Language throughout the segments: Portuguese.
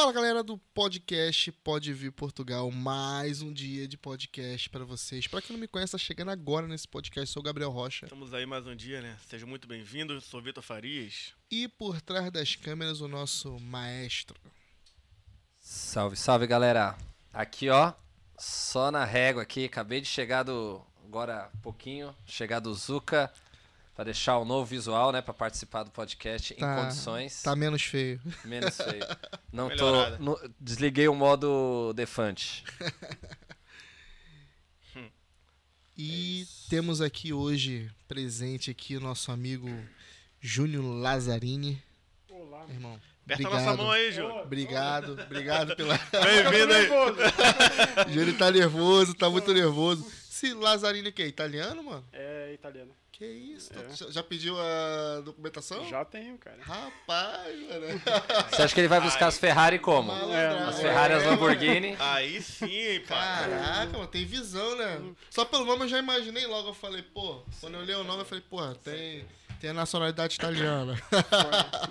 Fala galera do podcast Pode Vir Portugal, mais um dia de podcast para vocês. Para quem não me conhece, tá chegando agora nesse podcast, sou o Gabriel Rocha. Estamos aí mais um dia, né? Seja muito bem-vindo, sou Vitor Farias. E por trás das câmeras, o nosso maestro. Salve, salve galera. Aqui ó, só na régua aqui, acabei de chegar do. Agora há pouquinho, chegar do Zuka para deixar o novo visual, né, para participar do podcast Tá- em condições Tá menos feio. menos feio. Não tô, no- desliguei o modo defante. E temos aqui hoje, presente aqui, o nosso amigo Júnior Lazzarini. Olá, Meu Irmão, Aperta a obrigado. nossa mão aí, Júlio. Obrigado, obrigado pela... Bem-vindo aí. Júnior tá nervoso, tá muito nervoso. Esse Lazzarini que é italiano, mano? É italiano. Que isso? É. Já- Já pediu a documentação? Já tenho, cara. Rapaz, mano. Você acha que ele vai buscar as Ferrari como? Malandragem. As Ferrari, as É, Lamborghini. Aí sim, pai. Caraca, mano, tem visão, né? Só pelo nome eu já imaginei logo. Eu falei, pô, quando eu olhei o nome, eu falei, porra, tem, tem a nacionalidade italiana.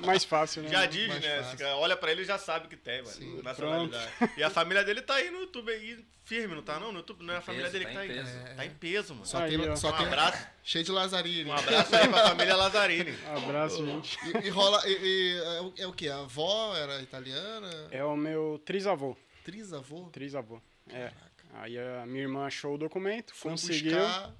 Mais fácil, né? Já diz, mais né? fácil. Olha pra ele e já sabe que tem, mano. Nacionalidade. E a família dele tá aí no YouTube aí, firme, não tá não? No YouTube não é a família peso, dele que tá tá em aí. peso. Tá em peso, mano. Só Aí, tem, só Um tem abraço. cheio de Lazzarini. Um abraço aí pra família Lazzarini. Abraço, gente. E, e rola. E, e, é o- é o que? A avó era italiana? É o meu trisavô. Trisavô? Trisavô. É. Aí a minha irmã achou o documento, Foi conseguiu. buscar.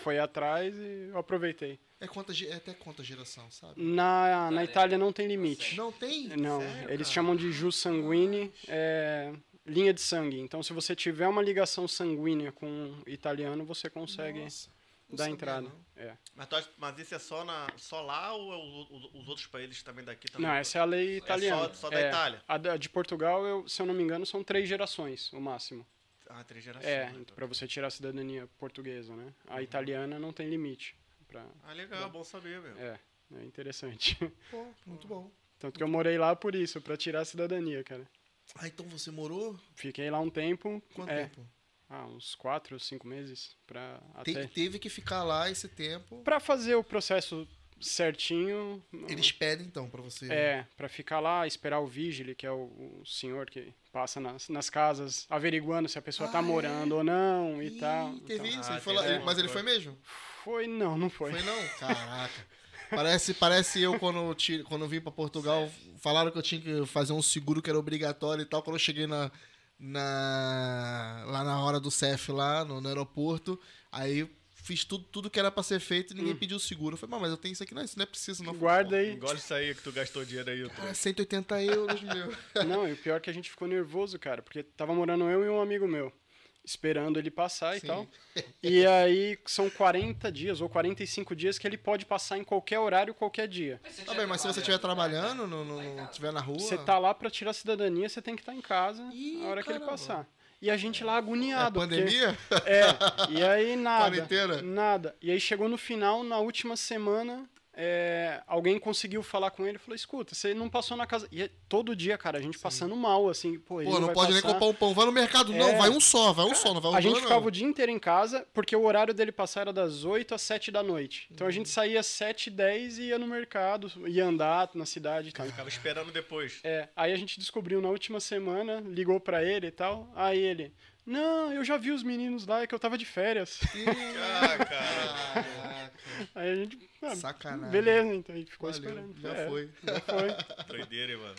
Foi atrás e eu aproveitei. É, quanta, é até quanta geração, sabe? Na, na Itália não tem limite. Não tem? Não, Sério, eles cara? chamam de jus sanguine, é, linha de sangue. Então, se você tiver uma ligação sanguínea com um italiano, você consegue Nossa, dar entrada. É. Mas, mas isso é só, na, só lá ou é os, os- os outros países também daqui também? Não, essa é a lei italiana. só- só da Itália? A de Portugal, eu, se eu não me engano, são três gerações, o máximo. Ah, três gerações. É, né? para você tirar a cidadania portuguesa, né? A italiana não tem limite. Pra, Ah, legal, bom saber, meu. é, é interessante. Pô, muito bom. Tanto que eu morei lá por isso, pra tirar a cidadania, cara. Ah, então você morou? Fiquei lá um tempo. Quanto é, tempo? Ah, uns quatro, cinco meses. Pra, Te- até... teve que ficar lá esse tempo. pra fazer o processo certinho. Eles pedem então pra você. É, pra ficar lá, esperar o vigile, que é o, o senhor que passa nas, nas casas, averiguando se a pessoa tá Ah, é? morando ou não e Ih, tal. Teve Então, isso, Ah, ele foi teve lá- mas ele foi mesmo? Foi, não, não foi. Foi não? Caraca. Parece, parece eu quando, eu quando eu vim pra Portugal, falaram que eu tinha que fazer um seguro que era obrigatório e tal. Quando eu cheguei na, na, lá na hora do CEF, lá no, no aeroporto, aí fiz tudo, tudo que era pra ser feito e ninguém pediu seguro. Eu falei, "Mas, mas eu tenho isso aqui, não, isso não é preciso, não. Guarda aí. Engole isso aí que tu gastou dinheiro aí, "Cara, 180 euros, meu. Não, e o pior é que a gente ficou nervoso, cara, porque tava morando eu e um amigo meu, esperando ele passar e Sim. tal. E aí são 40 dias ou 45 dias que ele pode passar em qualquer horário, qualquer dia. Tá bem, mas se você estiver trabalhando, não, não, não estiver na rua. Você tá lá pra tirar a cidadania, você tem que estar em casa Ih, na hora que ele caramba. passar. E a gente lá É agoniado. porque- pandemia? É, e aí nada. Quarentena? Nada. E aí chegou no final, na última semana, é, alguém conseguiu falar com ele e falou: escuta, você não passou na casa. E é todo dia, cara, a gente passando mal, assim, pô, ele Pô, não vai pode nem passar. comprar um pão. Vai no mercado. Não, É. vai um só, vai um só, não vai um A gente dois, ficava não. o dia inteiro em casa, porque o horário dele passar era das 8 às 7 da noite. Então a Uhum. gente saía às 7 10 e ia no mercado, ia andar na cidade e tal. Ficava esperando depois. É, aí a gente descobriu na última semana, ligou pra ele e tal. Aí ele, não, eu já vi os meninos lá, é que eu tava de férias. Ah, cara. Caraca. Aí a gente, ah, Sacanagem. beleza, então aí ficou Valeu, esperando. Já É, foi. Já foi. Doideira, hein, mano.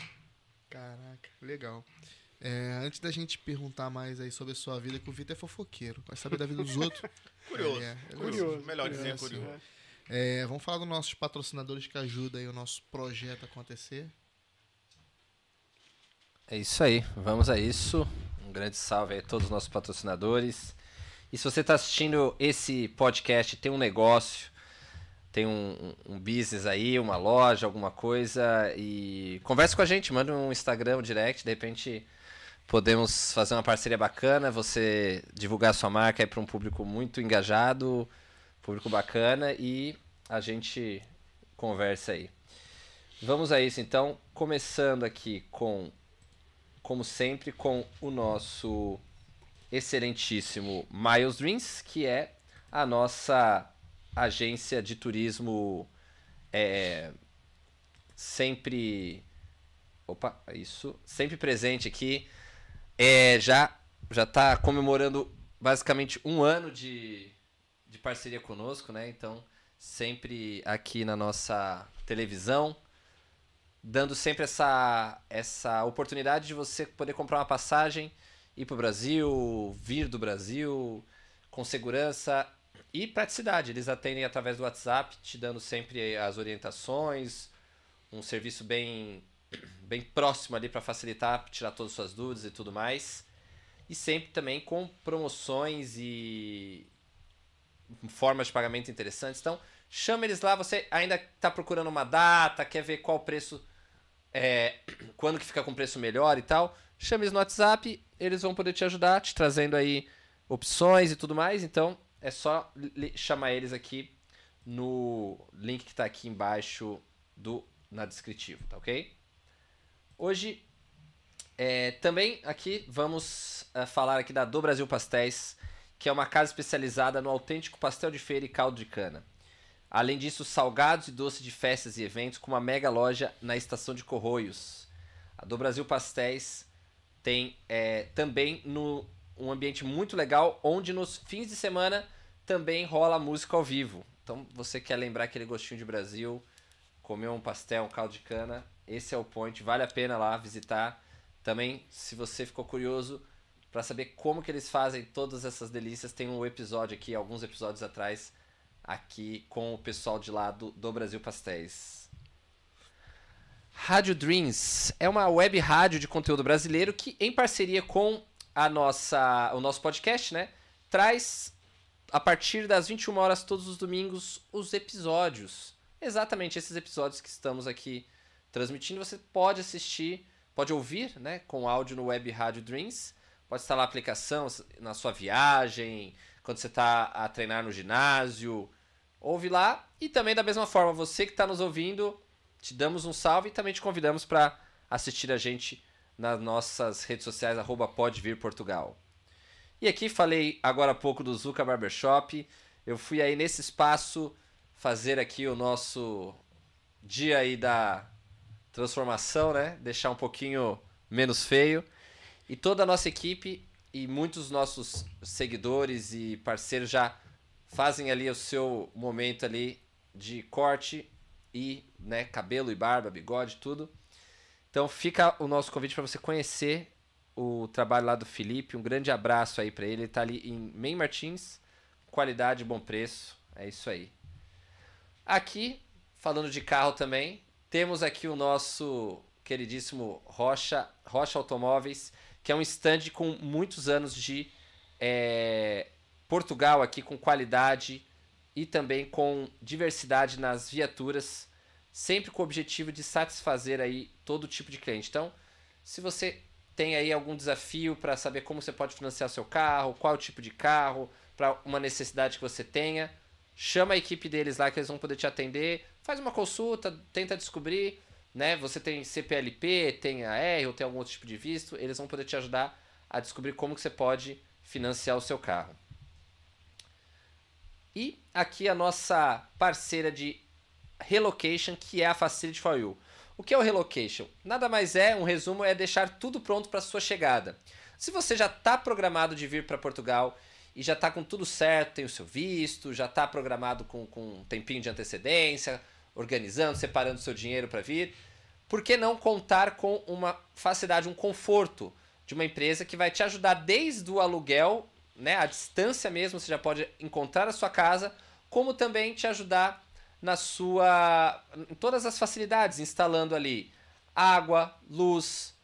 Caraca, legal. É, antes da gente perguntar mais aí sobre a sua vida, que o Vitor é fofoqueiro, vai saber da vida dos outros. Curioso. Ele é- é Curioso. Melhor dizer, curioso. curioso. É, vamos falar dos nossos patrocinadores que ajudam aí o nosso projeto a acontecer. É isso aí, vamos a isso. Um grande salve aí a todos os nossos patrocinadores. E se você está assistindo esse podcast, tem um negócio, tem um, um business aí, uma loja, alguma coisa, e converse com a gente, manda um Instagram, um direct, de repente podemos fazer uma parceria bacana, você divulgar sua marca para um público muito engajado, público bacana, e a gente conversa aí. Vamos a isso então, começando aqui com como sempre, com o nosso excelentíssimo Miles Dreams, que é a nossa agência de turismo é, sempre Opa, isso. Sempre presente aqui. É, já já está comemorando basicamente um ano de, de parceria conosco, né? Então, sempre aqui na nossa televisão, dando sempre essa, essa oportunidade de você poder comprar uma passagem, ir para o Brasil, vir do Brasil, com segurança e praticidade. Eles atendem através do WhatsApp, te dando sempre as orientações, um serviço bem, bem próximo ali para facilitar, tirar todas as suas dúvidas e tudo mais. E sempre também com promoções e formas de pagamento interessantes. Então, chama eles lá. Você ainda está procurando uma data, quer ver qual preço, é, quando que fica com preço melhor e tal. Chama eles no WhatsApp, eles vão poder te ajudar, te trazendo aí opções e tudo mais. Então, é só chamar eles aqui no link que está aqui embaixo do na descritivo, tá ok? Hoje é, também aqui vamos uh, falar aqui da Do Brasil Pastéis, que é uma casa especializada no autêntico pastel de feira e caldo de cana. Além disso, salgados e doces de festas e eventos com uma mega loja na estação de Corroios. A Do Brasil Pastéis tem é, também no, um ambiente muito legal, onde nos fins de semana também rola música ao vivo. Então, você quer lembrar aquele gostinho de Brasil, comer um pastel, um caldo de cana, esse é o point, vale a pena lá visitar também, se você ficou curioso para saber como que eles fazem todas essas delícias, tem um episódio aqui, alguns episódios atrás, aqui com o pessoal de lá do, do Brasil Pastéis. Rádio Dreams é uma web rádio de conteúdo brasileiro que, em parceria com a nossa, o nosso podcast, né, traz a partir das 21 horas todos os domingos os episódios. Exatamente esses episódios que estamos aqui transmitindo, você pode assistir pode ouvir né, com áudio no Web Rádio Dreams. Pode instalar a aplicação na sua viagem, quando você está a treinar no ginásio. Ouve lá. E também, da mesma forma, você que está nos ouvindo, te damos um salve e também te convidamos para assistir a gente nas nossas redes sociais, arroba Pode Vir Portugal. E aqui falei agora há pouco do Zuka Barbershop. Eu fui aí nesse espaço fazer aqui o nosso dia aí da transformação, né? Deixar um pouquinho menos feio. E toda a nossa equipe e muitos nossos seguidores e parceiros já fazem ali o seu momento ali de corte e, né, cabelo e barba, bigode, tudo. Então fica o nosso convite para você conhecer o trabalho lá do Felipe. Um grande abraço aí para ele. Ele tá ali em Main Martins, qualidade, bom preço. É isso aí. Aqui, falando de carro também, temos aqui o nosso queridíssimo Rocha, Rocha Automóveis, que é um stand com muitos anos de é, Portugal aqui, com qualidade e também com diversidade nas viaturas, sempre com o objetivo de satisfazer aí todo tipo de cliente. Então, se você tem aí algum desafio para saber como você pode financiar seu carro, qual tipo de carro, para uma necessidade que você tenha, chama a equipe deles lá que eles vão poder te atender faz uma consulta, tenta descobrir, né? Você tem CPLP, tem AR ou tem algum outro tipo de visto, eles vão poder te ajudar a descobrir como que você pode financiar o seu carro. E aqui a nossa parceira de relocation, que é a Facility for You. O que é o relocation? Nada mais é, um resumo, é deixar tudo pronto para sua chegada. Se você já está programado de vir para Portugal e já está com tudo certo, tem o seu visto, já está programado com, com um tempinho de antecedência, organizando, separando seu dinheiro para vir. Por que não contar com uma facilidade, um conforto de uma empresa que vai te ajudar desde o aluguel, né, a distância mesmo, você já pode encontrar a sua casa, como também te ajudar na sua em todas as facilidades, instalando ali água, luz,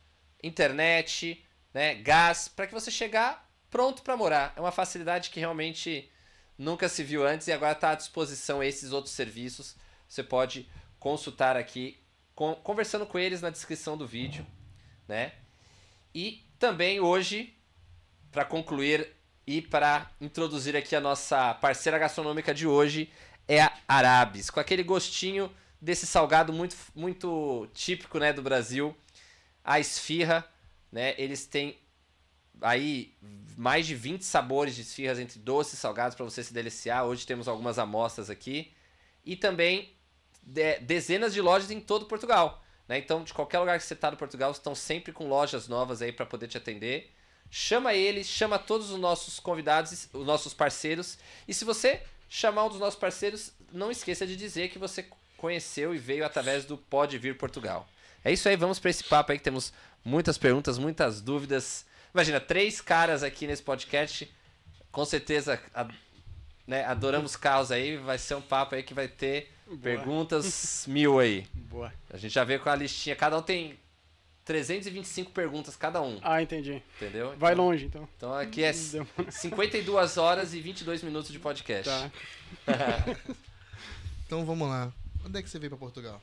internet, né, gás, para que você chegar pronto para morar. É uma facilidade que realmente nunca se viu antes e agora está à disposição esses outros serviços você pode consultar aqui, conversando com eles na descrição do vídeo, né? E também hoje, para concluir e para introduzir aqui a nossa parceira gastronômica de hoje, é a Arabes, com aquele gostinho desse salgado muito, muito típico né, do Brasil, a esfirra, né? Eles têm aí mais de 20 sabores de esfirras entre doces e salgados para você se deliciar. Hoje temos algumas amostras aqui. E também de, dezenas de lojas em todo Portugal. Né? Então, de qualquer lugar que você está no Portugal, estão sempre com lojas novas aí para poder te atender. Chama eles, chama todos os nossos convidados, os nossos parceiros. E se você chamar um dos nossos parceiros, não esqueça de dizer que você conheceu e veio através do Pode Vir Portugal. É isso aí, vamos para esse papo aí que temos muitas perguntas, muitas dúvidas. Imagina, três caras aqui nesse podcast. Com certeza, a, né, adoramos carros aí. Vai ser um papo aí que vai ter Boa. perguntas mil aí. Boa. A gente já veio com a listinha. Cada um tem 325 perguntas cada um. Ah, entendi. Entendeu? Vai então, longe, então. Então aqui é 52 horas e 22 minutos de podcast. Tá. então vamos lá. Onde é que você veio para Portugal?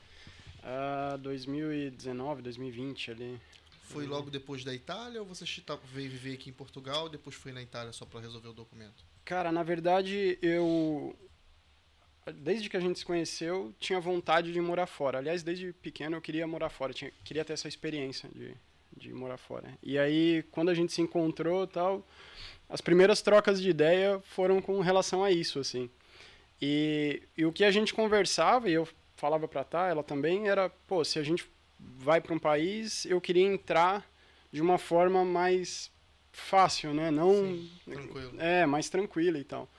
Uh, 2019, 2020 ali. Foi logo depois da Itália ou você veio viver aqui em Portugal e depois foi na Itália só para resolver o documento? Cara, na verdade eu desde que a gente se conheceu, tinha vontade de morar fora. Aliás, desde pequeno eu queria morar fora, tinha, queria ter essa experiência de, de morar fora. E aí, quando a gente se encontrou tal, as primeiras trocas de ideia foram com relação a isso, assim. E, e o que a gente conversava, e eu falava pra Tá, ela também, era, pô, se a gente vai para um país, eu queria entrar de uma forma mais fácil, né? Não... Sim, tranquilo. É, mais tranquila e tal.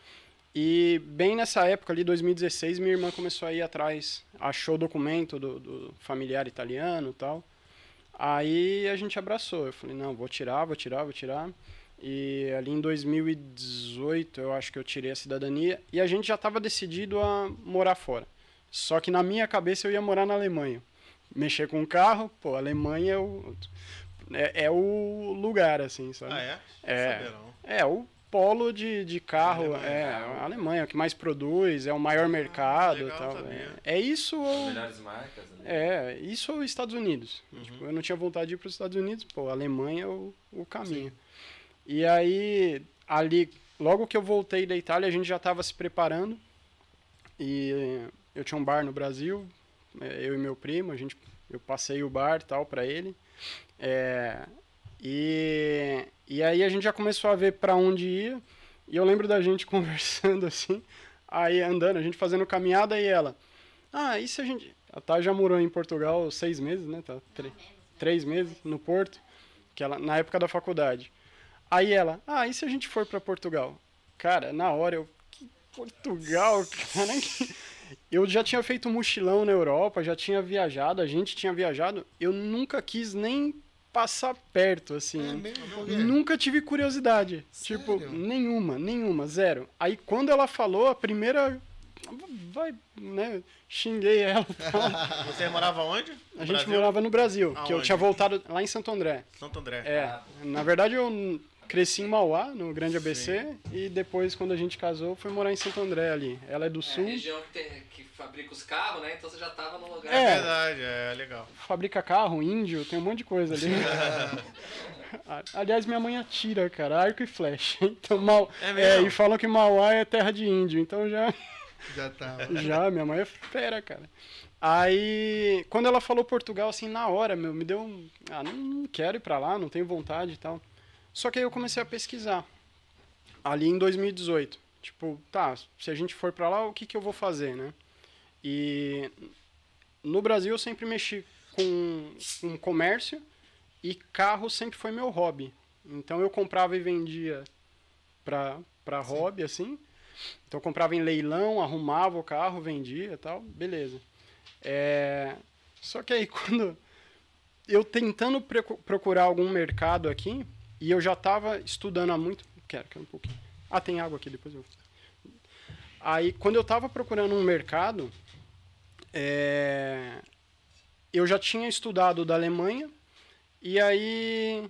E bem nessa época ali, 2016, minha irmã começou a ir atrás, achou o documento do, do familiar italiano e tal. Aí a gente abraçou. Eu falei, não, vou tirar, vou tirar, vou tirar. E ali em 2018, eu acho que eu tirei a cidadania. E a gente já estava decidido a morar fora. Só que na minha cabeça eu ia morar na Alemanha. Mexer com o carro, pô, Alemanha é o, é, é o lugar, assim, sabe? Ah, é? É, é o polo de, de carro. É, é, a Alemanha é o que mais produz, é o maior ah, mercado. Legal, tal. É, é, isso ou. Melhores marcas. Né? É, isso ou Estados Unidos. Uhum. Tipo, eu não tinha vontade de ir para os Estados Unidos, pô, a Alemanha é o, o caminho. Sim. E aí, ali, logo que eu voltei da Itália, a gente já estava se preparando. E eu tinha um bar no Brasil, é, eu e meu primo, a gente, eu passei o bar tal para ele. É, e, e aí a gente já começou a ver para onde ia. E eu lembro da gente conversando assim, aí andando, a gente fazendo caminhada e ela. Ah, e se a gente. A Thay já morou em Portugal seis meses, né? Tá, três, três meses no Porto, que ela, na época da faculdade. Aí ela, ah, e se a gente for para Portugal? Cara, na hora eu. Que Portugal, cara. Eu já tinha feito mochilão na Europa, já tinha viajado, a gente tinha viajado. Eu nunca quis nem passar perto, assim. É mesmo? Nunca tive curiosidade. Sério? Tipo, nenhuma, nenhuma, zero. Aí quando ela falou, a primeira. Vai, né? Xinguei ela. Você morava onde? No a gente Brasil? morava no Brasil, Aonde? que eu tinha voltado lá em Santo André. Santo André. É. Na verdade, eu cresci em Mauá, no Grande ABC, Sim. e depois, quando a gente casou, fui morar em Santo André ali. Ela é do é, sul. região que, tem, que fabrica os carros, né? Então você já tava no lugar. É, é verdade, é legal. Fabrica carro, índio, tem um monte de coisa ali. Aliás, minha mãe atira, cara, arco e flecha. Então, mal, é, é, e falam que Mauá é terra de índio, então já. Já tá. Já, minha mãe é fera, cara. Aí, quando ela falou Portugal, assim, na hora, meu, me deu um. Ah, não, não quero ir pra lá, não tenho vontade e tal. Só que aí eu comecei a pesquisar. Ali em 2018. Tipo, tá, se a gente for para lá, o que, que eu vou fazer, né? E no Brasil eu sempre mexi com, com comércio e carro sempre foi meu hobby. Então eu comprava e vendia pra, pra hobby, assim. Então eu comprava em leilão, arrumava o carro, vendia tal, beleza. É... Só que aí quando eu tentando procurar algum mercado aqui, e eu já estava estudando há muito. Quero, quero um pouquinho. Ah, tem água aqui, depois eu. Aí, quando eu estava procurando um mercado, é... eu já tinha estudado da Alemanha, e aí.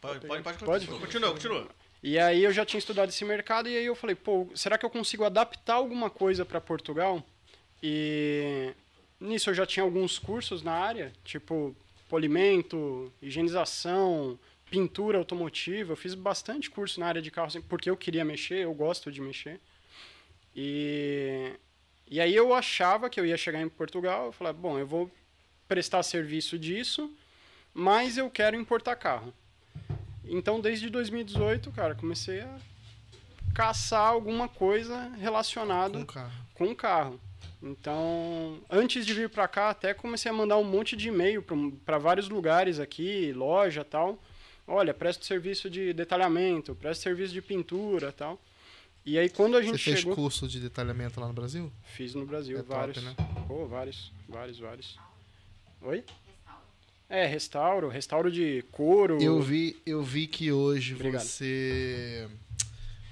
Pode, pode, pode, pode. Continua, continua. E aí eu já tinha estudado esse mercado, e aí eu falei, pô, será que eu consigo adaptar alguma coisa para Portugal? E nisso eu já tinha alguns cursos na área, tipo polimento, higienização, pintura automotiva. Eu fiz bastante curso na área de carro assim, porque eu queria mexer, eu gosto de mexer. E, e aí eu achava que eu ia chegar em Portugal, eu falei, bom, eu vou prestar serviço disso, mas eu quero importar carro. Então, desde 2018, cara, comecei a caçar alguma coisa relacionada com carro. Com carro. Então, antes de vir para cá, até comecei a mandar um monte de e-mail para vários lugares aqui, loja tal. Olha, presto serviço de detalhamento, presto serviço de pintura tal. E aí quando a gente Você fez chegou... curso de detalhamento lá no Brasil? Fiz no Brasil, É top, vários. né? Pô, vários, vários, vários. Oi? É, restauro, restauro de couro. Eu vi, eu vi que hoje Obrigado. você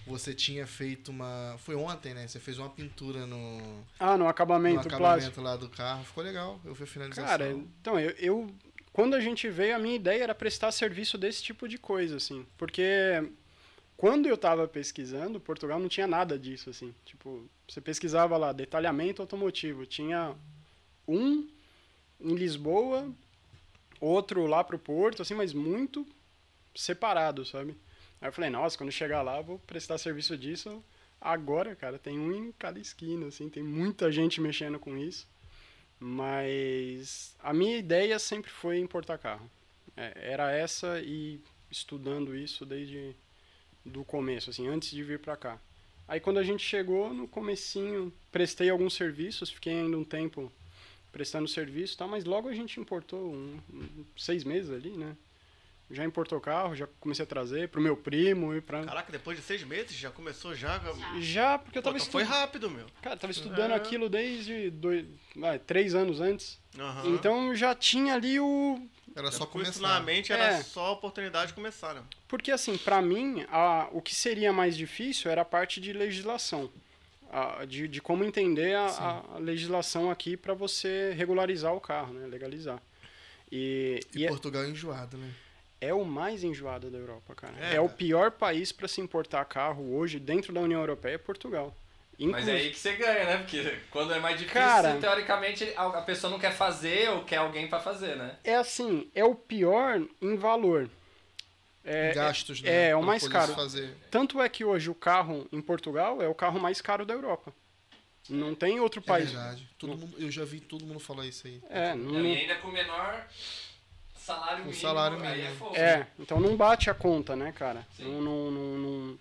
você tinha feito uma, foi ontem, né? Você fez uma pintura no, Ah, no no acabamento, plástico. acabamento lá do carro, ficou legal. Eu vi a finalização. Cara, então, eu, eu- Quando a gente veio, a minha ideia era prestar serviço desse tipo de coisa, assim. Porque quando eu tava pesquisando, Portugal não tinha nada disso, assim. Tipo, você pesquisava lá, detalhamento automotivo. Tinha um em Lisboa, outro lá pro Porto, assim, mas muito separado, sabe? Aí eu falei, nossa, quando chegar lá, vou prestar serviço disso. Agora, cara, tem um em cada esquina, assim, tem muita gente mexendo com isso. Mas a minha ideia sempre foi importar carro. É, era essa e estudando isso desde do começo, assim, antes de vir para cá. Aí quando a gente chegou no comecinho, prestei alguns serviços, fiquei ainda um tempo prestando serviço, tá? Mas logo a gente importou um, um- seis meses ali, né? Já importou carro, já comecei a trazer pro meu primo e para Caraca, depois de seis meses já começou já. já porque eu Pô, tava então foi estudando, rápido, meu. cara, tava estudando É. aquilo desde dois, vai, três anos antes. Aham. Então já tinha ali o Era só começar. na mente era É. só a oportunidade de começar, né? Porque, assim, pra mim, a, o que seria mais difícil era a parte de legislação. A- de, de como entender a, a- a legislação aqui para você regularizar o carro, né? Legalizar. E, E e é, Portugal é enjoado, né? É o mais enjoado da Europa, cara. É, É, o pior país para se importar carro hoje dentro da União Europeia é Portugal. Mas é aí que você ganha, né? Porque quando é mais difícil, Cara- teoricamente, a pessoa não quer fazer ou quer alguém pra fazer, né? É assim, é o pior em valor. É, Gastos, né? é, é o pra mais caro. Fazer. Tanto é que hoje o carro em Portugal é o carro mais caro da Europa. Não tem outro É país. verdade. Todo mundo, eu já vi todo mundo falar isso aí. É, não, E ainda com o menor salário mínimo. salário Aí é mínimo. fogo. É, então não bate a conta, né, cara? Não, não, não, não-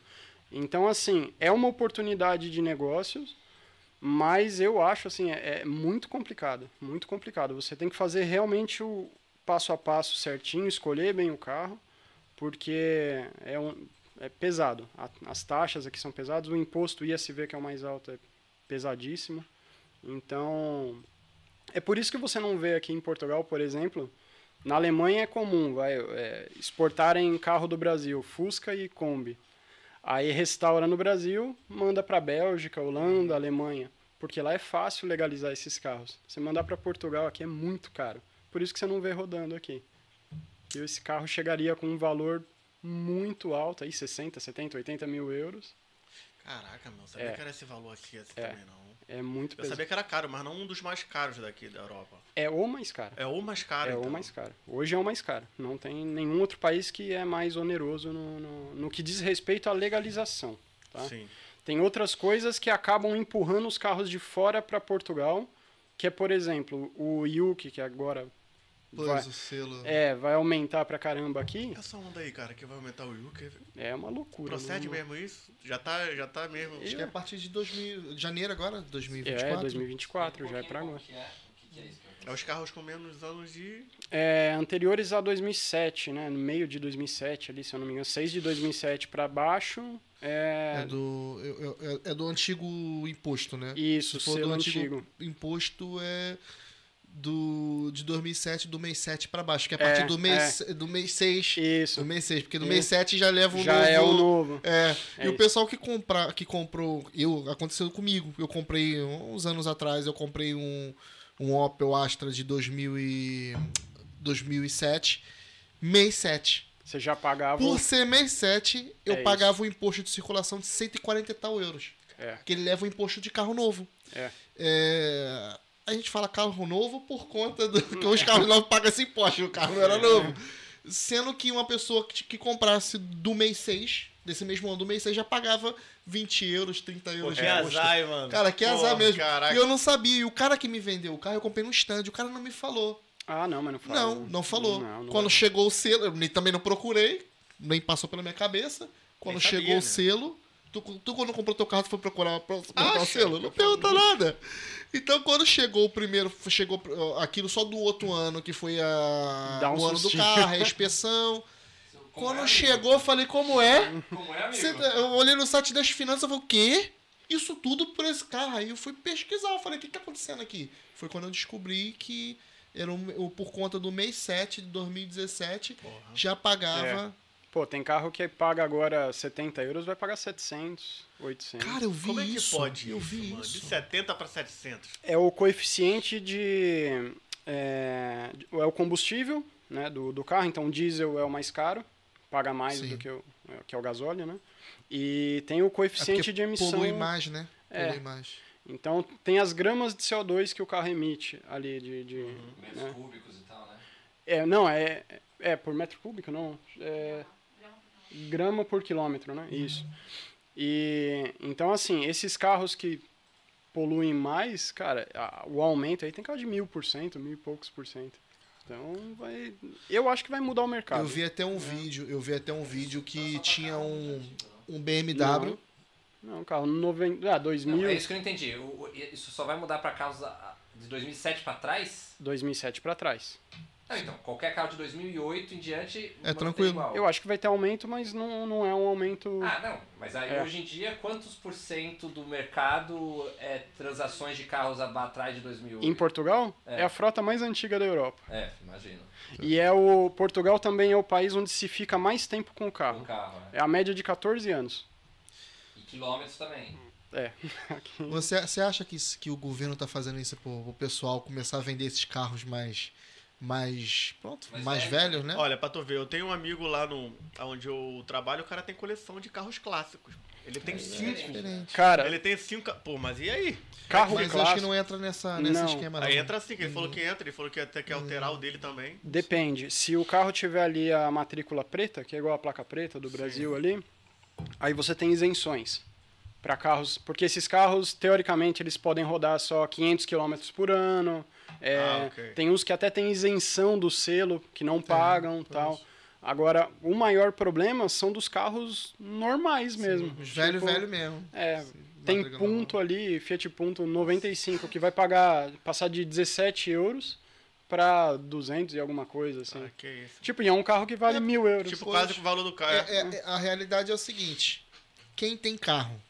Então, assim, é uma oportunidade de negócios, mas eu acho, assim, é, é muito complicado. Muito complicado. Você tem que fazer realmente o passo a passo certinho, escolher bem o carro, porque é, um, é pesado. As taxas aqui são pesadas, o imposto ISV, que é o mais alto, é pesadíssimo. Então, é por isso que você não vê aqui em Portugal, por exemplo, na Alemanha é comum, vai, é, exportarem carro do Brasil, Fusca e Kombi. Aí restaura no Brasil, manda para Bélgica, Holanda, Alemanha, porque lá é fácil legalizar esses carros. Você mandar para Portugal aqui é muito caro. Por isso que você não vê rodando aqui. E esse carro chegaria com um valor muito alto, aí 60, 70, 80 mil euros. Caraca, meu, sabia É. que era esse valor aqui assim É. também, não. É muito Eu pesado. sabia que era caro, mas não um dos mais caros daqui da Europa. É o mais caro. É o mais caro, É então. o mais caro. Hoje é o mais caro. Não tem nenhum outro país que é mais oneroso no, no, no que diz respeito à legalização. Tá? Sim. Tem outras coisas que acabam empurrando os carros de fora para Portugal, que é, por exemplo, o Yuki, que agora Pois, vai, o selo. é, vai aumentar pra caramba aqui. Essa onda aí, cara, que vai aumentar o Yuki. É uma loucura. Procede não- mesmo isso? Já tá, já tá mesmo. Acho que é a partir de 2000, janeiro agora, 2024. É, 2024, já é pra agora. que é? O que que é isso? É os carros com menos anos de. É, anteriores a 2007, né? No meio de 2007 ali, se eu não me engano. 6 de 2007 pra baixo. É, É do, eu- eu- é do antigo imposto, né? Isso, Se for selo do antigo antigo. imposto é do de 2007, do mês 7 pra baixo, que é a É, partir do mês do mês 6. Isso. Do mês 6, porque do Isso. mês 7 já leva o Já novo. é o novo. É, É e o isso. pessoal que, compra, que comprou, eu aconteceu comigo. Eu comprei uns anos atrás, eu comprei um, um Opel Astra de 2000 e, 2007, mês 7. Você já pagava. Por ser mês 7, eu É pagava o imposto de circulação de 140 e tal euros. É, Porque ele leva o imposto de carro novo. é. É, A gente fala carro novo por conta do que os carros novos pagam esse imposto, o carro não era novo. Sendo que uma pessoa que, que comprasse do mês 6, desse mesmo ano do mês 6, já pagava 20 euros, 30 Pô, euros que de imposto. azar, mano. Cara, que Pô, azar mesmo. Caraca. E eu não sabia. E o cara que me vendeu o carro, eu comprei no stand. O cara não me falou. Ah, não, mas não fala. Não, não falou. Não, não Quando é. chegou o selo, eu nem- também não procurei, nem passou pela minha cabeça. Quando Nem sabia, chegou né? o selo, Tu, tu quando comprou teu carro, tu foi procurar pra botar o selo? Não pergunta nada. Então, quando chegou o primeiro, chegou aquilo só do outro ano, que foi a, um o ano do sustinho. carro, a inspeção. Como Quando é, chegou, eu falei, como é? Como é? Você- eu olhei no site das finanças e falei, o quê? Isso tudo por esse carro. Aí eu fui pesquisar, eu falei, o que tá acontecendo aqui? Foi quando eu descobri que era um- o- por conta do mês 7 de 2017, já pagava. Pô, tem carro que paga agora 70 euros, vai pagar 700, 800. Cara, eu vi Como é que isso. pode eu isso, vi mano? De isso. 70 pra 700. É o coeficiente de... É, é o combustível né, do, do carro, então o diesel é o mais caro, paga mais Sim. do que o, que é o gasóleo, né? E tem o É coeficiente porque de emissão... polui mais, né? É. Polui mais. Então tem as gramas de CO2 que o carro emite ali de... de Metros né? cúbicos e tal, né? É, não, é, é por metro cúbico, não. É grama por quilômetro, né? Isso. E então assim, esses carros que poluem mais, cara, a- o aumento aí tem carro de mil por cento, mil e poucos por cento. Então vai, eu acho que vai mudar o mercado. Eu vi até um vídeo, eu vi até um vídeo que tinha um, um BMW. Não, carro 90, ah, 2000, Não, é isso que eu não entendi. O- isso só vai mudar pra carros a- de 2007 pra trás? 2007 para trás. Não, então, qualquer carro de 2008 em diante. mantém tranquilo. igual. Eu acho que vai ter aumento, mas não, não é um aumento Ah, não. Mas aí É. hoje em dia, quantos por cento do mercado é transações de carros atrás de 2008? em Portugal. É. É a frota mais antiga da Europa. É, imagino. E é o Portugal também é o país onde se fica mais tempo com o carro. carro, né? É a média de 14 anos. E quilômetros também. É. Você, você acha que, que o governo tá fazendo isso pro, pro pessoal começar a vender esses carros mais. Mais. pronto, Mais mais, velhos. né? Olha, pra tu ver, eu tenho um amigo lá no, onde eu trabalho, o cara tem coleção de carros clássicos. Ele tem cinco. Diferente. Cara, Ele tem cinco. Pô, mas e aí? carro Mas eu acho clássico que não entra nessa, nesse Não. esquema, não. Aí entra assim, que ele falou que entra, ele falou que até quer alterar o dele também. depende. Se o carro tiver ali a matrícula preta, que é igual a placa preta do Brasil ali, aí você tem isenções para carros, porque esses carros teoricamente eles podem rodar só 500 km por ano. é, Ah, ok. Tem uns que até tem isenção do selo, que não pagam, tal. Agora, o maior problema são dos carros normais mesmo. Os velho, Tipo, velho mesmo. É, Sim, tem Punto ali, Fiat Punto 95, que vai pagar, passar de 17 euros para 200 e alguma coisa, assim. Ah, que isso. Tipo, e é um carro que vale É, mil euros. Tipo, quase que o valor do carro. É, é, é, a realidade é o seguinte: quem tem carro,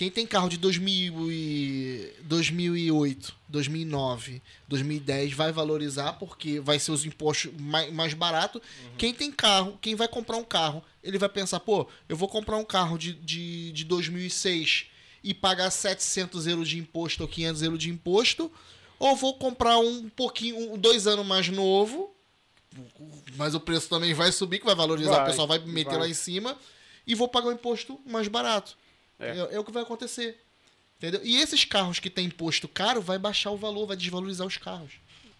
quem tem carro de 2000 e 2008, 2009, 2010 vai valorizar porque vai ser os impostos mais, mais barato. Quem tem carro, quem vai comprar um carro, ele vai pensar: pô, eu vou comprar um carro de, de, de 2006 e pagar 700 euros de imposto ou 500 euros de imposto, ou vou comprar um pouquinho, dois anos mais novo mas o preço também vai subir, que vai valorizar, Vai, o pessoal vai meter vai. lá em cima e vou pagar um imposto mais barato. É. É, é o que vai acontecer. Entendeu? E esses carros que tem imposto caro vai baixar o valor, vai desvalorizar os carros.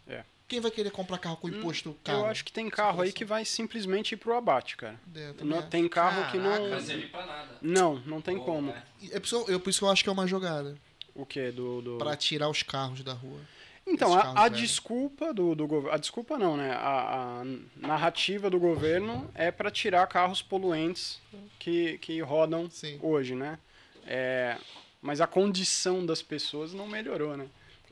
É. Quem vai querer comprar carro com imposto caro? Eu acho que tem carro aí que vai simplesmente ir pro abate, cara. É, Não, tem carro que Não não. vai servir pra nada. Não, não tem Ou, como. né? É por, isso, eu- por isso que eu acho que é uma jogada. O que? Do, do... Pra tirar os carros da rua. Então, a, a desculpa do, do governo. A desculpa não, né? A, a narrativa do governo é para tirar carros poluentes que, que rodam Sim. hoje, né? É, mas a condição das pessoas não melhorou, né?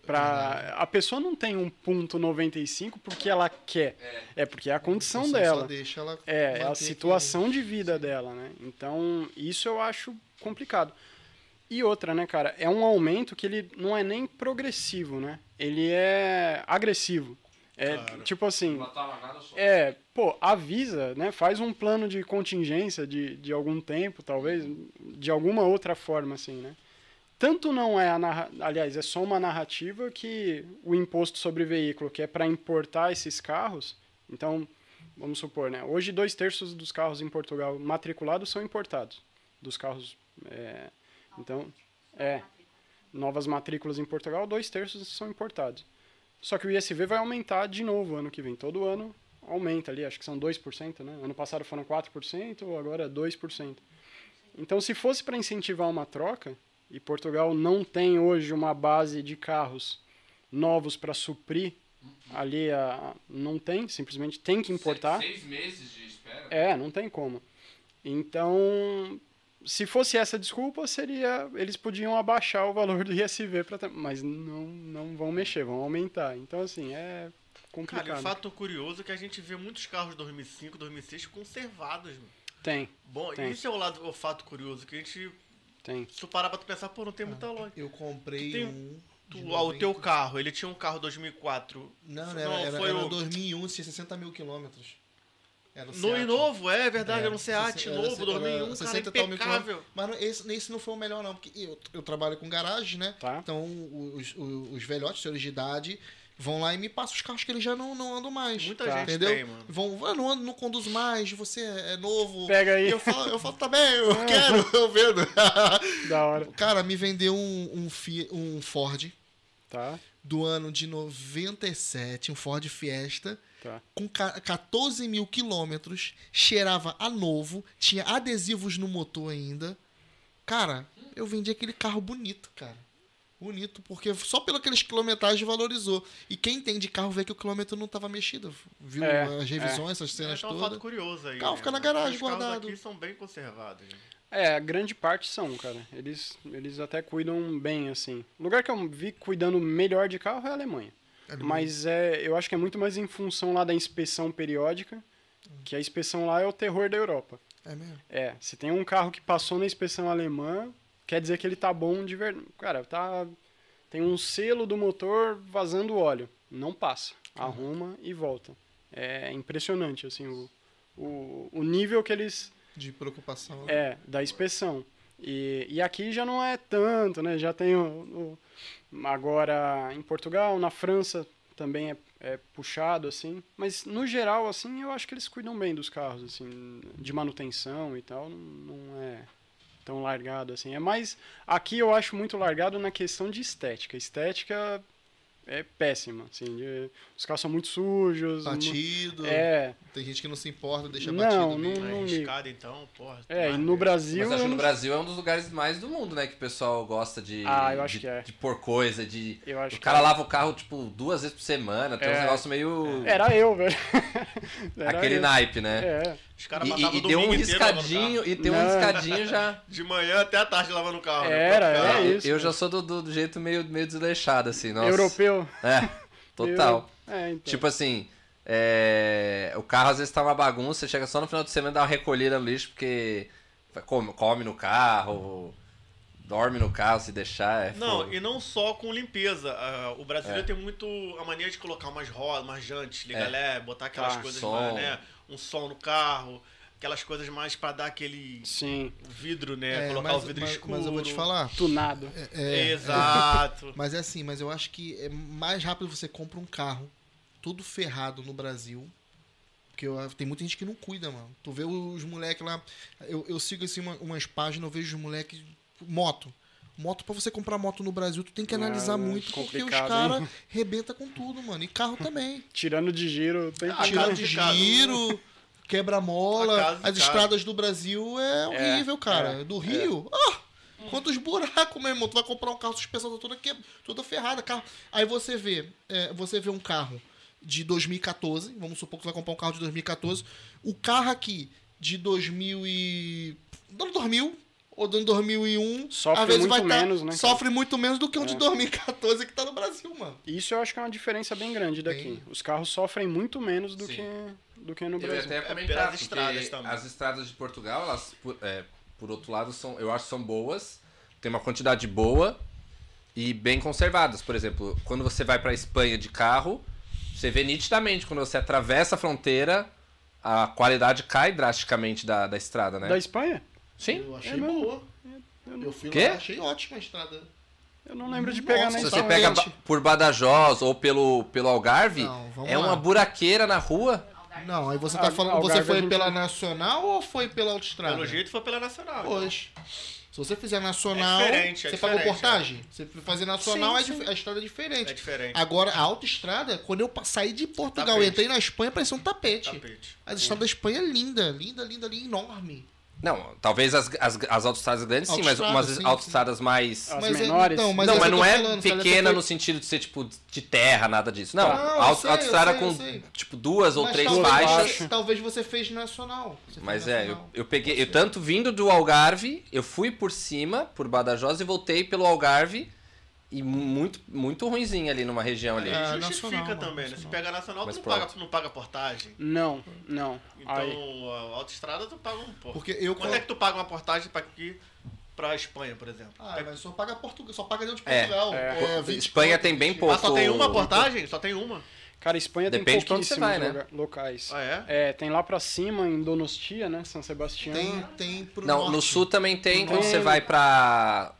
Pra, a pessoa não tem um ponto 95 porque ela quer. É porque é a condição Você dela. Só deixa ela É, é a situação de vida dela, né? Então, isso eu acho complicado. E outra, né, cara, é um aumento que ele não é nem progressivo, né? Ele é agressivo. É Claro. tipo assim, Não toma nada só. é, pô, avisa, né? Faz um plano de contingência de, de algum tempo, talvez, de alguma outra forma, assim, né? Tanto não é a narra... aliás, é só uma narrativa que o imposto sobre veículo, que é para importar esses carros, então, vamos supor, né? Hoje dois terços dos carros em Portugal matriculados são importados, dos carros, é, então, é, novas matrículas em Portugal, dois terços são importados. Só que o ISV vai aumentar de novo ano que vem. Todo ano aumenta ali, acho que são 2%, né? Ano passado foram 4%, agora 2%. Então, se fosse para incentivar uma troca, e Portugal não tem hoje uma base de carros novos para suprir ali, a, não tem, simplesmente tem que importar. Seis meses de espera. É, não tem como. Então, se fosse essa desculpa, seria eles podiam abaixar o valor do ISV, pra, mas não, não vão mexer, vão aumentar. Então, assim, é complicado. Cara, e um fato curioso é que a gente vê muitos carros 2005, 2006 conservados. Mano. Tem. Bom, tem. esse é o lado, o fato curioso, que a gente. Tem. Se tu parar pra tu pensar, pô, não tem muita loja. Eu comprei tem- um. Tu, ah, o teu 90. carro, ele tinha um carro 2004. Não, Não, não, era, era, foi era o- 2001, tinha 60 mil quilômetros. Era o No e Seat. novo, é verdade, É, era um Seat era- novo, era 2001, cara, 60 e tal mil impecável. Mas não- esse, esse não foi o melhor, não, porque eu, eu trabalho com garagem, né? Tá. Então os, os, os velhotes, senhores de idade, vão lá e me passam os carros que eles já não, não andam mais. Muita Tá. gente Entendeu? tem, mano. Vão, ah, não ando, não conduzo mais, você é novo. Pega aí. E eu falo, eu falo, tá bem, eu quero, eu vendo. Da hora. Cara, me vendeu um, um, Fiat, um Ford Tá, do ano de 97, um Ford Fiesta, tá. com ca- 14 mil quilômetros, cheirava a novo, tinha adesivos no motor ainda. Cara, eu vendi aquele carro bonito, cara. Bonito, porque só pelo aqueles quilometragem valorizou. E quem entende carro vê que o quilômetro não estava mexido. Viu É, as revisões, essas cenas É, tá um todas. fato curioso aí. O carro né, fica na mano? garagem, Os carros guardado. aqui são bem conservados. né? É, a grande parte são, cara. Eles, eles até cuidam bem, assim. O lugar que eu vi cuidando melhor de carro é a Alemanha. Mas é, eu acho que é muito mais em função lá da inspeção periódica, que a inspeção lá é o terror da Europa. É mesmo? É, se tem um carro que passou na inspeção alemã, quer dizer que ele tá bom de verdade. Cara, tá. Tem um selo do motor vazando óleo. Não passa. Arruma e volta. É impressionante, assim, o, o, o nível que eles. De preocupação. né? É, da inspeção. E, e aqui já não é tanto, né? Já tem o, o- agora em Portugal, na França também é, é puxado, assim. Mas no geral, assim, eu acho que eles cuidam bem dos carros, assim, de manutenção e tal. Não, não é tão largado assim. É mais. Aqui eu acho muito largado na questão de estética. Estética é péssima, assim. de- os carros são muito sujos. Batido. É, Tem gente que não se importa, deixa Não, batido não- mesmo. não- É ligo. arriscado, então, porra. é, e mas- no Brasil. Mas acho que no não- Brasil é um dos lugares mais do mundo, né? Que o pessoal gosta de. Ah, eu acho de, que é. De pôr coisa, de. Eu acho o que cara é. lava o carro, tipo, duas vezes por semana. Tem uns É. negócios meio. Era eu, velho. Era aquele eu. naipe, né? É. Os caras E, passavam o deu um domingo inteiro lavando o riscadinho, e tem um Não. riscadinho já. De manhã até a tarde lavando o carro. né? Era, Cara, era isso. eu já sou do, do, do jeito meio, meio desleixado, assim, nossa. Europeu. É, total. É, então. Tipo assim, é, o carro às vezes tá uma bagunça, você chega só no final de semana e dá uma recolhida no lixo, porque come, come no carro, dorme no carro se deixar. É Não, fogo. e não só com limpeza. Ah, o brasileiro É. tem muito a mania de colocar umas rodas, umas jantes, liga É. lé, botar aquelas Ah, coisas som. mais, né? Um som no carro, aquelas coisas mais pra dar aquele Sim, vidro, né? É, colocar mas, o vidro mas- escuro. mas eu vou te falar. tunado. É, Exato. Mas é assim, mas eu acho que é mais rápido você compra um carro todo ferrado no Brasil. Porque eu- tem muita gente que não cuida, mano. Tu vê os moleques lá. Eu, eu sigo assim uma- umas páginas, eu vejo os moleques. Moto. Moto, pra você comprar moto no Brasil, tu tem que analisar é muito, porque os caras rebenta com tudo, mano. E carro também. Tirando de giro, tem Ah, Tirando casa de giro, quebra-mola. As estradas do Brasil é horrível, cara. é, do Rio, ah, quantos buracos, meu irmão. Tu vai comprar um carro, suspensão tá toda, que, toda ferrada. Carro. Aí você vê, é, você vê um carro de 2014, vamos supor que você vai comprar um carro de 2014. O carro aqui de 2000 e... do ano 2000 ou do ano 2001, Sofre às vezes muito vai tá- menos, né? Sofre muito menos do que um de É. 2014 que tá no Brasil, mano. Isso eu acho que é uma diferença bem grande daqui. Tem. Os carros sofrem muito menos do Sim. que do que no Eu ia Brasil. até É comentar, pelas porque estradas também. as estradas de Portugal, elas, por, é, por outro lado, são, eu acho que são boas, tem uma quantidade boa e bem conservadas. Por exemplo, quando você vai pra Espanha de carro, você vê nitidamente, quando você atravessa a fronteira, a qualidade cai drasticamente da, da estrada, né? Da Espanha? Sim. Eu achei É boa. Eu não, Eu fui Quê? lá, achei ótima a estrada. eu não lembro de pegar Nossa, na Se você pega por Badajoz ou pelo, pelo Algarve, Não, é lá. uma buraqueira na rua. Não, aí você Ah, tá falando, Algarve você foi pela Nacional ou foi pela Autostrada? Pelo jeito foi pela Nacional. Pois. Se você fizer Nacional, É diferente, é você pagou portagem? Se você fazer Nacional, Sim, é dif- a estrada é diferente. É diferente. Agora, a autoestrada, quando eu saí de Portugal e entrei na Espanha, parecia um tapete. Tapete. A estrada da Espanha é linda, linda, linda, linda, enorme. Não, talvez as, as, as autoestradas grandes sim, mas umas sim, autoestradas mais. As Mas é- menores? então, mas não, é mas eu não é falando, pequena foi- no sentido de ser, tipo, de terra, nada disso. Não, Não, eu auto- sei, autoestrada eu sei, eu com, tipo, duas ou Mas três talvez faixas. você- talvez você fez nacional. Você fez Mas é, eu, nacional. eu peguei. Eu tanto vindo do Algarve, eu fui por cima, por Badajoz, e voltei pelo Algarve. E muito, muito ruimzinho ali numa região ali. É, nacional, justifica mano, também, né? Se nacional. pega nacional, tu Mas não pronto. paga, não paga portagem. Não, não. Então, Aí, a autoestrada tu paga um pouco. Porque eu... Quanto é que tu paga uma portagem pra aqui, pra Espanha, por exemplo? Ah, mas só paga Portugal, só paga dentro de É, Portugal. é. 20 Espanha tem bem 20. pouco. Ah, só tem uma portagem? Só tem uma. cara, Espanha tem Depende você pouquíssimos vai, né? locais. Ah, é? É, tem lá pra cima, em Donostia, né? São Sebastião. Tem, tem pro Não, norte. no sul também tem, Tem. quando você vai pra.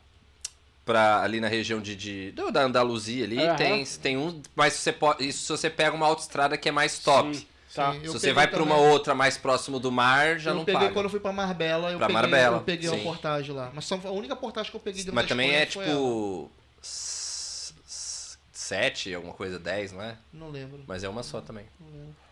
Pra ali na região de, de da Andaluzia ali, Aham. tem, tem um. Mas você pode. Isso se você pega uma autoestrada que é mais top. Sim, tá. Sim, Se você vai pra uma outra mais próximo do mar, já eu não peguei paga. quando eu fui pra Marbella, eu Pra peguei, Marbella, eu peguei uma portagem lá. Mas só, a única portagem que eu peguei Mas também é tipo. sete, alguma coisa, 10, não é? Não lembro, Mas é uma só também.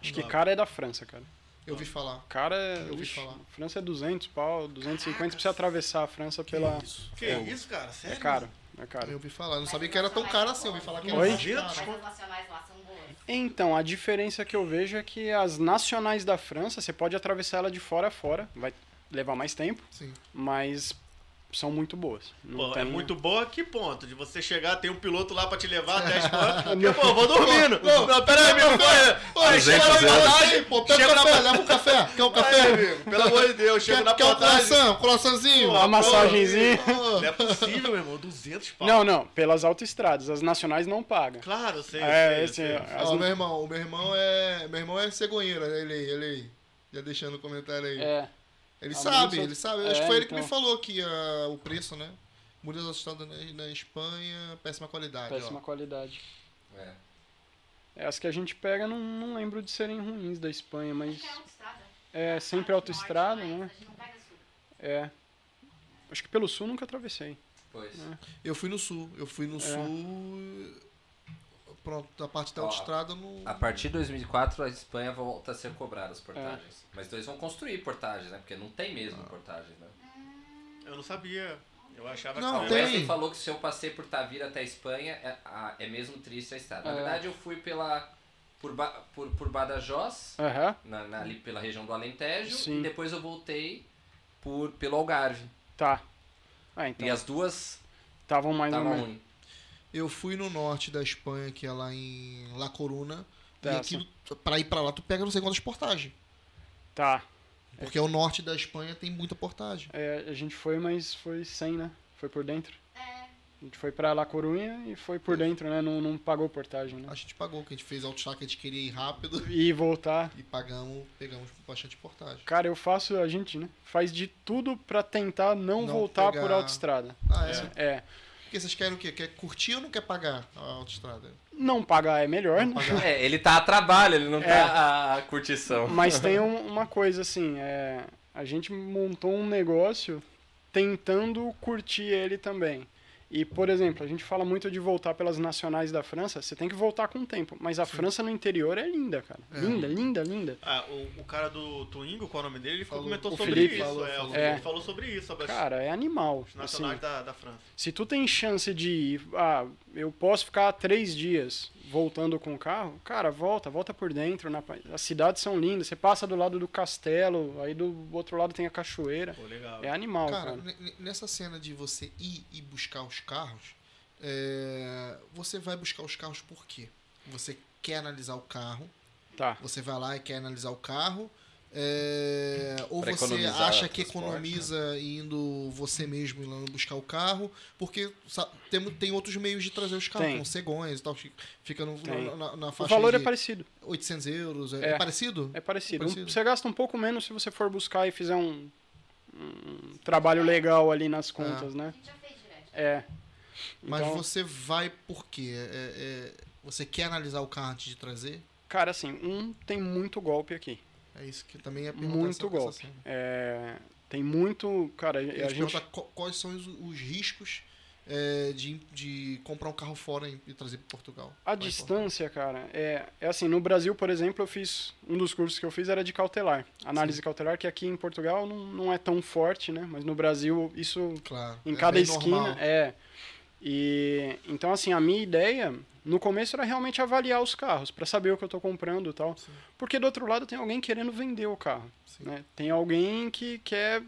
Acho que cara é da França, cara. Eu ouvi falar. Cara é. Eu ouvi Ixi, falar. França é 200 pau, 250 pra você atravessar a França pela. Isso. Que isso, cara? Sério? É caro, é caro. Eu ouvi falar. Eu não sabia que era tão caro assim. Eu ouvi falar que era Oi? mais caro. Então, a diferença que eu vejo é que as nacionais da França, você pode atravessar ela de fora a fora, vai levar mais tempo, Sim. mas são muito boas. Pô, tem- É muito boa que ponto? De você chegar, tem um piloto lá pra te levar até a Espanha. Pô, vou dormindo. Não, Não, pera aí, meu pai. Pô, Duzentos chega na portagem, pô. Pega Chega o na café, porta- leva um café. Quer um Aí, café? amigo, pelo amor de Deus, chega Quer, na quer portagem. croissant? Um croissantzinho? Pô, Uma massagenzinha. Pô. Não é possível, meu irmão. 200 pau. Não, não, pelas autoestradas, as nacionais não pagam. Claro, sei. É, esse sei, eu é- sei. as- Ó, meu irmão, o meu irmão é. Meu irmão é cegonheiro, né? Ele, ele. Já deixando o comentário aí. É, Ele Ah, sabe, ele sabe. Eu acho É, que foi ele que então. me falou que ah, o preço, né? Muitas autoestradas na, na Espanha, péssima qualidade. péssima ó. qualidade. É. É, as que a gente pega, não, não lembro de serem ruins da Espanha, mas Que é autoestrada. é sempre autoestrada, né? mas A gente não pega sul. É. Acho que pelo sul nunca atravessei. Pois. Eu fui no sul. Eu fui no É. sul. Pronto, da parte da Ó, autoestrada no. A partir de 2004, a Espanha volta a ser cobrada as portagens. Mas eles vão construir portagens, né? Porque não tem mesmo portagens, né? Eu não sabia. Eu achava Não, que O. Wesley falou que se eu passei por Tavira até a Espanha, é, é mesmo triste a estrada. Na É. verdade, eu fui pela... Por, Ba- por, por Badajoz, Aham. na, na- ali pela região do Alentejo, Sim. e depois eu voltei por, pelo Algarve. Tá. Ah, então. E as duas Estavam mais ou menos. Eu fui no norte da Espanha, que é lá em La Coruna. E Tá, aquilo, pra ir pra lá, tu pega não sei quantas portagens. Tá. Porque o norte da Espanha tem muita portagem. É, a gente foi, mas foi sem, né? Foi por dentro. É, A gente foi pra La Corunha e foi por dentro, né? Não, não pagou portagem, né? A gente pagou, que a gente fez autoestrada que a gente queria ir rápido. E voltar. E pagamos, pegamos bastante portagem. Cara, eu faço, a gente, né? Faz de tudo pra tentar não, Não voltar pegar- por autoestrada. Ah, é? É. Porque vocês querem o quê? Quer curtir ou não quer pagar a autoestrada? Não pagar é melhor, Não né? pagar. É, ele tá a trabalho, ele não É. tá a, curtição. Mas tem um- uma coisa assim, é, a gente montou um negócio tentando curtir ele também. E, por exemplo, a gente fala muito de voltar pelas nacionais da França, você tem que voltar com o tempo. Mas a França no interior é linda, cara. É. Linda, linda, linda. Ah, o, o cara do Twingo, qual é o nome dele, ele Falou. comentou O sobre Felipe isso. falou, é, É. falou sobre isso, Cara, é animal. Assim, nacionais da, da França. se tu tem chance de ir, ah, eu posso ficar três dias voltando com o carro, cara, volta, volta por dentro. Na, as cidades são lindas. Você passa do lado do castelo, aí do outro lado tem a cachoeira. Pô, legal. É animal, Cara, cara. ne- ne- nessa cena de você ir e buscar os carros, é, você vai buscar os carros por quê? Você quer analisar o carro, Tá. você vai lá e quer analisar o carro, é, ou Pra você acha que transporte, economiza indo você mesmo lá buscar o carro, porque sa- tem, tem outros meios de trazer os carros, Tem. como cegões e tal, que fica no- na, na, na O faixa valor de é parecido. 800 euros. É, É. é parecido? É parecido. Um- Parecido. você gasta um pouco menos se você for buscar e fizer um, um trabalho legal ali nas contas, a né? gente já fez direto. É. Mas Então, você vai por quê? É- é- você quer analisar o carro antes de trazer? cara, assim, um tem muito golpe aqui. É isso que também é Muito golpe. É, tem muito. Cara, Eu a gente. quais são os, os riscos é, de, de comprar um carro fora e, trazer para Portugal? A distância, cara, é, é assim, no Brasil, por exemplo, eu fiz, um dos cursos que eu fiz era de cautelar, análise cautelar, que aqui em Portugal não, não é tão forte, né, mas no Brasil isso. Claro. em é cada esquina normal. é. E então assim, a minha ideia no começo era realmente avaliar os carros para saber o que eu tô comprando e tal. Sim. Porque do outro lado tem alguém querendo vender o carro, Sim. né? Tem alguém que quer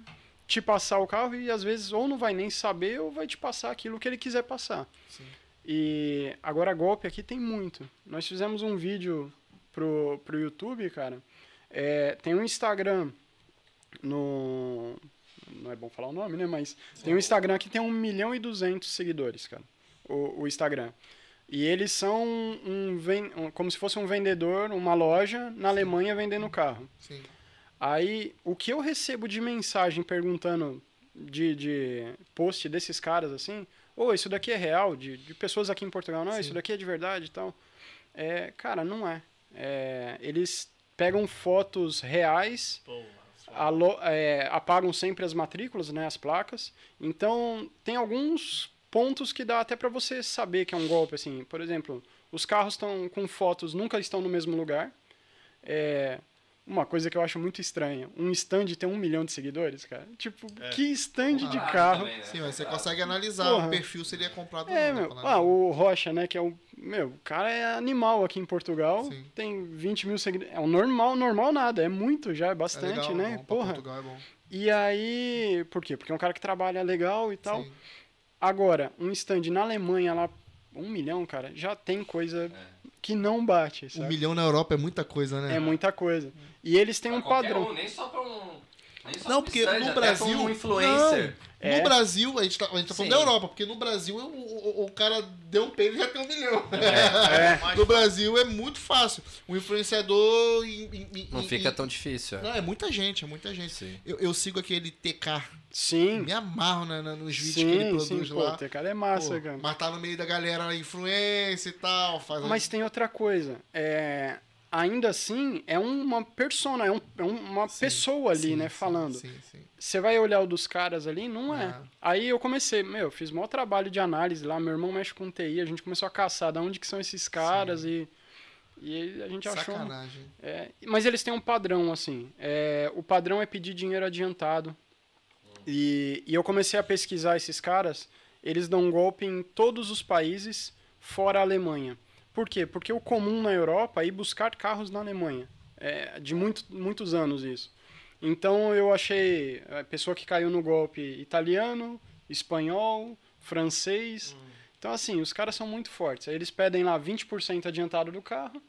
te passar o carro e às vezes ou não vai nem saber ou vai te passar aquilo que ele quiser passar. Sim. E agora golpe aqui tem muito. Nós fizemos um vídeo pro, pro YouTube, cara. É, tem um Instagram no. Não é bom falar o nome, né? Mas tem um Instagram que tem 1 milhão e 200 seguidores, cara. O, o Instagram. E eles são um, um- como se fosse um vendedor, uma loja na Alemanha vendendo carro. Sim. Aí, o que eu recebo de mensagem perguntando de, de post desses caras assim, ô, isso daqui é real, de, de pessoas aqui em Portugal, não, Sim. isso daqui é de verdade e tal. É, cara, não é. É, Eles pegam fotos reais, Pô, alo- é, apagam sempre as matrículas, né, as placas. Então, tem alguns pontos que dá até para você saber que é um golpe, assim. Por exemplo, os carros estão com fotos, nunca estão no mesmo lugar. É, uma coisa que eu acho muito estranha, um stand tem um milhão de seguidores, cara. Tipo, É. que stand de Ah, carro. também, né? Sim, mas você consegue analisar Porra. o perfil se ele é comprado É, ou não. meu. Ah, o Rocha, né, que é o... Meu, o cara é animal aqui em Portugal. Sim. Tem 20 mil seguidores. É um normal, normal nada. É muito já, é É bastante, legal, né? bom, pra Porra. Portugal é bom. E aí... Por quê? Porque é um cara que trabalha legal e tal. Sim. Agora, um stand na Alemanha lá, um milhão, cara, já tem coisa que não bate, Um sabe? milhão na Europa é muita coisa, né? É muita coisa. E eles têm Pra um padrão. um, nem só pra um. Nem só Não, pra um porque no Brasil- um influencer. É. No Brasil, a gente tá, a gente tá falando Sim. da Europa, porque no Brasil o, o, o cara deu um peido e já tem um milhão. É. mais No Brasil é muito fácil. O influenciador. em- em- em- Não em- fica tão difícil. é. Não, é muita gente, é muita gente. Sim. Eu, eu sigo aquele TK. Sim. Me amarro né, na- nos vídeos Sim, que ele sim, produz pô, lá. o cara é massa, Pô, cara. Mas tá no meio da galera influência e tal. Faz Mas tem outra coisa. É, ainda assim, é uma persona, é, um- é uma Sim, pessoa ali, sim, né, falando. Você vai olhar o dos caras ali, não é. Ah. Aí eu comecei, meu, eu fiz maior trabalho de análise lá, meu irmão mexe com TI, a gente começou a caçar de onde que são esses caras e, e a gente achou... Sacanagem. É, mas eles têm um padrão, assim. É, o padrão é pedir dinheiro adiantado. E, e eu comecei a pesquisar esses caras. Eles dão um golpe em todos os países, fora a Alemanha. Por quê? Porque o comum na Europa é ir buscar carros na Alemanha. É, de muito, muitos anos isso. Então eu achei a pessoa que caiu no golpe italiano, espanhol, francês. Então, assim, os caras são muito fortes. Aí eles pedem lá 20% adiantado do carro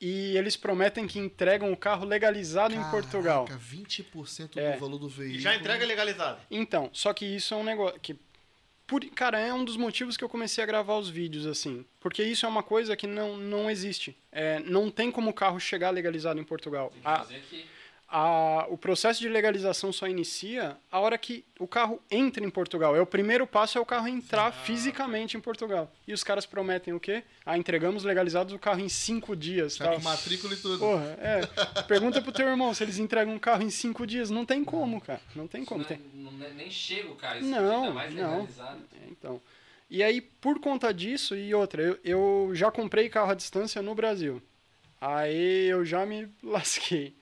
e eles prometem que entregam o carro legalizado em Portugal. Caraca, 20% É. do valor do veículo. E já entrega legalizado. Então, só que isso é um negócio que. Por, cara, é um dos motivos que eu comecei a gravar os vídeos assim. Porque isso é uma coisa que não, não existe. É, não tem como o carro chegar legalizado em Portugal. A, Fazer aqui. A, o processo de legalização só inicia a hora que o carro entra em Portugal. É o primeiro passo é o carro entrar fisicamente em Portugal. E os caras prometem o quê? Ah, entregamos legalizados o carro em cinco dias. Já com matrícula e tudo. Porra, é. Pergunta pro teu irmão se eles entregam um carro em cinco dias. Não tem como, cara. Não tem como. Não é- Tem... é- nem chega o cara, Não, ainda mais não. legalizado. É, então. E aí, por conta disso, e outra, eu, eu já comprei carro à distância no Brasil. Aí eu já me lasquei.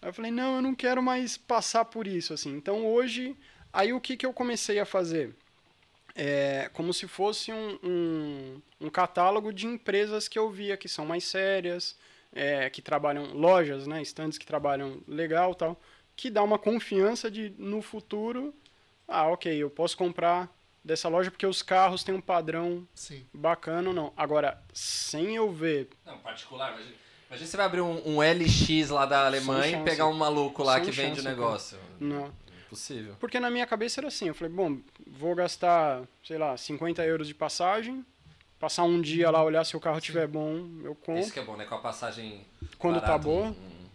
Aí eu falei, não, eu não quero mais passar por isso, assim. Então hoje, aí o que, que eu comecei a fazer? É como se fosse um, um, um catálogo de empresas que eu via que são mais sérias, é, que trabalham, lojas, né, stands que trabalham legal tal, que dá uma confiança de, no futuro, ah, ok, eu posso comprar dessa loja porque os carros têm um padrão Sim. bacana ou não. Agora, sem eu ver Não, particular, imagina, imagina você vai abrir um, um LX lá da Alemanha chance. e pegar um maluco lá Sem que vende o negócio. Não. Impossível. Porque na minha cabeça era assim, eu falei, bom, vou gastar, sei lá, 50 euros de passagem, passar um dia lá, olhar se o carro estiver bom, eu compro. Isso que é bom, né? Com a passagem. Quando tá barata, boa. um- um-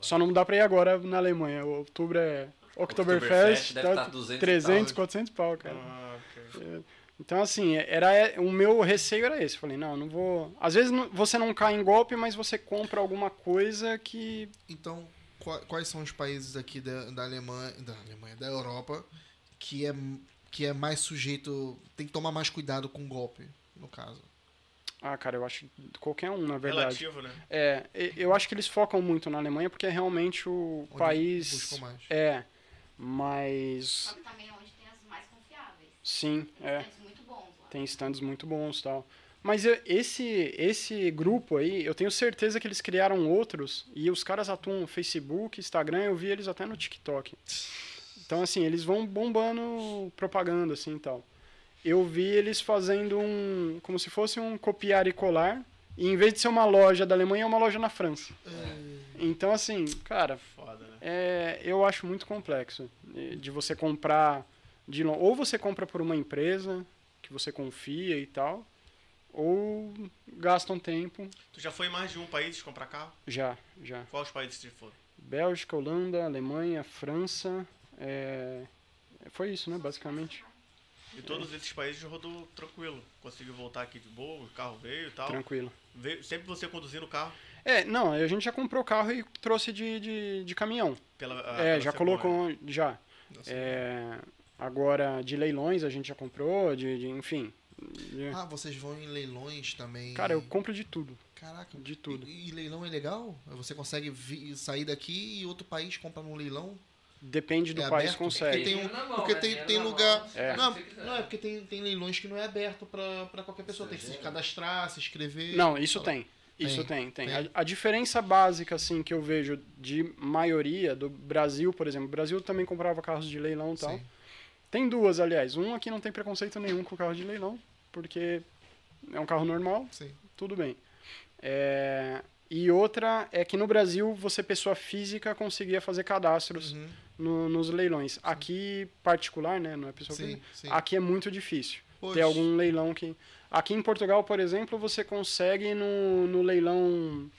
Só não dá pra ir agora na Alemanha. Outubro é Oktoberfest Oktoberfest, deve tá tá 200 300, pau. 400 pau, cara. Ah, ok. Então, assim, era, o meu receio era esse. Falei, não, não vou... Às vezes não- você não cai em golpe, mas você compra alguma coisa que... Então, qua- quais são os países aqui da, da Alemanha, da Alemanha, da Europa, que é que é mais sujeito, tem que tomar mais cuidado com o golpe, no caso? Ah, cara, eu acho que qualquer um, na verdade. Relativo, né? É, eu acho que eles focam muito na Alemanha porque é realmente o Onde país. buscam mais. É, mas. Só que também é onde tem as mais confiáveis. Sim, é. stands muito bons lá. Tem stands muito bons e tal. Mas esse, esse grupo aí, eu tenho certeza que eles criaram outros e os caras atuam no Facebook, Instagram, eu vi eles até no TikTok. Então, assim, eles vão bombando propaganda, assim e tal. Eu vi eles fazendo um. como se fosse um copiar e colar, e em vez de ser uma loja da Alemanha, é uma loja na França. Então, assim, cara, Foda, né? é, eu acho muito complexo eh, de você comprar de ou você compra por uma empresa que você confia e tal, ou gasta um tempo Tu já foi em mais de um país comprar carro? já, já. Quais países que foram? Bélgica, Holanda, Alemanha, França, é, foi isso, né, basicamente. E todos esses países rodou tranquilo. Conseguiu voltar aqui de boa, o carro veio e tal. Tranquilo. Veio- sempre você conduzindo o carro É, não, a gente já comprou o carro e trouxe de, de, de caminhão. pela. a- é, pela já colocou, já. Nossa. É, agora, de leilões a gente já comprou, de, de- enfim. de- Ah, vocês vão em leilões também? Cara, eu compro de tudo. Caraca, de tudo. E, e leilão é legal? Você consegue vi- sair daqui e outro país comprar num leilão? Depende do É país, aberto? consegue. Porque tem, um- mão, porque né? tem, tem lugar. É. Não, não, é porque tem, tem leilões que não é aberto pra, pra qualquer pessoa. Tem que se cadastrar, se inscrever. Não, isso tem. Isso tem, Tem, tem. tem. A, a diferença básica, assim, que eu vejo de maioria do Brasil, por exemplo. O Brasil também comprava carros de leilão e tal. Sim. Tem duas, aliás. Um aqui não tem preconceito nenhum com o carro de leilão, porque é um carro normal, Sim. tudo bem. É, E outra é que no Brasil, você, pessoa física, conseguia fazer cadastros Uhum. no- nos leilões. Aqui, particular, né? Não é pessoa Sim, sim. Aqui é muito difícil. Poxa. Ter algum leilão que. Aqui em Portugal, por exemplo, você consegue no, no leilão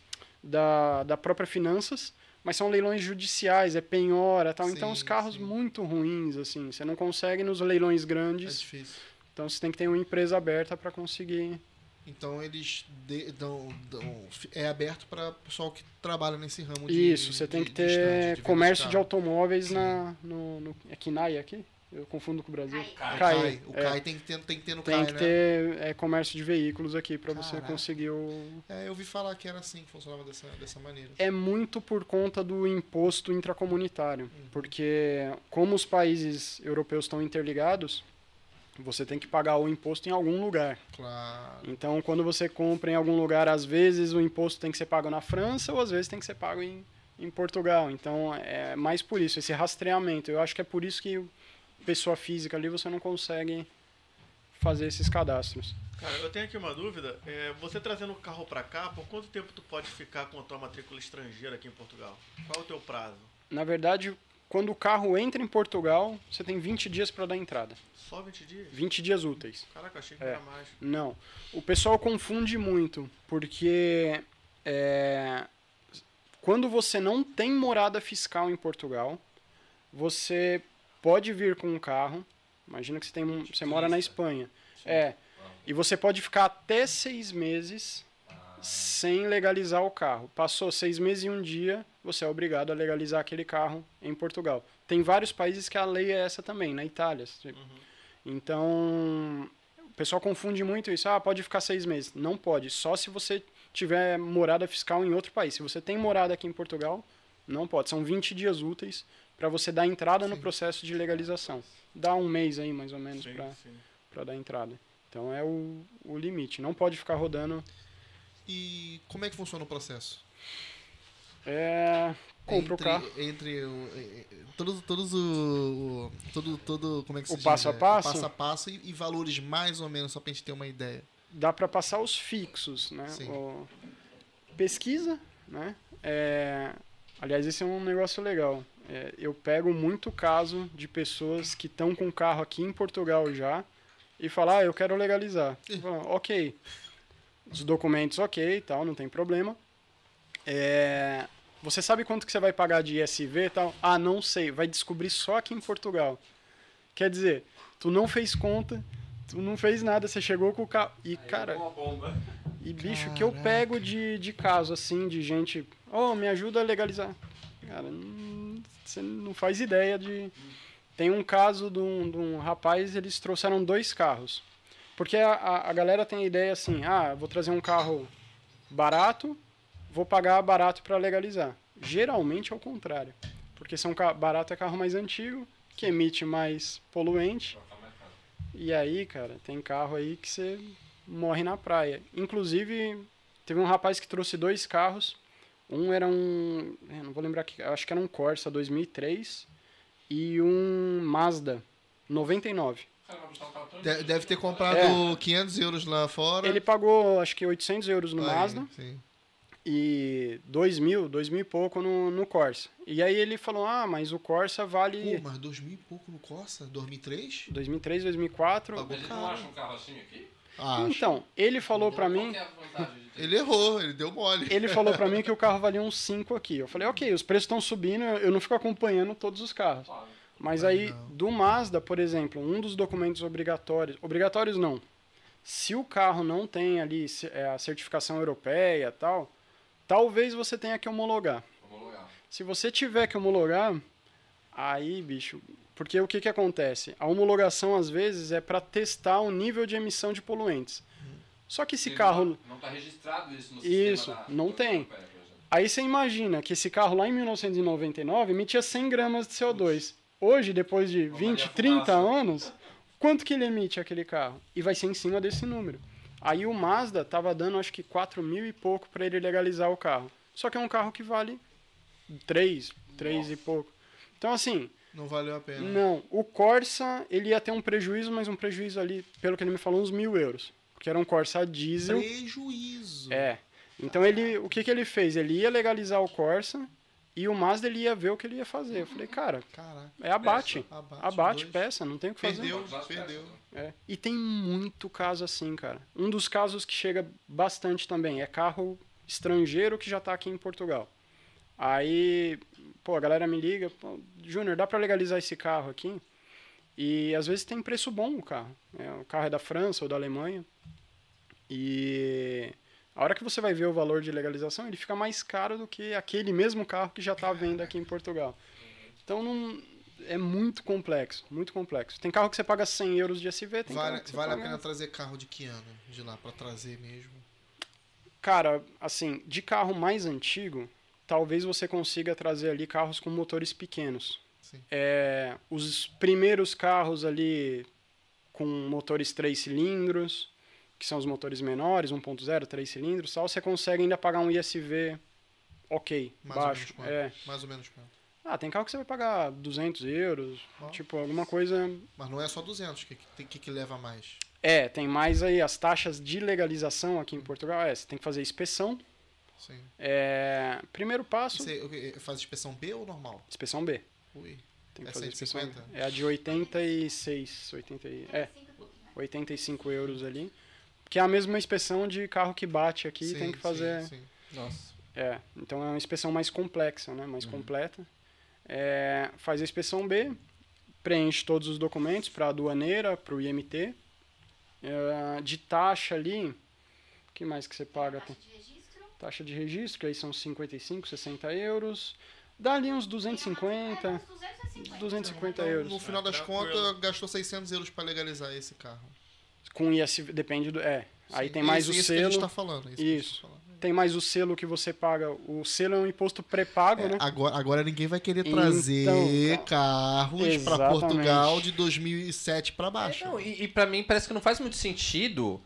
da, da própria Finanças, mas são leilões judiciais, é penhora tal. então, Sim, os carros sim. muito ruins, assim. Você não consegue nos leilões É grandes. difícil. Então, você tem que ter uma empresa aberta para conseguir. Então eles de- dão, dão- é aberto para pessoal que trabalha nesse ramo de Isso, você de- tem que de ter stand, venda comércio de automóveis na, no, no. É KINAI aqui? Eu confundo com o Brasil. CAI, CAI, o é. CAI tem que ter, tem que ter no Tem CAI, que né? ter é, comércio de veículos aqui para você conseguir o, É, eu ouvi falar que era assim, que funcionava dessa, dessa maneira. é muito por conta do imposto intracomunitário. Porque, como os países europeus estão interligados, você tem que pagar o imposto em algum lugar. Claro. Então, quando você compra em algum lugar, às vezes o imposto tem que ser pago na França ou às vezes tem que ser pago em, em Portugal. Então, é mais por isso, esse rastreamento. Eu acho que é por isso que pessoa física ali você não consegue fazer esses cadastros. Cara, eu tenho aqui uma dúvida. É, você trazendo o carro pra cá, por quanto tempo tu pode ficar com a tua matrícula estrangeira aqui em Portugal? Qual é o teu prazo? Na verdade, quando o carro entra em Portugal, você tem 20 dias para dar entrada. Só 20 dias? 20 dias úteis. Caraca, achei que É. era mais. Não. O pessoal confunde muito, porque é, quando você não tem morada fiscal em Portugal, você pode vir com um carro. Imagina que você, tem um, você mora na Espanha. É. E você pode ficar até seis meses sem legalizar o carro. Passou seis meses e um dia, você é obrigado a legalizar aquele carro em Portugal. Tem vários países que a lei é essa também, na Itália. Então, o pessoal confunde muito isso. Ah, pode ficar seis meses. Não pode. Só se você tiver morada fiscal em outro país. Se você tem morada aqui em Portugal, não pode. São 20 dias úteis para você dar entrada no Sim. processo de legalização. Dá um mês aí, mais ou menos, para para dar entrada. Então é o, o limite. Não pode ficar rodando. E como é que funciona o processo? É, compra entre, o carro. Entre o, todos, todos o, o- todo, todo, como é que se O diz? passo a É, passo? O passo a passo e, e valores mais ou menos, só pra gente ter uma ideia. Dá para passar os fixos, né? Sim. O- pesquisa, né? É, aliás, esse é um negócio legal. É, eu pego muito caso de pessoas que estão com carro aqui em Portugal já e falam, ah, eu quero legalizar. Eu falo, ok. Os documentos, ok, e tal, não tem problema. É, você sabe quanto que você vai pagar de ISV e tal? Ah, não sei. Vai descobrir só aqui em Portugal. Quer dizer, tu não fez conta, tu não fez nada, você chegou com o carro. E, cara, bomba. e bicho, que eu Caraca. pego de, de caso assim, de gente, oh, me ajuda a legalizar. Cara, você não faz ideia de. tem um caso de um, de um rapaz, eles trouxeram dois carros. Porque a, a, a galera tem a ideia assim, ah, vou trazer um carro barato, vou pagar barato para legalizar. Geralmente é o contrário. Porque são barato é carro mais antigo, que emite mais poluente. E aí, cara, tem carro aí que você morre na praia. Inclusive, teve um rapaz que trouxe dois carros. Um era um. eu não vou lembrar que. Acho que era um Corsa 2003 e um Mazda 99. De- Deve ter comprado É. 500 euros lá fora. Ele pagou, acho que 800 euros no Aí, Mazda sim. e 2 mil, 2 mil e pouco no, no Corsa. E aí ele falou: Ah, mas o Corsa vale Pô, mas 2000 e pouco no Corsa? 2003? 2003, 2004. Pagou eles não acham um carro assim aqui? Ah, Então, ele falou pra mim. É ele errou, ele deu mole. Ele falou pra mim que o carro valia uns 5 aqui. Eu falei, ok, os preços estão subindo, eu não fico acompanhando todos os carros. Mas aí, do Mazda, por exemplo, um dos documentos obrigatórios. Obrigatórios não. Se o carro não tem ali é, a certificação europeia e tal, talvez você tenha que homologar. Homologar. Se você tiver que homologar, aí, bicho. Porque o que, que acontece? A homologação, às vezes, é para testar o nível de emissão de poluentes. Só que esse carro. Não, não tá registrado isso no Isso, sistema da- não tem. Aí você imagina que esse carro lá em 1999 emitia 100 gramas de CO2. Hoje, depois de 20, valia 30 fumaça. anos, quanto que ele emite aquele carro? E vai ser em cima desse número. Aí o Mazda tava dando acho que 4 mil e pouco para ele legalizar o carro. Só que é um carro que vale 3, 3 e pouco. Então assim, Não valeu a pena. não. O Corsa, ele ia ter um prejuízo, mas um prejuízo ali, pelo que ele me falou, uns mil euros. Porque era um Corsa diesel. Prejuízo. É. Então ele, o que que ele fez? Ele ia legalizar o Corsa e o Mazda ele ia ver o que ele ia fazer. Eu falei, cara, Caraca. é abate. Abate, Abate, dois. peça, não tem o que fazer. Perdeu, perdeu. É. E tem muito caso assim, cara. Um dos casos que chega bastante também é carro estrangeiro que já tá aqui em Portugal. Aí, pô, a galera me liga, Júnior, dá pra legalizar esse carro aqui? E às vezes tem preço bom o carro. É, o carro é da França ou da Alemanha. E a hora que você vai ver o valor de legalização, ele fica mais caro do que aquele mesmo carro que já tá à venda aqui em Portugal. Então não, é muito complexo, muito complexo. Tem carro que você paga 100 euros de SV, tem Vale, carro que você vale a paga... pena trazer carro de que ano de lá pra trazer mesmo? Cara, assim, de carro mais antigo, talvez você consiga trazer ali carros com motores pequenos. É, os primeiros carros ali com motores 3 cilindros, que são os motores menores, 1.0, 3 cilindros, tal, você consegue ainda pagar um ISV ok, Mais ou baixo. menos quanto? É. Mais ou menos quanto? Ah, tem carro que você vai pagar 200 euros, tipo, alguma coisa Mas não é só 200, o que, que, que leva mais? É, tem mais aí as taxas de legalização aqui em Portugal. É, você tem que fazer inspeção. Sim. É, primeiro passo, Você faz inspeção B ou normal? inspeção B. Ui. Tem que É fazer inspeção. 150? É a de 86, 80, e- é, 85 euros ali. Que é a mesma inspeção de carro que bate aqui, Sim, tem que sim, fazer. sim. Nossa. É, então é uma inspeção mais complexa, né? Uhum. Mais completa. É, faz a inspeção B, preenche todos os documentos para a aduaneira, para o IMT. É, de taxa ali, o que mais que você paga? Taxa de. Taxa de registro, que aí são 55, 60 euros. Dá ali uns 250, É, uns 250. 250 Então, euros. no final das Tranquilo. contas, gastou 600 euros pra legalizar esse carro. Com ISV, depende do. É. Aí Sim, tem mais isso, o isso que a gente selo. tá falando. Isso. que a gente Isso. tá falando. Tem mais o selo que você paga. O selo é um imposto pré-pago, É, né? agora, agora ninguém vai querer Então, trazer cara. carros pra Exatamente. Portugal de 2007 pra baixo. É, não, e, e pra mim parece que não faz muito sentido.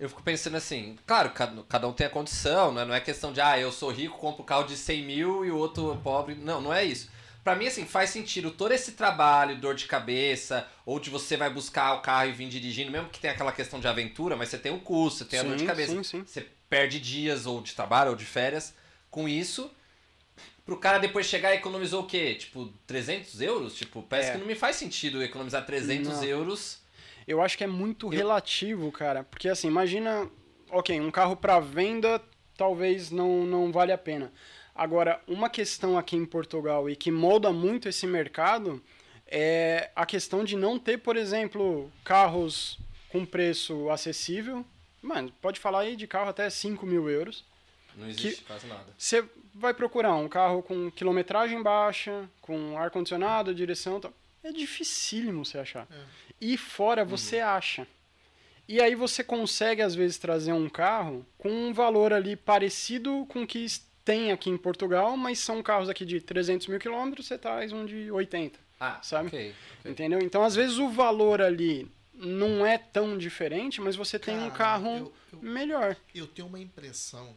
Eu fico pensando assim, claro, cada, cada um tem a condição, né? não é questão de, ah, eu sou rico, compro um carro de 100 mil e o outro pobre. Não, não é isso. Pra mim, assim, faz sentido todo esse trabalho, dor de cabeça, ou de você vai buscar o carro e vir dirigindo, mesmo que tenha aquela questão de aventura, mas você tem um custo, você tem a dor de cabeça. sim, sim. Você perde dias ou de trabalho ou de férias com isso. Pro cara depois chegar e economizou o quê? Tipo, 300 euros? Tipo, parece É. que não me faz sentido economizar 300 Não. euros. Eu acho que é muito relativo, cara. Porque assim, imagina. Ok, um carro para venda talvez não, não vale a pena. Agora, uma questão aqui em Portugal e que molda muito esse mercado é a questão de não ter, por exemplo, carros com preço acessível. Mano, pode falar aí de carro até 5 mil euros. Não existe quase nada. Você vai procurar um carro com quilometragem baixa, com ar-condicionado, direção. tal. É dificílimo você achar. É. E fora você acha. E aí você consegue, às vezes, trazer um carro com um valor ali parecido com o que tem aqui em Portugal, mas são carros aqui de 300 mil quilômetros, você traz um de 80. Ah, Sabe? ok. ok. Entendeu? Então, às vezes, o valor ali não é tão diferente, mas você tem um Cara, carro eu- eu- melhor. Eu tenho uma impressão,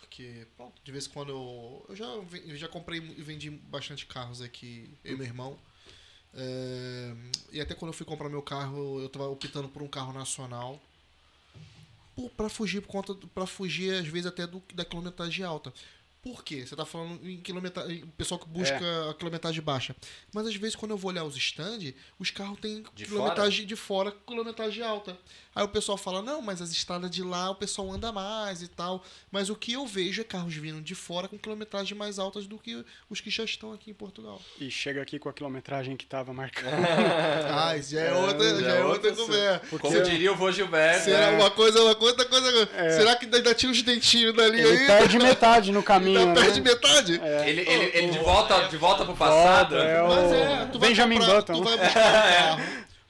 porque, pronto, de vez em quando eu. Eu já, eu já comprei e vendi bastante carros aqui, eu e meu irmão. É, e até quando eu fui comprar meu carro, eu tava optando por um carro nacional. Por, pra fugir por conta. Pra fugir, às vezes, até do, da quilometragem alta. Por quê? Você tá falando em quilometragem. O pessoal que busca É. a quilometragem baixa. Mas às vezes, quando eu vou olhar os stand, os carros têm De quilometragem de fora, quilometragem alta. Aí o pessoal fala, não, mas as estradas de lá o pessoal anda mais e tal. Mas o que eu vejo é carros vindo de fora com quilometragem mais altas do que os que já estão aqui em Portugal. E chega aqui com a quilometragem que tava marcada. Ah, isso já é outra, já é outra conversa. Como diria o vô Gilberto. Será né? uma coisa, uma coisa, outra coisa. Será que ainda tira uns dentinhos dali Ele aí? perde metade no caminho, Ainda né? perde metade? É. Ele, ele, ele de, volta, de volta pro passado. É o Mas é, tu vai Benjamin comprar, Button. Tu vai buscar um carro.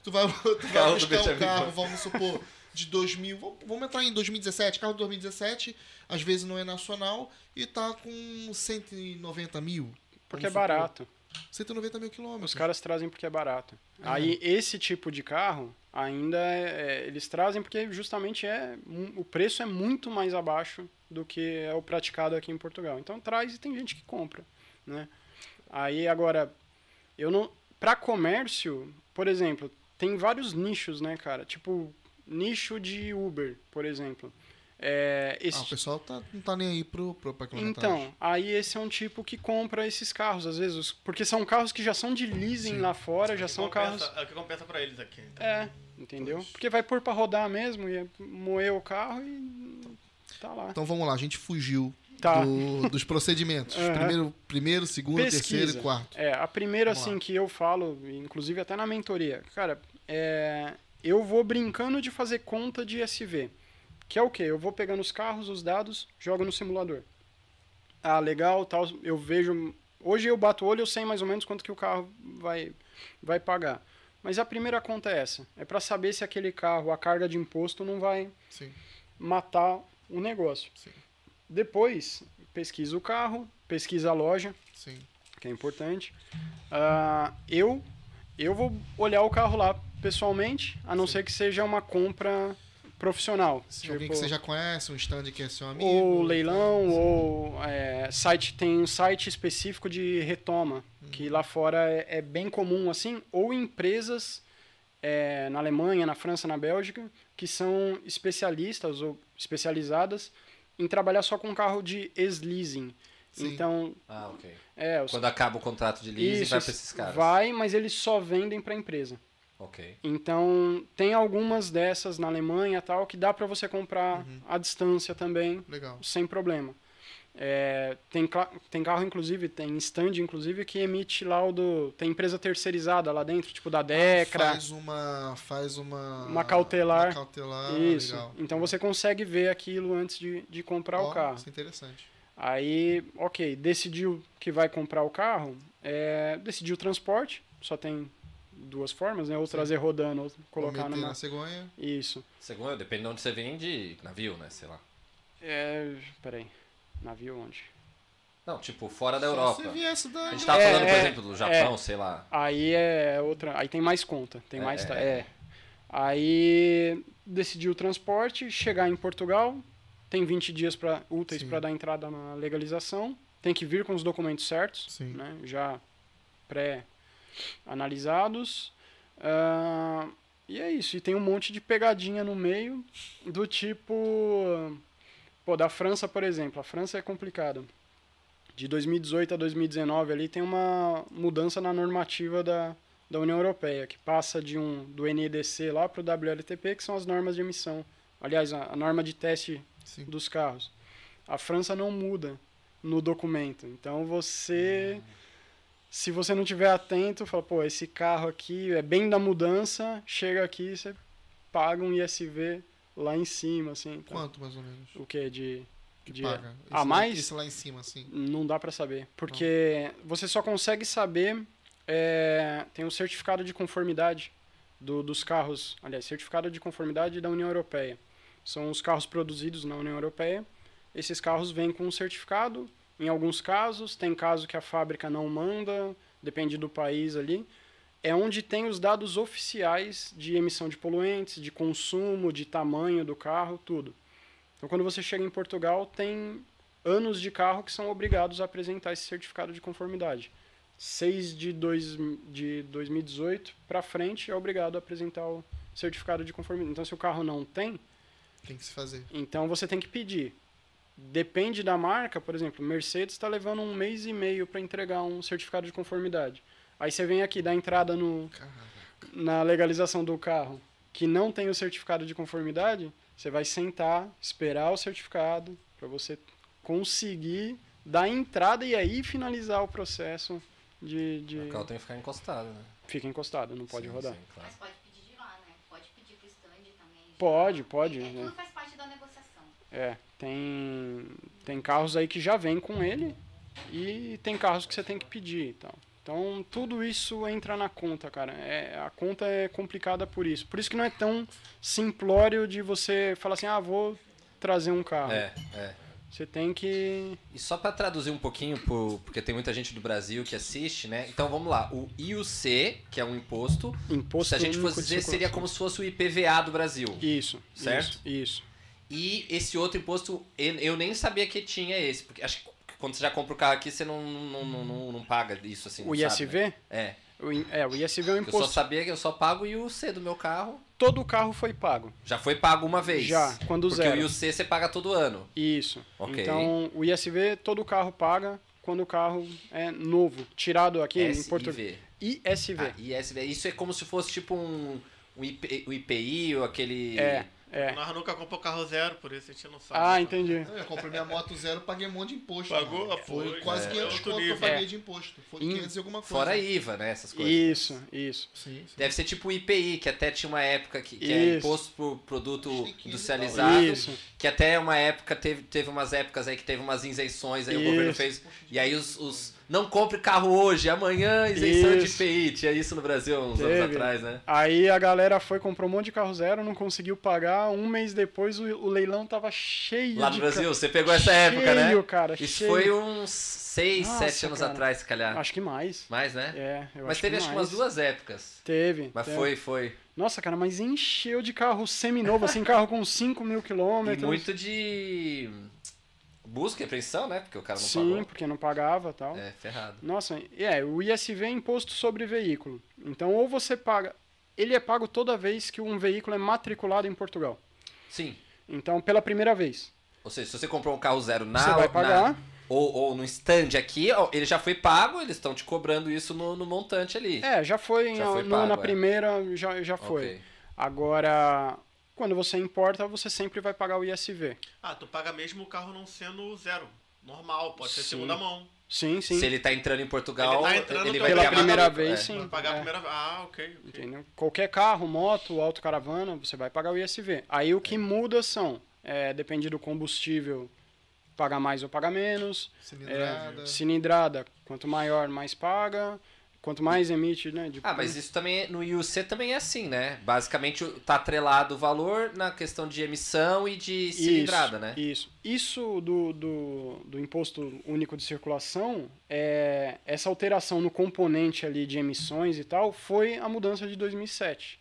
Tu vai, tu vai Carro buscar um carro, vamos supor, de 2000. Vamos, vamos entrar em 2017. Carro de 2017, às vezes não é nacional e tá com 190 mil. Porque é barato. 190 mil quilômetros. Os caras trazem porque é barato. Uhum. Aí esse tipo de carro ainda é, é, eles trazem porque justamente é o preço é muito mais abaixo do que é o praticado aqui em Portugal. Então traz e tem gente que compra, né? Aí agora eu não para comércio, por exemplo, tem vários nichos, né, cara? Tipo nicho de Uber, por exemplo. É, esse Ah, o pessoal tá, não tá nem aí pro, pro, pra então, aí esse é um tipo que compra esses carros, às vezes, os- porque são carros que já são de leasing Sim. lá fora, É já o que são compensa- carros. É o que compensa pra eles aqui. então. É, entendeu? Porque vai pôr pra rodar mesmo, e moer o carro e tá lá. Então vamos lá, a gente fugiu Tá. do- dos procedimentos. Aham. Primeiro, primeiro, segundo, terceiro Pesquisa. e quarto. É, a primeira, Vamos assim, lá. que eu falo, inclusive até na mentoria, cara, é, eu vou brincando de fazer conta de SV. Que é o quê? Eu vou pegando os carros, os dados, jogo no simulador. Ah, legal, tal, eu vejo... Hoje eu bato o olho, eu sei mais ou menos quanto que o carro vai, vai pagar. Mas a primeira conta é essa. É para saber se aquele carro, a carga de imposto não vai Sim, matar o negócio. Sim. Depois, pesquisa o carro, pesquisa a loja, sim. que é importante. Ah, eu eu vou olhar o carro lá pessoalmente, a não ser que seja uma compra profissional. Se alguém que tipo, você já conhece, um stand que é seu amigo. ou leilão, ou é, site tem um site específico de retoma, que lá fora é, é bem comum assim, ou empresas é, na Alemanha, na França, na Bélgica, que são especialistas ou especializadas em trabalhar só com carro de ex-leasing. Então, Ah, ok. é, os Quando acaba o contrato de leasing, isso, vai pra esses caras. vai, mas eles só vendem para a empresa. Ok. Então, tem algumas dessas na Alemanha tal que dá para você comprar Uhum. à distância também, Legal. sem problema. É, tem, tem carro, inclusive, tem stand, inclusive, que emite laudo. Tem empresa terceirizada lá dentro, tipo da Decra. Faz uma. Faz uma. Uma cautelar. Uma cautelar. isso. Legal. Então você consegue ver aquilo antes de, de comprar Ó, o carro. Isso é interessante. Aí, ok, decidiu que vai comprar o carro, é, decidiu o transporte, só tem duas formas, né? Ou trazer rodando, ou colocar meter numa. na cegonha. Isso. Segundo, depende de onde você vende, navio, né? Sei lá. É. Peraí. Navio onde? Não, tipo, fora da Só Europa. Se viesse da. A gente tava É, falando, por é, exemplo, do Japão, sei lá. Aí é outra. Aí tem mais conta. Tem É, mais. é. É. Aí decidiu o transporte, chegar em Portugal, tem 20 dias pra, úteis para dar entrada na legalização, tem que vir com os documentos certos, Sim. né, já pré-analisados. Ah, e é isso. E tem um monte de pegadinha no meio, do tipo. Pô, da França, por exemplo. A França é complicado. De 2018 a 2019 ali tem uma mudança na normativa da, da União Europeia, que passa de um do NEDC lá para o WLTP, que são as normas de emissão. Aliás, a, a norma de teste Sim. dos carros. A França não muda no documento. Então você, se você não tiver atento, fala, pô, esse carro aqui é bem da mudança, chega aqui você paga um ISV lá em cima, assim. Então, Quanto mais ou menos? o que de Que de paga? Esse a mais? Esse lá em cima, assim. não dá pra saber, porque você só consegue saber é, tem o certificado de conformidade do- dos carros, aliás, certificado de conformidade da União Europeia. São os carros produzidos na União Europeia. Esses carros vêm com um certificado. Em alguns casos, tem caso que a fábrica não manda, depende do país ali. É onde tem os dados oficiais de emissão de poluentes, de consumo, de tamanho do carro, tudo. Então, quando você chega em Portugal, tem anos de carro que são obrigados a apresentar esse certificado de conformidade. 6 de, dois, de 2018 para frente é obrigado a apresentar o certificado de conformidade. Então, se o carro não tem, Tem que se fazer. então você tem que pedir. Depende da marca, por exemplo, Mercedes está levando um mês e meio para entregar um certificado de conformidade. Aí você vem aqui, dá entrada no, Caraca. na legalização do carro que não tem o certificado de conformidade, você vai sentar, esperar o certificado para você conseguir dar entrada e aí finalizar o processo de, de... O carro tem que ficar encostado, né? fica encostado, não pode Sim, rodar. sim, claro. Mas pode pedir de lá, né? Pode pedir pro stand também. de Pode, lá. pode, É, né? tudo faz parte da negociação. É, tem tem carros aí que já vem com ele e tem carros que você tem que pedir e tal. Então tudo isso entra na conta, cara. É, a conta é complicada por isso. Por isso que não é tão simplório de você falar assim, ah, vou trazer um carro. É, é. Você tem que. E só para traduzir um pouquinho, por- porque tem muita gente do Brasil que assiste, né? Então vamos lá. O IUC, que é um imposto, Imposto se a gente fosse dizer, seria como se fosse o IPVA do Brasil. Isso. Certo? Isso. isso. E esse outro imposto, eu nem sabia que tinha esse. Porque acho que quando você já compra o carro aqui, você não, não, não, não, paga isso assim. O não sabe, ISV? né? É. O é, o ISV é um Eu só imposto. sabia que eu só pago o IUC do meu carro. Todo o carro foi pago. Já foi pago uma vez. Já, quando Porque zero. o IUC você paga todo ano. Isso. Ok. Então, o ISV, todo o carro paga quando o carro é novo. Tirado aqui em português. ISV. Ah, ISV. Isso é como se fosse tipo um, um IP, o IPI ou aquele. É, é. Nós nunca comprou carro zero, por isso a gente não sabe. Ah, entendi. Eu comprei minha moto zero, paguei um monte de imposto. Pagou? mano. Foi Foi. quase É. 500 Outro conto que eu paguei É. de imposto. Foi Em- 500 e alguma coisa. Fora IVA, né? Essas coisas. Isso, isso. Sim, sim. Deve ser tipo o IPI, que até tinha uma época que, que é Isso. imposto por produto Chique, industrializado. Isso. Que até uma época teve, teve umas épocas aí que teve umas isenções, aí o governo Isso. fez. E aí os, os- Não compre carro hoje, amanhã isenção Isso. de IPI. Tinha isso no Brasil uns anos Teve. atrás, né? Aí a galera foi, comprou um monte de carro zero, não conseguiu pagar. Um mês depois o, o leilão tava cheio Lá no ca- Brasil, você pegou essa época, né? Cheio, cara, Isso cheio. foi uns 6, Nossa, 7 anos cara. atrás, se calhar. Acho que mais. Mais, né? É, eu Mas acho teve que acho que umas duas épocas. Teve. Mas teve. foi, foi. Nossa, cara, mas encheu de carro seminovo, assim, carro com 5 mil E quilômetros. muito de busca e apreensão, né? Porque o cara não Sim, pagou. porque não pagava e tal. É, ferrado. Nossa, é, o ISV é imposto sobre veículo. Então, ou você paga. Ele é pago toda vez que um veículo é matriculado em Portugal. Sim. Então, pela primeira vez. Ou seja, se você comprou um carro zero na, Você vai pagar. na- ou, ou no stand aqui, ó, ele já foi pago, eles estão te cobrando isso no, no montante ali. É, já foi, em- Já foi no- pago, na é. primeira, já, já foi. Ok. Agora, quando você importa, você sempre vai pagar o ISV. Ah, tu paga mesmo o carro não sendo zero. Normal, pode ser Sim. segunda mão. Sim, sim. Se ele tá entrando em Portugal, Ele tá entrando ele pela vai Pela primeira mais- vez, é. sim. Vai pagar é. a primeira Ah, ok. ok. Entendeu? Qualquer carro, moto, autocaravana, você vai pagar o ISV. Aí o que muda são, é, depende do combustível, paga mais ou paga menos. Cilindrada. É, cilindrada, quanto maior, mais paga. Quanto mais emite, né? de- Ah, mas isso também é- no IUC também é assim, né? Basicamente tá atrelado o valor na questão de emissão e de cilindrada, isso, né? Isso. Isso do, do, do imposto único de circulação, é, essa alteração no componente ali de emissões e tal, foi a mudança de 2007.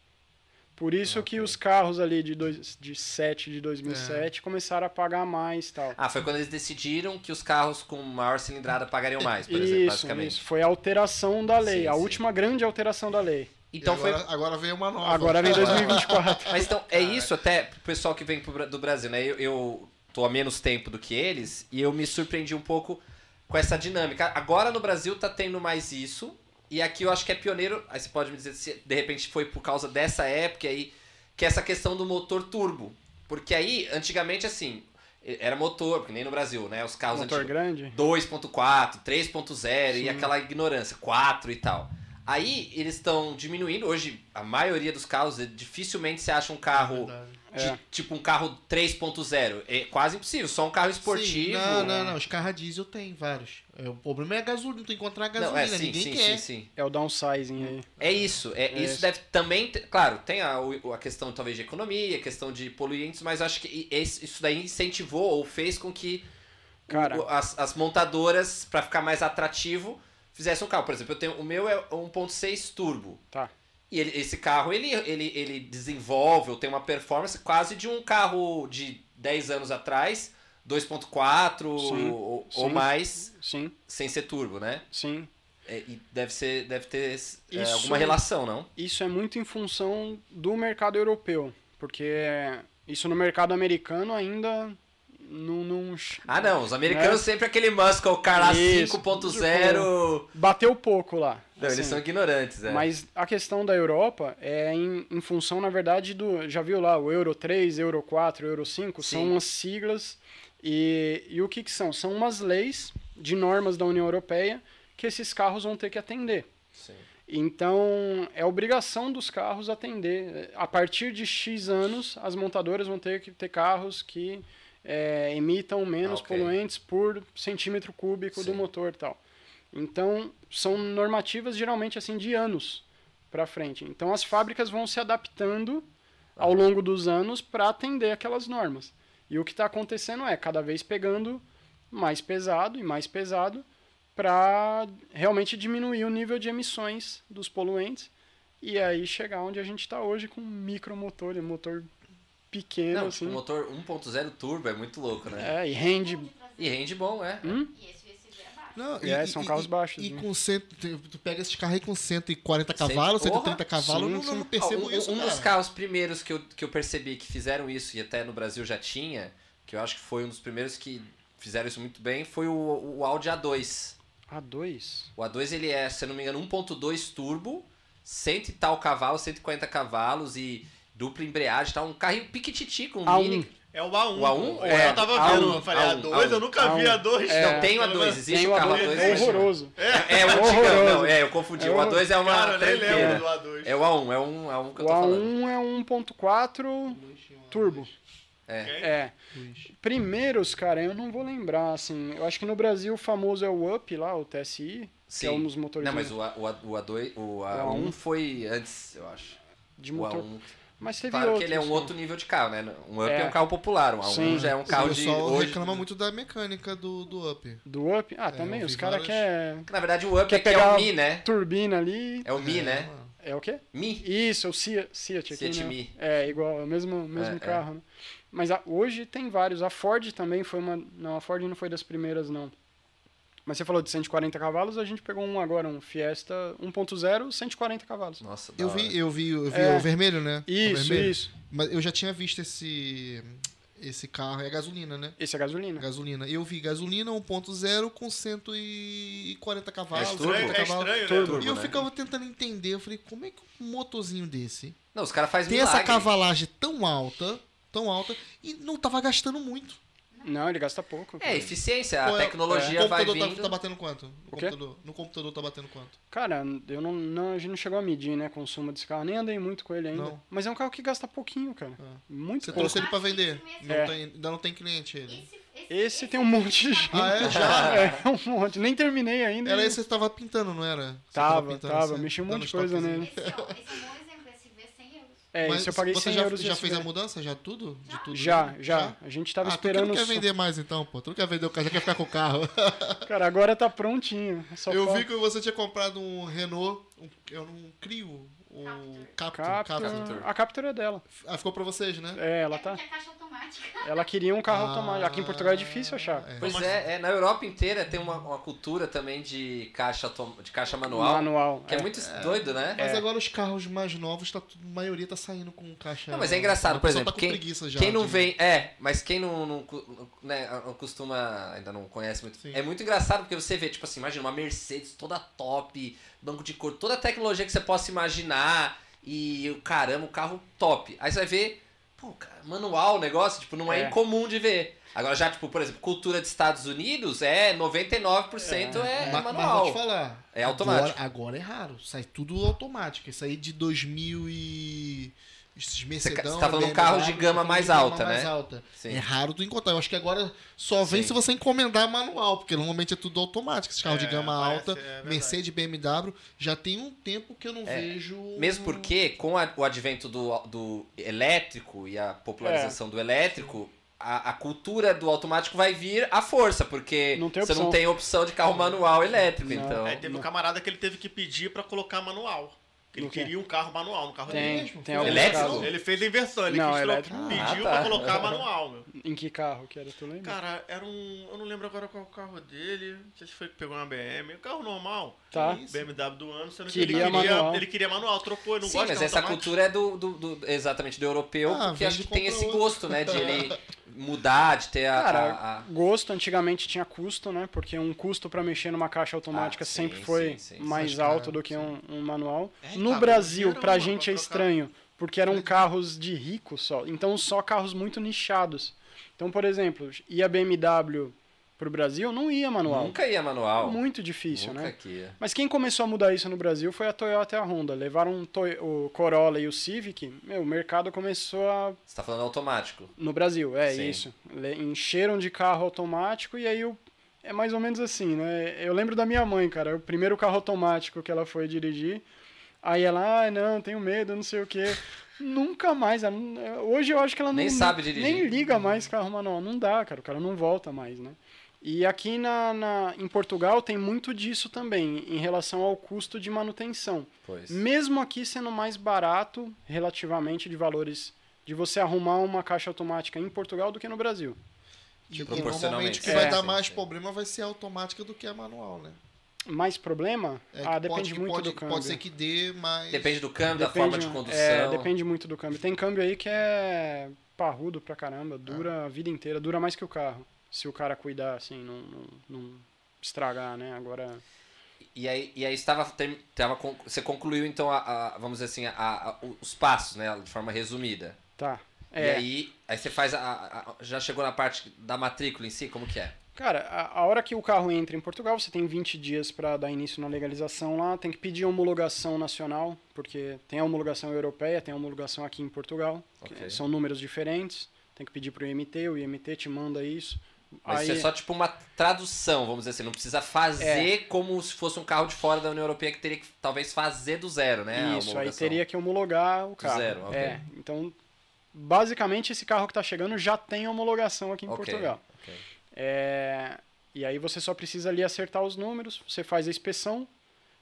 Por isso que os carros ali de, dois, de 7 de 2007 começaram a pagar mais e tal. Ah, foi quando eles decidiram que os carros com maior cilindrada pagariam mais, por exemplo, isso, basicamente. isso. Foi a alteração da lei, Sim, a sim. última grande alteração da lei. Então E foi agora, agora veio uma nova. Agora vem 2024. Mas então, é isso até pro pessoal que vem pro do Brasil, né? Eu, eu tô há menos tempo do que eles e eu me surpreendi um pouco com essa dinâmica. Agora no Brasil tá tendo mais isso. E aqui eu acho que é pioneiro. Aí você pode me dizer se de repente foi por causa dessa época aí, que é essa questão do motor turbo. Porque aí, antigamente, assim, era motor, porque nem no Brasil, né? Os carros Motor antigos. grande. 2.4, 3.0 e aquela ignorância, 4 e tal. Aí eles estão diminuindo. Hoje, a maioria dos carros, eh, dificilmente você acha um carro. Verdade. de- É. tipo um carro 3.0. É quase impossível. Só um carro esportivo. Sim, não, não, não. Os carros a diesel tem vários. É, O problema é a gasolina. Tu encontrar Não, gasolina. é, sim, Ninguém sim, quer. sim, sim. É o downsizing aí. É isso. É, É isso isso. deve também. ter- claro, tem a, a questão talvez de economia, a questão de poluentes, mas acho que isso daí incentivou ou fez com que Cara. o- as, as montadoras, pra ficar mais atrativo, fizessem um carro. Por exemplo, eu tenho, o meu é 1.6 turbo. Tá. E ele- esse carro, ele, ele, ele desenvolve ou tem uma performance quase de um carro de 10 anos atrás, 2.4 Sim, ou, ou mais, Sim, sem ser turbo, né? sim. É, e deve, ser, deve ter é, Isso- alguma relação, não? Isso é muito em função do mercado europeu. Porque isso no mercado americano ainda não. não Ah, não. Os americanos sempre aquele Muscle Car lá Né? Isso, 5.0. bateu pouco lá. Não, eles assim. são ignorantes, é. Mas a questão da Europa é em, em função, na verdade, do. Já viu lá, o Euro 3, Euro 4, Euro 5? São Sim. umas siglas. E, e o que, que são? São umas leis de normas da União Europeia que esses carros vão ter que atender. Sim. Então, é obrigação dos carros atender. A partir de X anos, as montadoras vão ter que ter carros que é, emitam menos Ah, ok. poluentes por centímetro cúbico do Sim. motor e tal. Então, são normativas geralmente assim de anos para frente. Então, as fábricas vão se adaptando ao longo dos anos para atender aquelas normas. E o que está acontecendo é cada vez pegando mais pesado e mais pesado para realmente diminuir o nível de emissões dos poluentes e aí chegar onde a gente está hoje com um micromotor, um motor pequeno Não, assim. tipo, o motor 1.0 turbo é muito louco, né? É, e rende. E rende bom, é. Hum? E esse é baixo. Não, É, são carros baixos, E, né? com cento, tu pega esses carros aí com 140 Cento- cavalos, Porra! 130 cavalos, eu não, não percebo Ó, um, isso, um cara. dos carros primeiros que eu, que eu percebi que fizeram isso, e até no Brasil já tinha, que eu acho que foi um dos primeiros que fizeram isso muito bem, foi o, o Audi A2. A2. O A2 ele é, se eu não me engano, 1.2 turbo, 100 e tal cavalos, 140 cavalos e dupla embreagem, tá um carrinho piquititico, um A1. mini. É o A1. O A1? pô. É, eu tava A1, vendo, eu falei A1, A2, eu nunca vi A1. A2. É. Não, tem o Pelo menos- A2, existe Tem o o carro A2, A2. é horroroso. É, o antigão, horroroso. não, é, eu confundi. É o A2 é uma Cara, eu nem tranqueira. lembro do A2. É o A1, é um, é um que eu O tô falando. A1 é 1.4 turbo. É. É. Primeiros, cara, eu não vou lembrar, assim. Eu acho que no Brasil o famoso é o Up lá, o TSI, que é um dos motores Não, mas o, A, o, A, o A2, o A1 A1 foi antes, eu acho. de O motor. A1. Mas teve Claro outros, que ele é um sim. outro nível de carro, né? Um Up é, É. um carro popular, um A1 Sim. já é um carro de hoje. reclama muito da mecânica do, do Up. Do Up? Ah, É, também, eu os caras querem Na verdade, o Up Quer é que é pegar o Mi, né? turbina ali. É o Mi, É, né? É o quê? Mi. Isso, é o Fiat, Fiat aqui, Fiat né? Mi. É, igual, é o mesmo, mesmo É, carro, né? Mas a- hoje tem vários. A Ford também foi uma... Não, a Ford não foi das primeiras, não. Mas você falou de 140 cavalos, a gente pegou um agora, um Fiesta 1.0, 140 cavalos. Nossa, Eu vi, eu vi, eu vi É. o vermelho, né? Isso, vermelho. isso. Mas eu já tinha visto esse esse carro, é gasolina, né? Esse é gasolina. Gasolina. Eu vi gasolina 1.0 com 140 cavalos. É turbo? 130 É cavalos. estranho, né? Turbo, E eu né? ficava tentando entender, eu falei, como é que um motorzinho desse Não, os caras fazem tem milagre. essa cavalagem tão alta, tão alta, e não tava gastando muito. Não, ele gasta pouco. É, eficiência. A é- tecnologia o vai computador vindo. tá, tá batendo quanto? No O quê? computador, no computador tá batendo quanto? Cara, eu não, não, a gente não chegou a medir, né, consumo desse carro. Nem andei muito com ele ainda. Não. Mas é um carro que gasta pouquinho, cara. Ah. Muito Você pouco. trouxe ele pra vender? Não É. tem, ainda não tem cliente ele. Esse, esse, Esse tem um monte de gente. Ah, é? Já? É, um monte. Nem terminei ainda. Era e- esse que você tava pintando, não era? Você Tava, pintando, tava. você Mexi um monte de coisa nele. Esse, é um- esse é um bom exemplo, esse V 100 euros. É, Mas isso eu paguei você 100 já, euros. já esse fez a mudança? Já tudo? De tudo? Já, já. A gente tava ah, esperando. Tu que não quer vender mais então, pô. Tu não quer vender o carro, já quer ficar com o carro. Cara, agora tá prontinho. Só eu vi que você tinha comprado um Renault, um, eu não crio, o. A Captur é dela. Ah, ficou pra vocês, né? É, ela é tá. é automática. Ela queria um carro Ah, automático. Aqui em Portugal é difícil achar. é. Pois é, é, na Europa inteira tem uma, uma cultura também de caixa, autom- de caixa manual, Manual. que é, muito doido, né? Mas É. agora os carros mais novos, tá, a maioria tá saindo com caixa. Não, mas é engraçado, por pessoal exemplo, tá quem, preguiça já quem não de- vem. É, mas quem não, não, né, não costuma. Ainda não conhece muito. Sim. É muito engraçado porque você vê, tipo assim, imagina uma Mercedes toda top, banco de cor, toda a tecnologia que você possa imaginar. E o caramba, um carro top. Aí você vai ver. Pô, cara, manual o negócio, tipo, não é, É. incomum de ver. Agora já, tipo, por exemplo, cultura dos Estados Unidos é 99% é, Ma- Mas, manual. vou te falar. É automático. Agora, agora é raro. Sai tudo automático. Isso aí de 2000 e... Esses Mercedão, você tá falando BMW, carro de gama mais de gama alta, mais né? alta. Sim. É raro tu encontrar. Eu acho que agora só vem Sim. se você encomendar manual, porque normalmente é tudo automático. Esses carros É, de gama parece, alta, é. Mercedes, BMW, já tem um tempo que eu não É. vejo... Mesmo porque, com a- o advento do, do elétrico e a popularização É. do elétrico, a, a cultura do automático vai vir à força, porque Não tem você não tem opção de carro manual elétrico, Não. então... Aí teve um camarada que ele teve que pedir pra colocar manual. Que ele queria um carro manual no carro Tem, dele. mesmo? tem Elétrico? Ele fez a inversão, ele Não, elétrico. pediu Ah, tá. pra colocar manual, meu. Em que carro que era? Tu lembra? Cara, era um. Eu não lembro agora qual é o carro dele. Não sei se foi que pegou uma BM. Um carro normal. Tá. BMW do ano, sendo Queria que ele queria, manual. ele queria manual, trocou, ele não Sim, gosta mas essa automático. cultura é do, do- do- exatamente do europeu, Ah, porque vende acho que tem esse gosto, né, de ele mudar, de ter a... Cara, a- a- gosto antigamente tinha custo, né? Porque um custo pra mexer numa caixa automática Ah, sim, sempre foi sim, sim. mais Mais alto caro, do que um, um manual. É, no paga Brasil, pra gente pra é estranho, porque eram carros de rico só. Então só carros muito nichados. Então, por exemplo, ia BMW pro Brasil, não ia manual. Nunca ia manual. Muito difícil, Nunca né? que ia. Mas quem começou a mudar isso no Brasil foi a Toyota e a Honda. Levaram um o Corolla e o Civic, meu, o mercado começou a Você tá falando automático. no Brasil, é Sim. isso. Encheram de carro automático e aí o- é mais ou menos assim, né? Eu lembro da minha mãe, cara, o primeiro carro automático que ela foi dirigir. Aí ela, ah, não, tenho medo, não sei o quê. Nunca mais. ela hoje eu acho que ela Nem não, sabe dirigir. Nem liga mais carro manual. Não dá, cara. O cara não volta mais, né? E aqui na, na- em Portugal tem muito disso também, em relação ao custo de manutenção. Pois. Mesmo aqui sendo mais barato, relativamente, de valores de você arrumar uma caixa automática em Portugal do que no Brasil. E, e proporcionalmente, normalmente o que vai é. dar mais sim. problema vai ser a automática do que a manual, né? Mais problema? É, ah, depende pode, muito pode, do câmbio. Pode ser que dê, mas... Depende do câmbio, da Depende- forma de condução. É, depende muito do câmbio. Tem câmbio aí que é parrudo pra caramba, Ah. dura a vida inteira, dura mais que o carro. Se o cara cuidar, assim, não, não, não estragar, né? Agora. E aí, e aí estava, term- tava, con- você concluiu então, a, a- vamos dizer assim, a- a- os passos, né, de forma resumida. Tá. E É, aí, aí você faz, a- a- já chegou na parte da matrícula em si, como que é? Cara, a, a hora que o carro entra em Portugal, você tem 20 dias para dar início na legalização lá, tem que pedir homologação nacional, porque tem a homologação europeia, tem a homologação aqui em Portugal, que Ok. são números diferentes, tem que pedir pro IMT, o IMT te manda isso. Mas Aí, isso é só tipo uma tradução, vamos dizer assim, não precisa fazer É. como se fosse um carro de fora da União Europeia que teria que talvez fazer do zero, né? Isso, aí teria que homologar o carro. zero, ok. É, então, basicamente esse carro que está chegando já tem homologação aqui em Ok, Portugal. É, e aí você só precisa ali acertar os números, você faz a inspeção,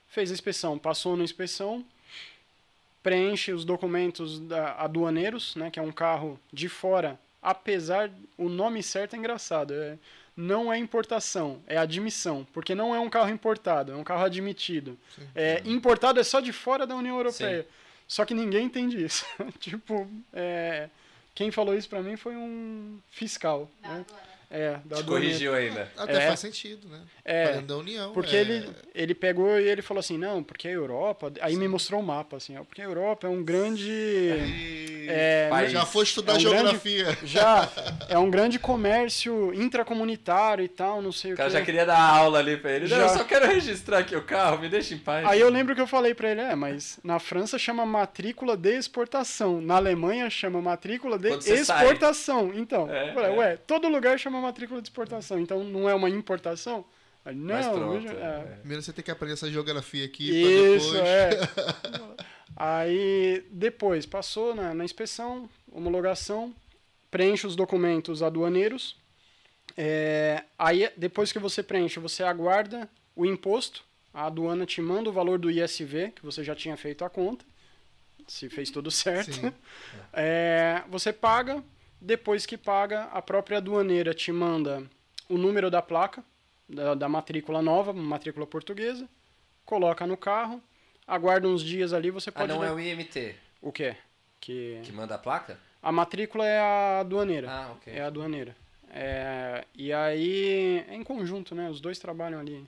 fez a inspeção, passou na inspeção, preenche os documentos da, aduaneiros, né, que é um carro de fora, apesar, o nome certo é engraçado, é, não é importação, é admissão, porque não é um carro importado, é um carro admitido. É, importado é só de fora da União Europeia. Só que ninguém entende isso. tipo, é, quem falou isso pra mim foi um fiscal. Da Né? aduana. É, da Te corrigiu ainda. Até É. faz sentido, né? É. Dentro da União. Porque é... ele, ele pegou e ele falou assim, não, porque a Europa... Aí me mostrou o mapa, assim, ó, porque a Europa é um grande... E- É, País. Já foi estudar É um geografia. já é um grande comércio intracomunitário e tal, não sei O o cara quê. já queria dar aula ali pra ele. Não, Já. eu só quero registrar aqui o carro, me deixa em paz. Aí eu lembro que eu falei pra ele, é, mas na França chama matrícula de exportação, na Alemanha chama matrícula de você sai. exportação. Então, É, eu falei, é. ué, todo lugar chama matrícula de exportação, então não é uma importação? Não, Mas pronto. veja- é. Primeiro você tem que aprender essa geografia aqui Isso, depois. é. Aí, depois, passou na, na inspeção, homologação, preenche os documentos aduaneiros. É, aí, depois que você preenche, você aguarda o imposto. A aduana te manda o valor do ISV, que você já tinha feito a conta, se fez tudo certo. É, você paga, depois que paga, a própria aduaneira te manda o número da placa, da, da matrícula nova, matrícula portuguesa, coloca no carro, aguarda uns dias ali, você Ah, pode... não le- é o IMT O quê? Que... que manda a placa? A matrícula é a aduaneira. Ah, ok. É a aduaneira. É, e aí, é em conjunto, né? Os dois trabalham ali.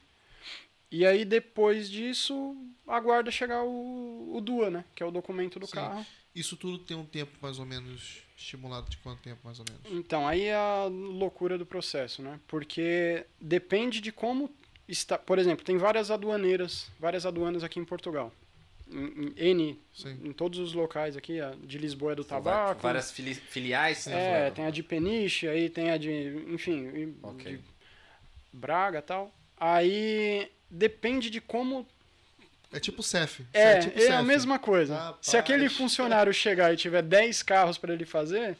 E aí, depois disso, aguarda chegar o, o DUA, né? Que é o documento do Sim. carro. Isso tudo tem um tempo mais ou menos estimulado de quanto tempo mais ou menos? Então, aí é a loucura do processo, né? Porque depende de como está. Por exemplo, tem várias aduaneiras, várias aduanas aqui em Portugal. Em, em N, Sim. em todos os locais aqui, a de Lisboa é do São tabaco. Várias fili- filiais. né, É, tem a de Peniche, aí tem a de, enfim, e- Ok. de Braga e tal. Aí depende de como. É tipo CEF. É, tipo é a mesma coisa. Rapaz. Se aquele funcionário chegar e tiver 10 carros para ele fazer,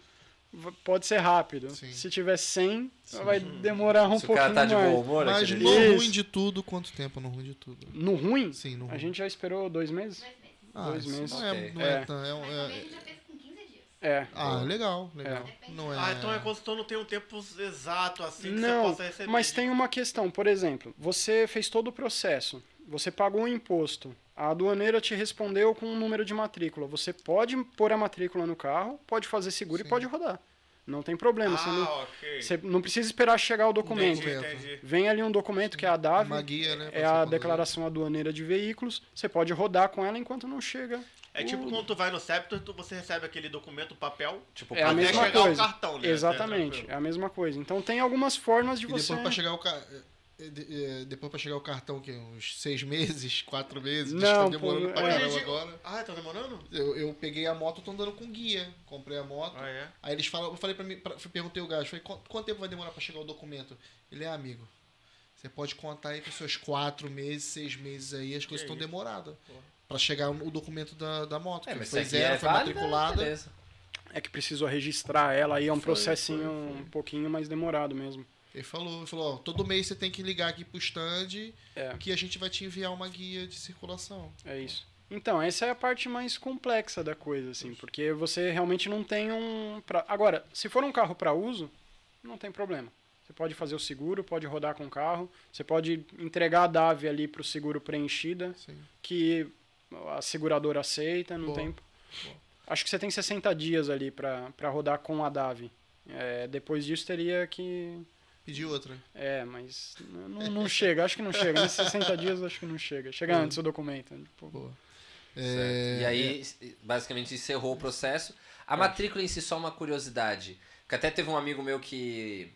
pode ser rápido. Sim. Se tiver 100, vai demorar um Se o pouquinho cara tá de mais. bom humor, Mas aquele no Isso. ruim de tudo, quanto tempo no ruim de tudo? No ruim, Sim, no ruim. a gente já esperou dois meses? Dois meses. Ah, dois meses. Não é, não é, É. tão- é um- Mas é- também a gente já fez com 15 dias. É. Ah, legal, legal. É. Não é... Ah, então é quando tu não tem um tempo exato assim que Não, você possa receber. mas tem uma questão, por exemplo, você fez todo o processo, você pagou o imposto, a aduaneira te respondeu com um número de matrícula. Você pode pôr a matrícula no carro, pode fazer seguro Sim. e pode rodar. Não tem problema. você, Ah, não, ok. você não precisa esperar chegar o documento. Entendi, entendi. Vem ali um documento que é a DAV, Uma guia, né? é você a declaração aduaneira de veículos. Você pode rodar com ela enquanto não chega. É o- tipo quando tu vai no Scepter, tu, você recebe aquele documento, papel, Tipo, É a até mesma chegar coisa. o cartão, né? Exatamente, É é a mesma coisa. Então tem algumas formas de E depois você. pra chegar o ca... eh, de- eh, depois pra chegar o cartão, que uns seis meses, quatro meses, Não, Diz que tá pô, demorando pra é. caramba agora. Ah, tá demorando? Eu, eu peguei a moto, tô andando com guia. Comprei a moto. Ah, é? Aí eles falam, eu falei pra mim, pra, perguntei o gajo, falei, quanto, quanto tempo vai demorar pra chegar o documento? Ele é amigo. Você pode contar aí com seus quatro meses, seis meses aí, as coisas estão isso? demoradas. Pô. Pra chegar o documento da, da moto. É, que mas foi zero, é foi válida, matriculada. beleza. É que precisou registrar ela aí, é um Foi, processinho foi, foi. um pouquinho mais demorado mesmo. Ele falou, falou, ó, todo mês você tem que ligar aqui pro stand É. que a gente vai te enviar uma guia de circulação. É isso. Então, essa é a parte mais complexa da coisa, assim, porque você realmente não tem um. Pra... Agora, se for um carro para uso, não tem problema. Você pode fazer o seguro, pode rodar com o carro, você pode entregar a DAV ali para o seguro preenchida, Sim. que a seguradora aceita, não Boa. tem. Acho que você tem 60 dias ali para rodar com a DAV. É, depois disso teria que. Pedi outra. É, mas não, não chega, acho que não chega. Nesses 60 dias acho que não chega. Chega antes o documento. Tipo, Boa. É, E aí, basicamente, encerrou o processo. A matrícula em si, só uma curiosidade. Porque até teve um amigo meu que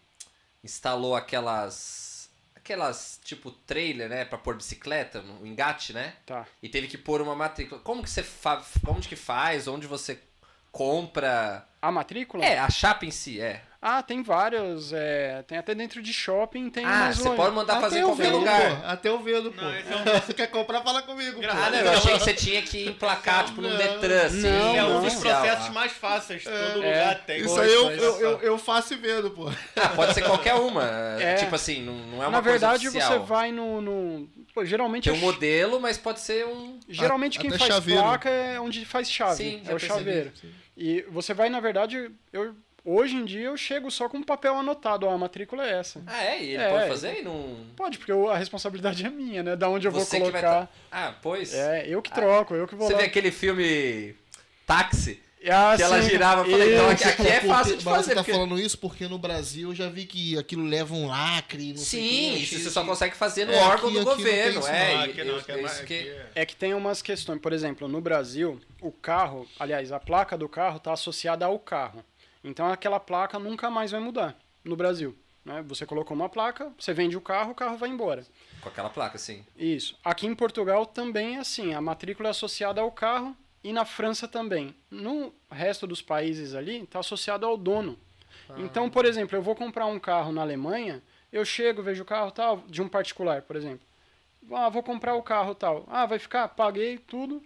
instalou aquelas. Aquelas, tipo, trailer, né? Pra pôr bicicleta, no engate, né? Tá. E teve que pôr uma matrícula. Como que você faz? Onde que faz? Onde você compra? A matrícula? É, a chapa em si, é. Ah, tem várias. é, tem até dentro de shopping, tem Ah, você lojas. pode mandar fazer em qualquer vendo, lugar. pô. Até eu vendo, pô. Não, esse é Você quer comprar, fala comigo. Ah, não, eu achei que você tinha que emplacar, tipo, no. Detran, assim. Não, é um não. dos processos mais fáceis, todo É. lugar tem. Isso aí eu, eu, eu, eu faço e vendo, pô. Ah, pode ser qualquer uma. É. Tipo assim, não, não é uma Na verdade, você vai no. no- pô, geralmente Tem um é- modelo, mas pode ser um. geralmente A- quem faz chaveiro. placa é onde faz chave. Sim, é o percebi. chaveiro. E você vai, na verdade, eu. Hoje em dia eu chego só com um papel anotado, ó, a matrícula é essa. Ah, é? E ele É, pode fazer e não. Pode, porque eu- a responsabilidade é minha, né? Da onde eu Você vou colocar. tá- Ah, pois. É, eu que troco, eu que vou Você lá. vê aquele filme Táxi? Ah, que ela sim, girava, eu falei, então, isso. aqui- aqui é fácil de Mas fazer, Você tá porque- falando isso porque no Brasil eu já vi que aquilo leva um lacre, não Sim, isso cheio você só consegue fazer no É, órgão aqui- do aqui governo. isso, é, é isso é- É que tem umas questões, por exemplo, no Brasil, o carro, aliás, a placa do carro está associada ao carro. Então aquela placa nunca mais vai mudar no Brasil. Né? Você colocou uma placa, você vende o carro, o carro vai embora. Com aquela placa, sim. Isso. Aqui em Portugal também é assim, a matrícula é associada ao carro e na França também. No resto dos países ali, está associado ao dono. Então, por exemplo, eu vou comprar um carro na Alemanha, eu chego, vejo o carro tal, de um particular, por exemplo. Ah, vou comprar o carro tal. Ah, vai ficar? Paguei tudo.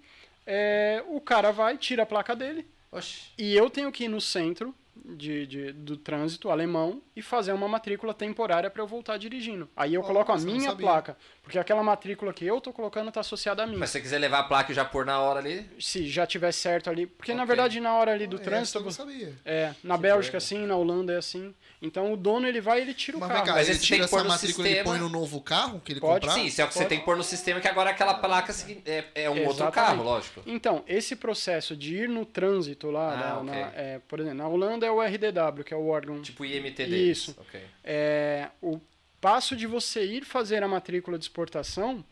É, o cara vai, tira a placa dele Oxi. e eu tenho que ir no centro de, de- do trânsito alemão e fazer uma matrícula temporária para eu voltar dirigindo. Aí eu Oh, coloco a minha placa, porque aquela matrícula que eu tô colocando está associada a mim. Mas se você quiser levar a placa e já pôr na hora ali. Se já tiver certo ali, porque na Ok. verdade na hora ali do Essa trânsito, eu não sabia. é, na Bélgica assim, na Holanda é assim. Então o dono ele vai e ele tira o Mas carro. cá, Mas ele esse tira tem que pôr essa matrícula e ele põe no novo carro que ele Pode comprar? Sim, isso é o que você tem que pôr no sistema, que agora aquela placa é, é um outro Exatamente. carro, lógico. Então, esse processo de ir no trânsito lá, Ah, na- ok. na- é, por exemplo, na Holanda é o RDW, que é o órgão Tipo IMT deles. Isso. Ok. É, o passo de você ir fazer a matrícula de exportação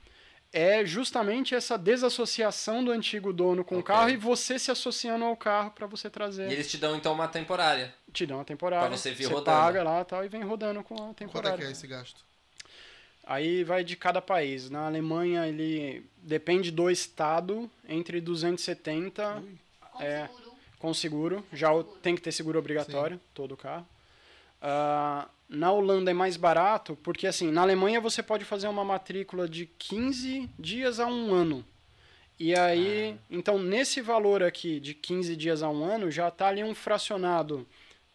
é justamente essa desassociação do antigo dono com o Ok. carro e você se associando ao carro para você E trazer. eles te dão então uma temporária. Te dão uma temporada. Pra você vir você rodando. paga lá tal, e vem rodando com a Quanto é que é esse gasto? Aí vai de cada país. Na Alemanha, ele depende do estado, entre 270 Com É. seguro. com seguro. Já o- tem que ter seguro obrigatório, todo carro. Ah, na Holanda é mais barato, porque assim, na Alemanha você pode fazer uma matrícula de 15 dias a um ano. E aí, então nesse valor aqui de 15 dias a um ano, já tá ali um fracionado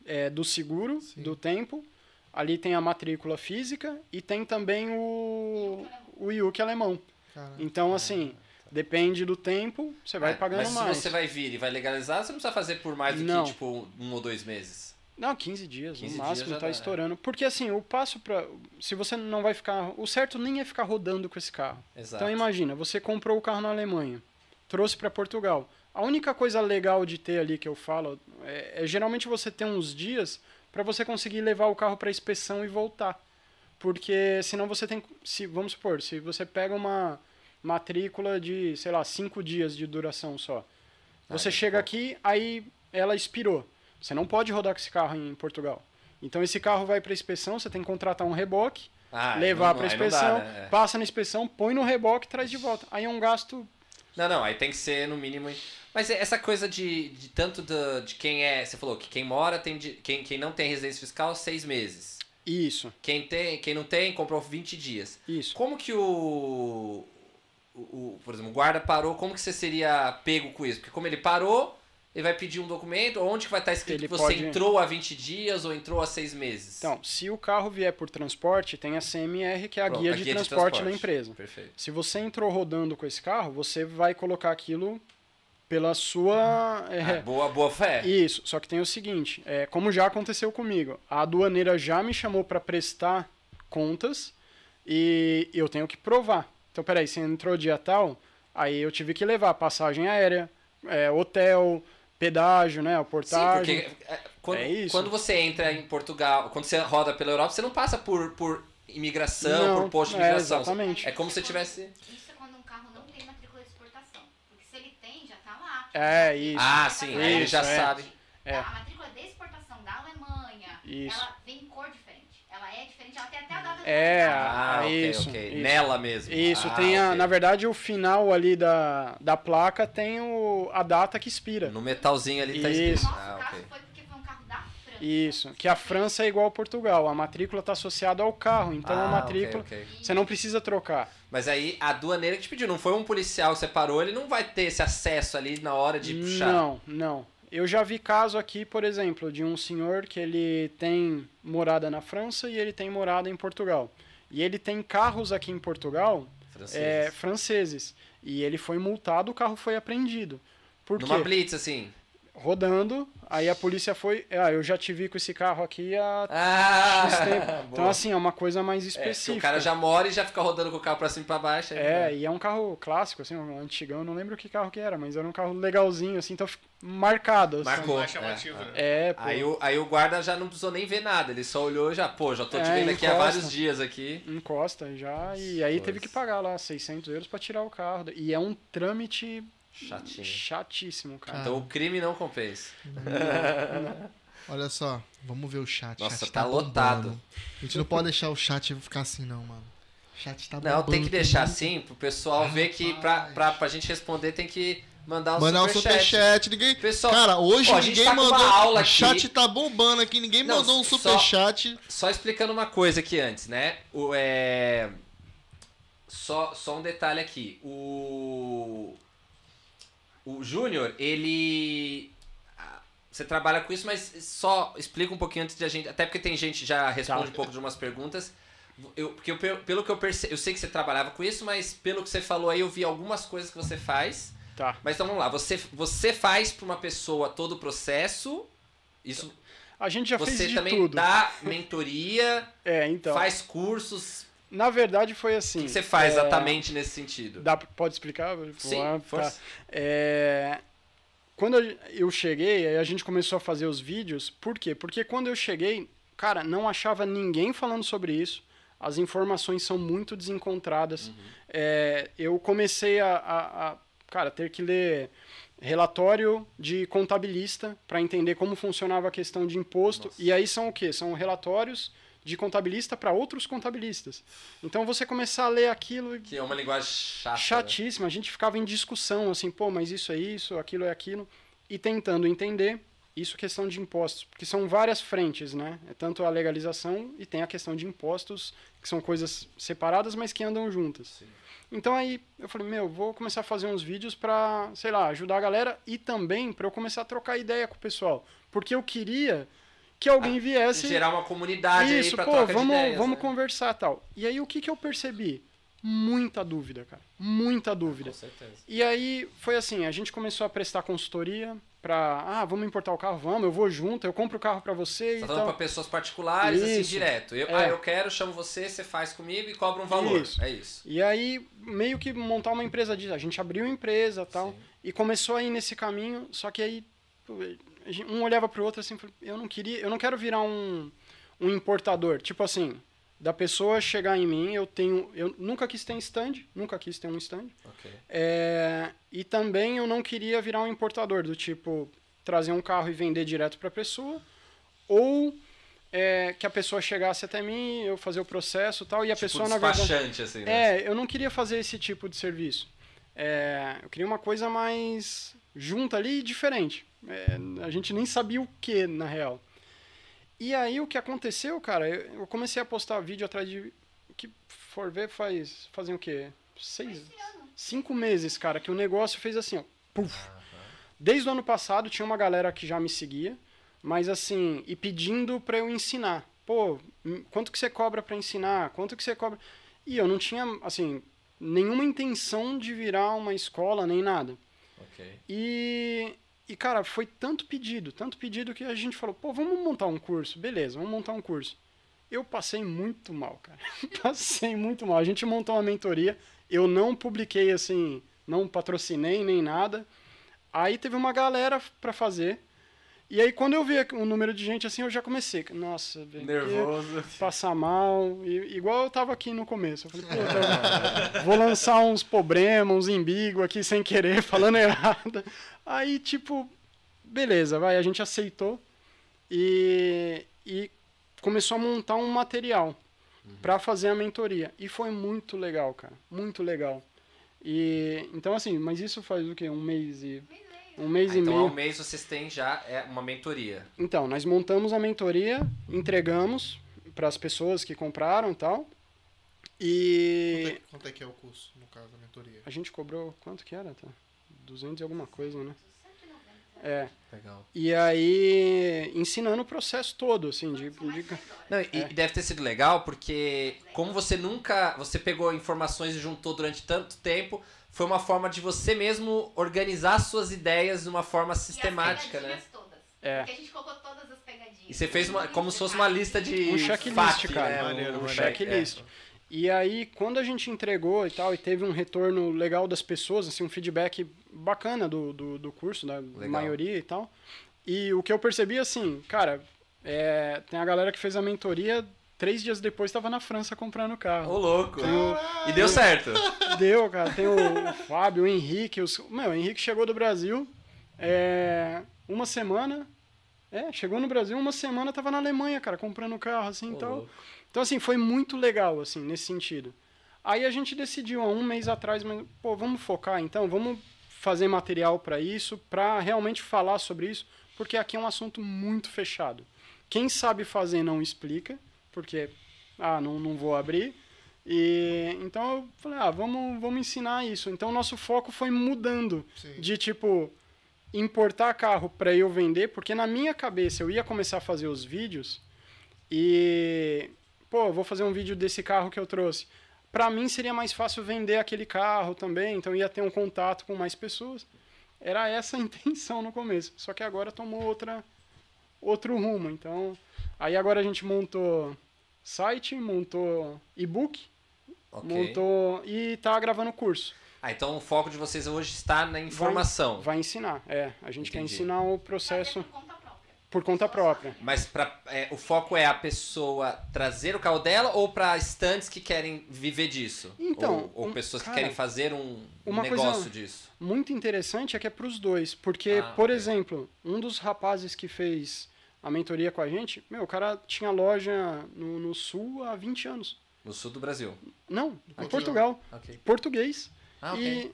é, do seguro, do tempo. Ali tem a matrícula física e tem também o, o IUC alemão. Então, assim, depende do tempo, você vai Ah, pagando Mas mais. se você vai vir e vai legalizar, você não precisa fazer por mais do Não. que, tipo, um ou dois meses. Não, 15 dias, 15 no dias máximo já tá dá, é. estourando. Porque assim, o passo pra. Se você não vai ficar. O certo nem é ficar rodando com esse carro. Exato. Então imagina, você comprou o carro na Alemanha, trouxe para Portugal. A única coisa legal de ter ali que eu falo é, é geralmente você ter uns dias para você conseguir levar o carro para inspeção e voltar. Porque senão você tem. Se, vamos supor, se você pega uma matrícula de, sei lá, cinco dias de duração só. Você Ah, é chega aqui, aí ela expirou. Você não pode rodar com esse carro em Portugal. Então esse carro vai para inspeção, você tem que contratar um reboque, Ah, levar para não dá, inspeção, né? É. passa na inspeção, põe no reboque e traz de volta. Aí é um gasto. Não, não, aí tem que ser no mínimo. Mas essa coisa de, de tanto do- de quem é. Você falou que quem mora tem. de- quem, quem não tem residência fiscal, seis meses. Isso, Quem tem, quem não tem, comprou 20 dias. isso. Como que o, o, o- Por exemplo, o guarda parou, como que você seria pego com isso? Porque como ele parou, ele vai pedir um documento, onde que vai estar escrito Ele que você pode- entrou há 20 dias ou entrou há seis meses? Então, se o carro vier por transporte, tem a CMR, que é a Pronto, guia, de, transporte da empresa. Perfeito. Se você entrou rodando com esse carro, você vai colocar aquilo pela sua. é, Ah, boa, boa fé. Isso, só que tem o seguinte, é, como já aconteceu comigo, a aduaneira já me chamou para prestar contas e eu tenho que provar. Então, peraí, você entrou dia tal, aí eu tive que levar passagem aérea, é, hotel, pedágio, né, a Sim, portagem. porque é, quando, É isso. quando você entra em Portugal, quando você roda pela Europa, você não passa por, por imigração, Não, por posto de é, imigração. exatamente. É como se tivesse. Isso é quando um carro não tem matrícula de exportação. Porque se ele tem, já tá lá. É, isso. Ah, sim, aí ele Isso, já é. sabe. É. A matrícula de exportação da Alemanha, Isso. ela vem É. Ah, Ah, ok, isso, ok. isso. Nela mesmo. Isso, Ah, tem a, na verdade o final ali da, da placa tem o, a data que expira. No metalzinho ali tá Isso. escrito. Nosso Ah, caso ok. foi porque foi um carro da França. Isso, que a França é igual a Portugal, a matrícula está associada ao carro, então Ah, a matrícula ok. você não precisa trocar. Mas aí a aduaneira que te pediu, não foi um policial que você parou, ele não vai ter esse acesso ali na hora de puxar. Não, não. Eu já vi caso aqui, por exemplo, de um senhor que ele tem morada na França e ele tem morada em Portugal. E ele tem carros aqui em Portugal Francês. é, franceses. E ele foi multado, o carro foi apreendido. Por Numa quê? blitz, assim. Rodando, aí a polícia foi. Ah, eu já te vi com esse carro aqui há Ah, X tempo. Então, boa. assim, é uma coisa mais É, específica. o cara já mora e já fica rodando com o carro pra cima e pra baixo. aí É, e é um carro clássico, assim, um antigão, eu não lembro que carro que era, mas era um carro legalzinho, assim, então marcado. assim. Marcou. Mais chamativo, É, né? É, pô. Aí o, aí o guarda já não precisou nem ver nada, ele só olhou e já, pô, já tô te É, vendo aqui há vários dias aqui. Encosta já, e aí teve Pois. que pagar lá 600 euros pra tirar o carro. E é um trâmite Chatinho. chatíssimo, cara. Então o crime não compensa. Olha só, vamos ver o chat. Nossa, chat tá bombando. lotado. A gente não pode deixar o chat ficar assim, não, mano. O chat tá Não, bombando. tem que deixar assim pro pessoal Ah, ver que pra, rapaz. pra, pra gente responder tem que mandar um Mandar um superchat. superchat. Ninguém. Pessoal, Cara, hoje ó, ninguém tá mandou. aula o chat tá bombando aqui. Ninguém Não, mandou um só- superchat. Só explicando uma coisa aqui antes, né? O, é... só, só um detalhe aqui. O, o Júnior, ele. ah, Você trabalha com isso, mas só explica um pouquinho antes de a gente. Até porque tem gente que já responde Tá. um pouco de umas perguntas. Eu, porque eu, pe- pelo que eu percebi, eu sei que você trabalhava com isso, mas pelo que você falou aí, eu vi algumas coisas que você faz. Tá. Mas então vamos lá, você, você faz para uma pessoa todo o processo. Isso A gente já você fez de também tudo. dá mentoria, É, então. faz cursos. Na verdade foi assim. O que você faz é, exatamente nesse sentido? Dá, pode explicar? Sim, Ah, tá. força. É, Quando eu cheguei, a gente começou a fazer os vídeos. Por quê? Porque quando eu cheguei, cara, não achava ninguém falando sobre isso. as informações são muito desencontradas. Uhum. É, eu comecei a, a, a, cara, ter que ler relatório de contabilista para entender como funcionava a questão de imposto. Nossa. E aí são o quê? São relatórios de contabilista para outros contabilistas. Então você começar a ler aquilo Que é uma linguagem chata. né? chatíssimo. A gente ficava em discussão, assim, pô, mas isso é isso, aquilo é aquilo, e tentando entender isso questão de impostos, porque são várias frentes, né? É tanto a legalização e tem a questão de impostos, que são coisas separadas, mas que andam juntas. Sim. Então aí eu falei, meu, vou começar a fazer uns vídeos pra, sei lá, ajudar a galera e também pra eu começar a trocar ideia com o pessoal, porque eu queria que alguém viesse Gerar uma comunidade isso, aí pra pô, vamos, de ideias. vamos né? conversar tal. E aí o que que eu percebi? Muita dúvida, cara. Muita dúvida. Com certeza. E aí foi assim, a gente começou a prestar consultoria pra, ah, vamos importar o carro, vamos, eu vou junto, eu compro o carro pra você e tá falando tal. pra pessoas particulares, assim, Isso. direto. Eu, É. Ah, eu quero, chamo você, você faz comigo e cobra um valor. Isso. É isso. E aí meio que montar uma empresa disso, a gente abriu empresa, tal, Sim. e começou a ir nesse caminho, só que aí um olhava pro outro assim, eu não queria, eu não quero virar um um importador, tipo assim, da pessoa chegar em mim, eu tenho, eu nunca quis ter stand, nunca quis ter um stand. Ok. É, e também eu não queria virar um importador, do tipo, trazer um carro e vender direto para a pessoa, ou é, que a pessoa chegasse até mim, eu fazer o processo e tal, e a tipo pessoa, na verdade. assim, né? É, eu não queria fazer esse tipo de serviço. É, eu queria uma coisa mais junta ali e diferente. É, a gente nem sabia o que, na real. E aí o que aconteceu, cara, eu, eu comecei a postar vídeo atrás de. que for ver faz. fazem o quê? Seis. Cinco meses, cara, que o negócio fez assim, ó. Puf. Desde o ano passado tinha uma galera que já me seguia, mas assim, e pedindo pra eu ensinar. Pô, quanto que você cobra pra ensinar? Quanto que você cobra? E eu não tinha, assim, nenhuma intenção de virar uma escola nem nada. Ok. E, e, cara, foi tanto pedido, tanto pedido que a gente falou, pô, vamos montar um curso. Beleza, vamos montar um curso. Eu passei muito mal, cara. passei muito mal. A gente montou uma mentoria, eu não publiquei, assim, não patrocinei nem nada. Aí teve uma galera pra fazer. E aí, quando eu vi o número de gente assim, eu já comecei. Nossa, velho. Nervoso. Passar mal. E, igual eu tava aqui no começo. Eu falei, pô, eu vou lançar uns problemas, uns embigo aqui sem querer, falando errado. Aí, tipo, beleza, vai, a gente aceitou e, e começou a montar um material pra fazer a mentoria. E foi muito legal, cara. Muito legal. E então assim, mas isso faz o quê? Um mês e um mês Ah, e então, meio. um mês vocês têm já é uma mentoria. Então, nós montamos a mentoria, entregamos para as pessoas que compraram e tal. Quanto é, E quanto é que é o curso, no caso, da mentoria? a gente cobrou quanto que era, tá? 200 e alguma coisa, né? É. Legal. E aí ensinando o processo todo, assim, de, de Não, e, É. e deve ter sido legal porque como você nunca, você pegou informações e juntou durante tanto tempo, foi uma forma de você mesmo organizar suas ideias de uma forma sistemática, e as né? pegadinhas todas. É. Porque a gente colocou todas as pegadinhas. E você fez uma, como se fosse uma lista de Um checklist, FAQ, cara. né? Maneiro, um maneiro. checklist. E aí, quando a gente entregou e tal, e teve um retorno legal das pessoas, assim, um feedback bacana do, do, do curso, da maioria e tal. E o que eu percebi, assim, cara, é, tem a galera que fez a mentoria, três dias depois estava na França comprando Ô, carro. louco. E deu certo. Deu, cara. Tem o, o Fábio, o Henrique. Os, meu, o Henrique chegou do Brasil é, uma semana. É, chegou no Brasil uma semana, tava na Alemanha, cara, comprando carro, assim, Ô, então... louco. Então, assim, foi muito legal, assim, nesse sentido. Aí a gente decidiu há um mês atrás, mas, pô, vamos focar então, vamos fazer material para isso, para realmente falar sobre isso, porque aqui é um assunto muito fechado. Quem sabe fazer não explica, porque, ah, não, não vou abrir. E então eu falei, ah, vamos, vamos ensinar isso. Então nosso foco foi mudando Sim. de tipo importar carro para eu vender, porque na minha cabeça eu ia começar a fazer os vídeos e pô, vou fazer um vídeo desse carro que eu trouxe. Para mim seria mais fácil vender aquele carro também, então ia ter um contato com mais pessoas. Era essa a intenção no começo. Só que agora tomou outra outro rumo. Então, aí agora a gente montou site, montou e-book, Ok. montou e tá gravando curso. Ah, então o foco de vocês hoje está na informação. Vai ensinar, é. A gente quer Entendi. ensinar o processo. por conta própria. por conta própria. Mas pra, é, o foco é a pessoa trazer o carro dela ou para estantes que querem viver disso? Então, ou, ou um- pessoas cara, que querem fazer um uma negócio coisa- disso? Muito interessante é que é para os dois, porque, Ah, por ok. exemplo, um dos rapazes que fez a mentoria com a gente, meu, o cara tinha loja no, no sul há 20 anos. No sul do Brasil. Não, em Portugal. Ok. Português. Ah, ok. E,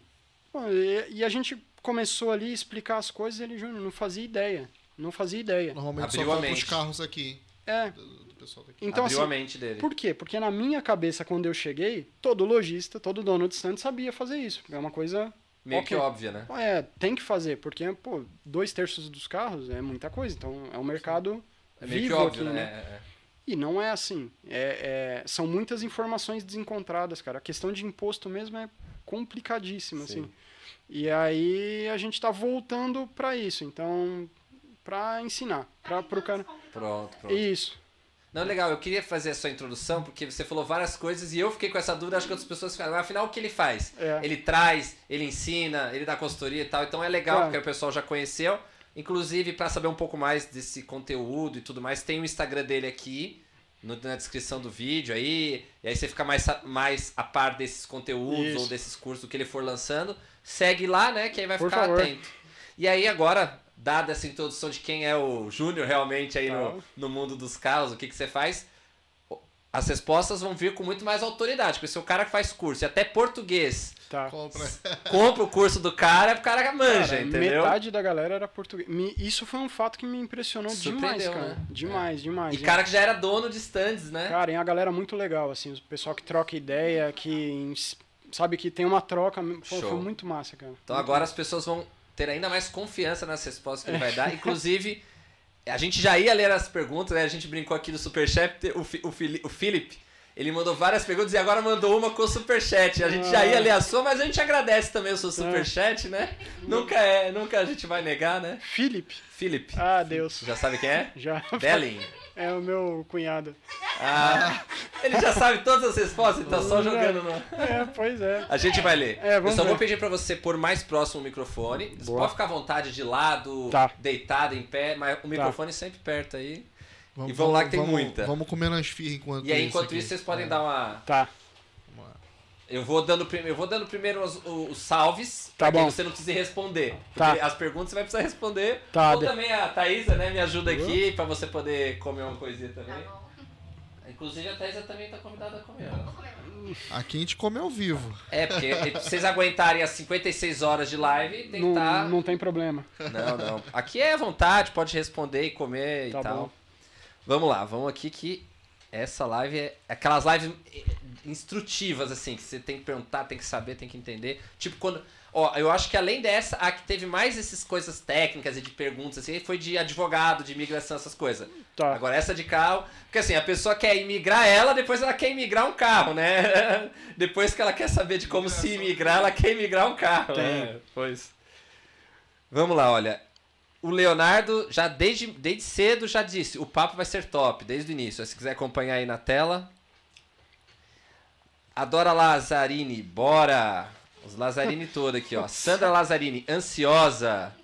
bom, e, e a gente começou ali a explicar as coisas e ele, Júnior, não fazia ideia. Não fazia ideia. Normalmente Abriu só os carros aqui. É, Do, do pessoal daqui. então Abriu assim, a mente dele. Por quê? Porque na minha cabeça, quando eu cheguei, todo lojista, todo dono de stand sabia fazer isso. É uma coisa. Meio ok. que óbvia, né? É, tem que fazer, porque, pô, dois terços dos carros é muita coisa. Então é um mercado É meio que vivo óbvio, aqui, né? né? É, é. E não é assim. É, é- são muitas informações desencontradas, cara. A questão de imposto mesmo é complicadíssima, Sim. assim. E aí a gente tá voltando pra isso. Então, pra ensinar. Pra, pro cara. Pronto, pronto. Isso. Não, legal, eu queria fazer a sua introdução, porque você falou várias coisas e eu fiquei com essa dúvida, acho que outras pessoas ficaram. Mas afinal, o que ele faz? É. Ele traz, ele ensina, ele dá consultoria e tal. Então é legal, Claro. porque o pessoal já conheceu. Inclusive, para saber um pouco mais desse conteúdo e tudo mais, tem o Instagram dele aqui no- na descrição do vídeo aí. E aí você fica mais, a- mais a par desses conteúdos Isso. ou desses cursos que ele for lançando. Segue lá, né? Que aí vai Por ficar favor. atento. E aí agora, dada essa introdução de quem é o Júnior realmente aí no, no mundo dos carros, o que, que você faz, as respostas vão vir com muito mais autoridade. Porque se o cara que faz curso e até português Tá. Compra. compra o curso do cara, é o cara que manja, Cara, entendeu? Metade da galera era português. Me- Isso foi um fato que me impressionou demais, Surpreendeu, cara. né? Demais, demais. E cara que já era dono de stands, né? Cara, e a galera muito legal, assim, o pessoal que troca ideia, que sabe que tem uma troca, pô, foi muito massa, cara. Então Muito agora as pessoas vão ter ainda mais confiança nas respostas que ele vai dar. Inclusive, a gente já ia ler as perguntas, né? A gente brincou aqui do Superchat, o, Fi- o, Fili- o Philip, ele mandou várias perguntas e agora mandou uma com o Superchat. A gente já ia ler a sua, mas a gente agradece também o seu Superchat, né? Nunca é, nunca a gente vai negar, né? Felipe. Philip, Ah, Deus. já sabe quem é? Já. Belling. É o meu cunhado. Ah, ele já sabe todas as respostas, ele tá só jogando no... É, pois é. A gente vai ler. É, eu vamos só vou ver. pedir pra você pôr mais próximo o microfone. Você Boa. pode ficar à vontade de lado, Tá. deitado, em pé, mas o microfone sempre perto aí. Vamos, E vamos lá que tem vamos- muita. Vamos comer nas firras enquanto E aí, isso enquanto aqui. isso, vocês podem É, dar uma. Tá. Eu vou dando, prim- eu vou dando primeiro os, os salves, Tá pra que bom. você não precise responder. Tá. As perguntas você vai precisar responder. Tá, Ou também a Thaísa, né, me ajuda aqui pra você poder comer uma coisinha Tá também. bom. Inclusive a Thaísa também tá convidada a comer. Aqui a gente come ao vivo. É, porque pra vocês aguentarem as 56 horas de live, que Não, não tem problema. Não, não. Aqui é à vontade, pode responder e comer Tá e tal. bom. Vamos lá, vamos aqui que essa live é aquelas lives instrutivas, assim, que você tem que perguntar, tem que saber, tem que entender. Tipo, quando. Ó, eu acho que além dessa, a que teve mais essas coisas técnicas e de perguntas, assim, foi de advogado, de imigração, essas coisas. Tá. Agora essa de carro, porque assim, a pessoa quer imigrar ela, depois ela quer imigrar um carro, né? depois que ela quer saber de como se imigrar, ela quer imigrar um carro. Tem. né? Pois. Vamos lá, olha. O Leonardo já desde, desde cedo já disse, o papo vai ser top, desde o início. Se quiser acompanhar aí na tela. Adora Lazzarini, bora! Os Lazzarini todo aqui, ó. Sandra Lazzarini, ansiosa.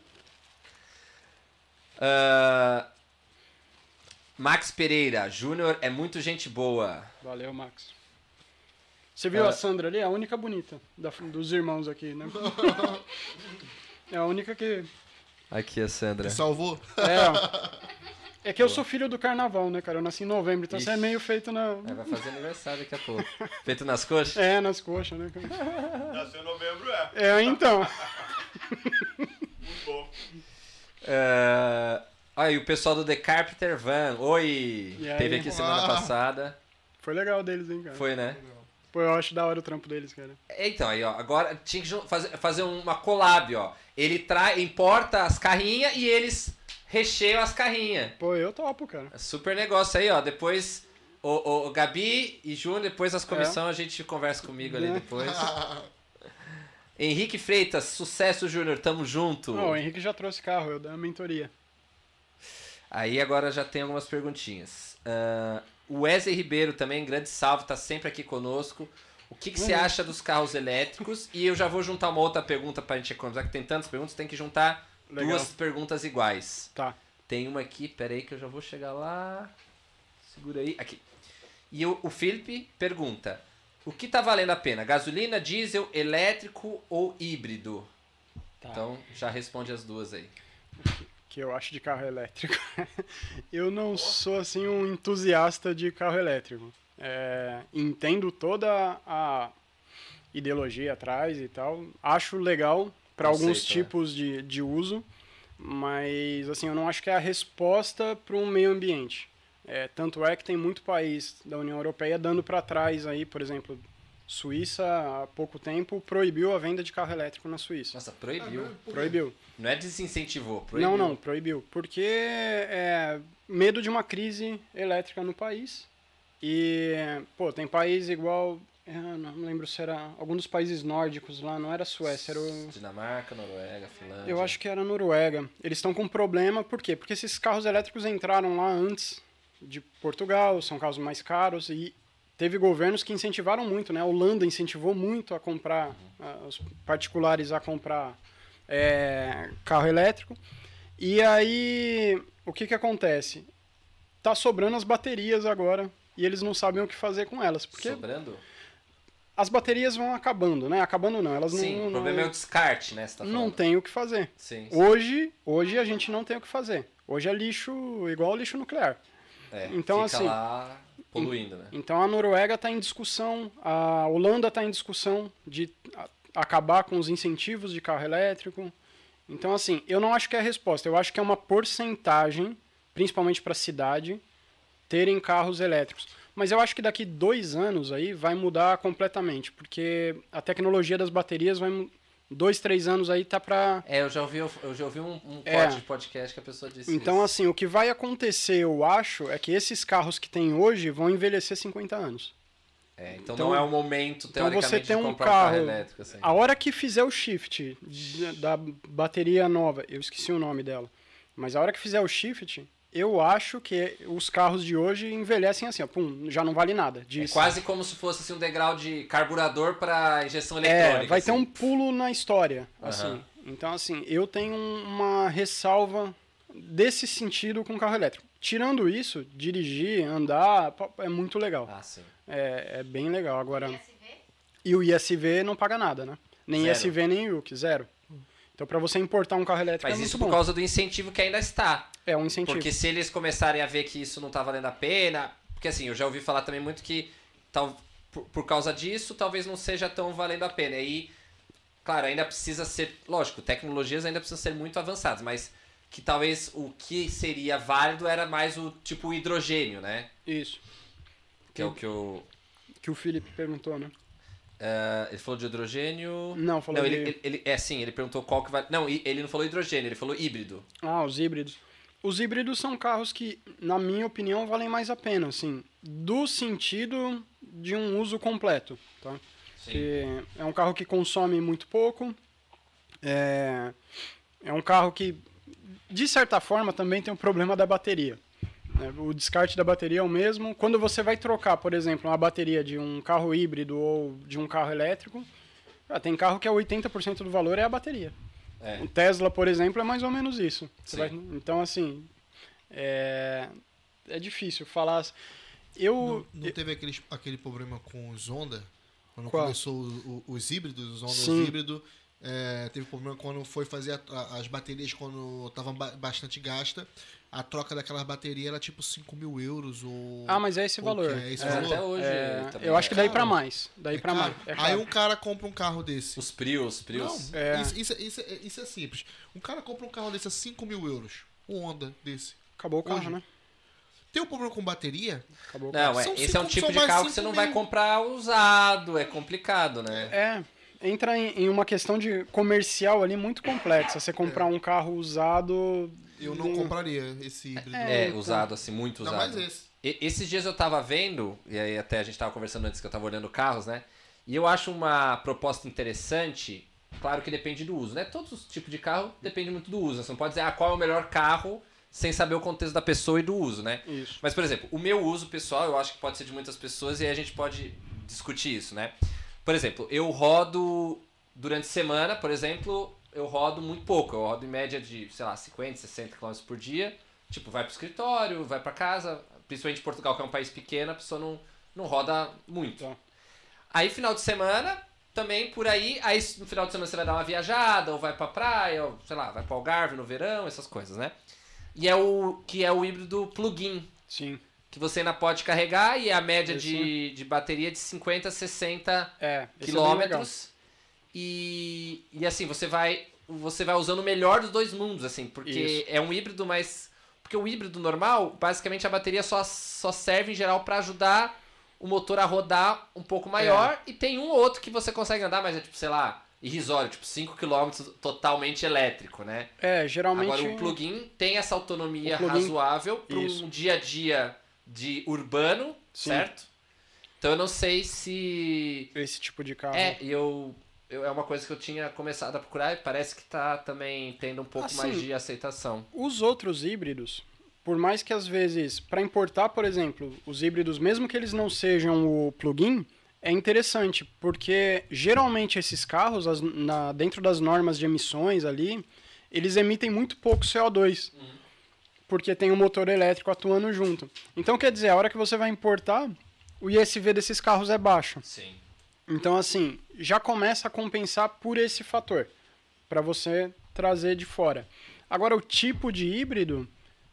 Ah, Max Pereira, Júnior é muito gente boa. Valeu, Max. Você viu Ah. a Sandra ali? É a única bonita da- dos irmãos aqui, né? É a única que. Aqui a Sandra. Salvou? É, ó. é que eu sou filho do carnaval, né, cara? Eu nasci em novembro, então você é Ixi. meio feito na. É, vai fazer aniversário daqui a pouco. Feito nas coxas? É, nas coxas, né? cara? Nasceu em novembro, é. É, então. Muito bom. É... Aí, o pessoal do The Carpenter Van. Oi! E aí? Teve aqui semana Ah. passada. Foi legal deles, hein, cara? Foi, né? Pô, eu acho da hora o trampo deles, cara. Então, aí, ó, agora tinha que fazer, fazer uma collab, ó. Ele tra... importa as carrinhas e eles recheiam as carrinhas. Pô, eu topo, cara. É Super negócio aí, ó. Depois, o, o, o Gabi e Júnior, depois as comissões, a gente conversa comigo ali É. depois. Henrique Freitas, sucesso, Júnior, tamo junto. Ó, o Henrique já trouxe carro, eu dei uma mentoria. Aí agora já tem algumas perguntinhas. Ah, o Wesley Ribeiro também, grande salve, tá sempre aqui conosco. O que, que você Uhum. acha dos carros elétricos? E eu já vou juntar uma outra pergunta pra gente economizar, que tem tantas perguntas, tem que juntar Legal. duas perguntas iguais. Tá. Tem uma aqui, pera aí que eu já vou chegar lá. Segura aí. Aqui. E o, o Felipe pergunta: o que tá valendo a pena? Gasolina, diesel, elétrico ou híbrido? Tá. Então já responde as duas aí. que eu acho de carro elétrico. eu não sou assim um entusiasta de carro elétrico. É, entendo toda a ideologia atrás e tal. Acho legal para alguns né? tipos de, de uso, mas assim eu não acho que é a resposta para um meio ambiente. É, tanto é que tem muito país da União Europeia dando para trás aí, por exemplo, Suíça há pouco tempo proibiu a venda de carro elétrico na Suíça. Nossa, proibiu. Proibiu. Não é desincentivou, proibiu. Não, não, proibiu. Porque é medo de uma crise elétrica no país. E, pô, tem país igual. Eu não lembro se era. Algum dos países nórdicos lá, não era Suécia, era o. Dinamarca, Noruega, Finlândia. Eu acho que era Noruega. Eles estão com problema, por quê? Porque esses carros elétricos entraram lá antes de Portugal, são carros mais caros e teve governos que incentivaram muito, né? A Holanda incentivou muito a comprar, ah, os particulares a comprar é, carro elétrico. E aí, o que que acontece? Tá sobrando as baterias agora e eles não sabem o que fazer com elas, porque Sobrando? As baterias vão acabando, né? Acabando não, elas Sim, não o problema é o descarte, né? Tá não tem o que fazer. Sim, sim. Hoje, hoje a gente não tem o que fazer. Hoje é lixo igual ao lixo nuclear. É, então, assim, lá poluindo, né? Então a Noruega está em discussão, a Holanda está em discussão de acabar com os incentivos de carro elétrico. Então, assim, eu não acho que é a resposta. Eu acho que é uma porcentagem, principalmente para a cidade, terem carros elétricos. Mas eu acho que daqui dois anos aí vai mudar completamente, porque a tecnologia das baterias vai dois, três anos aí tá para É, eu já ouvi, eu já ouvi um, um É. podcast que a pessoa disse Então, isso. assim, o que vai acontecer, eu acho, é que esses carros que tem hoje vão envelhecer 50 anos. É, então, então- não é o momento, então você tem um comprar um carro carro- elétrico, assim. A hora que fizer o shift da bateria nova, eu esqueci o nome dela, mas a hora que fizer o shift, eu acho que os carros de hoje envelhecem assim, ó, pum, já não vale nada. É quase como se fosse assim, um degrau de carburador para injeção É, eletrônica. vai ter assim. um pulo na história, Aham. assim. Então, assim, eu tenho uma ressalva desse sentido com carro elétrico. Tirando isso, dirigir, andar, é muito legal. Ah, sim. É, é bem legal. Agora, ISV? e o ISV não paga nada, né? Nem Zero. ISV, nem IUC, zero. Então, para você importar um carro elétrico Mas é isso muito por bom. causa do incentivo que ainda está. É um incentivo. Porque se eles começarem a ver que isso não tá valendo a pena. Porque assim, eu já ouvi falar também muito que tal, por, por causa disso, talvez não seja tão valendo a pena. E aí, claro, ainda precisa ser. Lógico, tecnologias ainda precisam ser muito avançadas, mas que talvez o que seria válido era mais o tipo hidrogênio, né? Isso. Que é o que o. Que o Felipe perguntou, né? eh, ele falou de hidrogênio. Não, falou Não, de... ele, ele, ele- É sim, ele perguntou qual que vai. Não, ele não falou hidrogênio, ele falou híbrido. Ah, os híbridos. Os híbridos são carros que, na minha opinião, valem mais a pena, assim, do sentido de um uso completo, tá? Que é um carro que consome muito pouco, é, é um carro que, de certa forma, também tem o problema da bateria. né? O descarte da bateria é o mesmo. Quando você vai trocar, por exemplo, uma bateria de um carro híbrido ou de um carro elétrico, ah, tem carro que é 80% do valor é a bateria. É. O Tesla, por exemplo, é mais ou menos isso. Vai- então, assim, é, é difícil falar. Eu, Não, não teve aquele, aquele problema com os Honda? Quando Qual? começou o- o- os híbridos, os Honda Sim. híbridos, é, teve problema quando foi fazer a- a- as baterias quando estavam bastante gasta. A troca daquelas baterias era tipo 5 mil euros ou... ah, mas é esse valor. é esse É, valor? até hoje. é, também eu acho é que daí pra mais. Daí É pra caro. mais. É Aí um cara compra um carro desse. Os Prius, Prius. Não, É. isso, isso, é- isso, é- isso é simples. Um cara compra um carro desse a 5 mil euros. Um Honda desse. Acabou o carro, Hoje. né? Tem um problema com bateria? Acabou o carro. Não, é, esse é um cinco- tipo de carro que cinco você não mil. vai comprar usado, é complicado, né? É, entra em, em uma questão de comercial ali muito complexa. Você comprar um carro usado. Eu não compraria esse híbrido. É, então. usado assim, muito usado. mais esse. E- esses dias eu tava vendo, e aí até a gente tava conversando antes que eu tava olhando carros, né? E eu acho uma proposta interessante, claro que depende do uso, né? Todos os tipos de carro depende muito do uso. Você não pode dizer ah, qual é o melhor carro sem saber o contexto da pessoa e do uso, né? Isso. Mas, por exemplo, o meu uso pessoal, eu acho que pode ser de muitas pessoas e aí a gente pode discutir isso, né? Por exemplo, eu rodo durante a semana, por exemplo, eu rodo muito pouco. Eu rodo em média de, sei lá, 50, 60 km por dia. Tipo, vai pro escritório, vai pra casa. Principalmente em Portugal, que é um país pequeno, a pessoa não, não roda muito. Tá. Aí, final de semana, também por aí. Aí, no final de semana, você vai dar uma viajada, ou vai pra praia, ou sei lá, vai pro Algarve no verão, essas coisas, né? E é o que é o híbrido plug-in, Sim. que você ainda pode carregar e a média Isso. de, de bateria é de 50 a 60 É, é quilômetros. E, e assim, você vai você vai usando o melhor dos dois mundos, assim, porque Isso. é um híbrido mais. Porque o híbrido normal, basicamente a bateria só, só serve em geral para ajudar o motor a rodar um pouco maior. É. E tem um ou outro que você consegue andar, mas é tipo, sei lá, irrisório, tipo 5 km totalmente elétrico, né? É, geralmente. Agora o plugin tem essa autonomia razoável para um dia a dia de urbano, Sim. certo? Então eu não sei se Esse tipo de carro. é, eu, eu é uma coisa que eu tinha começado a procurar e parece que tá também tendo um pouco Assim, mais de aceitação. Os outros híbridos, por mais que às vezes, para importar, por exemplo, os híbridos, mesmo que eles não sejam o plug-in, é interessante, porque geralmente esses carros, as- na- dentro das normas de emissões ali, eles emitem muito pouco CO2, porque tem um motor elétrico atuando junto. Então, quer dizer, a hora que você vai importar, o ISV desses carros é baixo. Sim. Então, assim, já começa a compensar por esse fator, para você trazer de fora. Agora, o tipo de híbrido,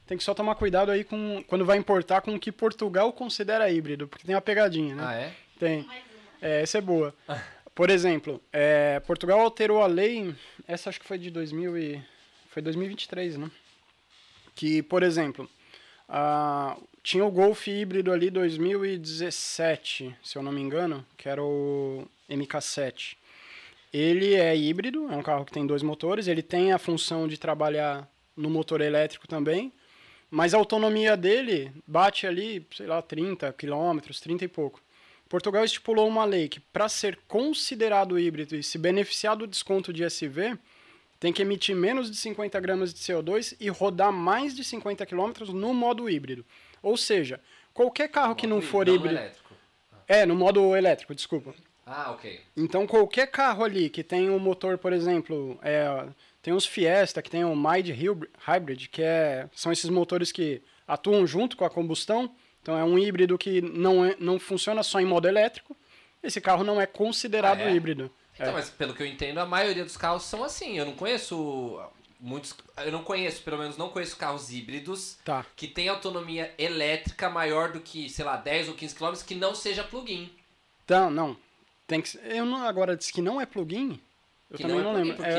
tem que só tomar cuidado aí com quando vai importar com o que Portugal considera híbrido, porque tem uma pegadinha, né? Ah, é? Tem. É, essa é boa. Por exemplo, é, Portugal alterou a lei, essa acho que foi de 2000 e, foi 2023, né? Que, por exemplo, ah, tinha o Golf híbrido ali 2017, se eu não me engano, que era o MK7. Ele é híbrido, é um carro que tem dois motores, ele tem a função de trabalhar no motor elétrico também, mas a autonomia dele bate ali, sei lá, 30 quilômetros, 30 e pouco. Portugal estipulou uma lei que, para ser considerado híbrido e se beneficiar do desconto de SV, tem que emitir menos de 50 gramas de CO2 e rodar mais de 50 quilômetros no modo híbrido. Ou seja, qualquer carro que não for não híbrido. elétrico. É, no modo elétrico, desculpa. Ah, ok. Então, qualquer carro ali que tem um motor, por exemplo, é, tem uns Fiesta que tem o Mild Hybrid- Hybrid, que é, são esses motores que atuam junto com a combustão. Então, é um híbrido que não, é, não funciona só em modo elétrico. Esse carro não é considerado Ah, é? híbrido. Então, É. mas pelo que eu entendo, a maioria dos carros são assim. Eu não conheço muitos. Eu não conheço, pelo menos não conheço carros híbridos Tá. que tem autonomia elétrica maior do que, sei lá, 10 ou 15 km que não seja plug-in. Então, não. Tem que, eu não, agora disse que não é plugin. Eu Que também não, não, é plug-in, lembro. É,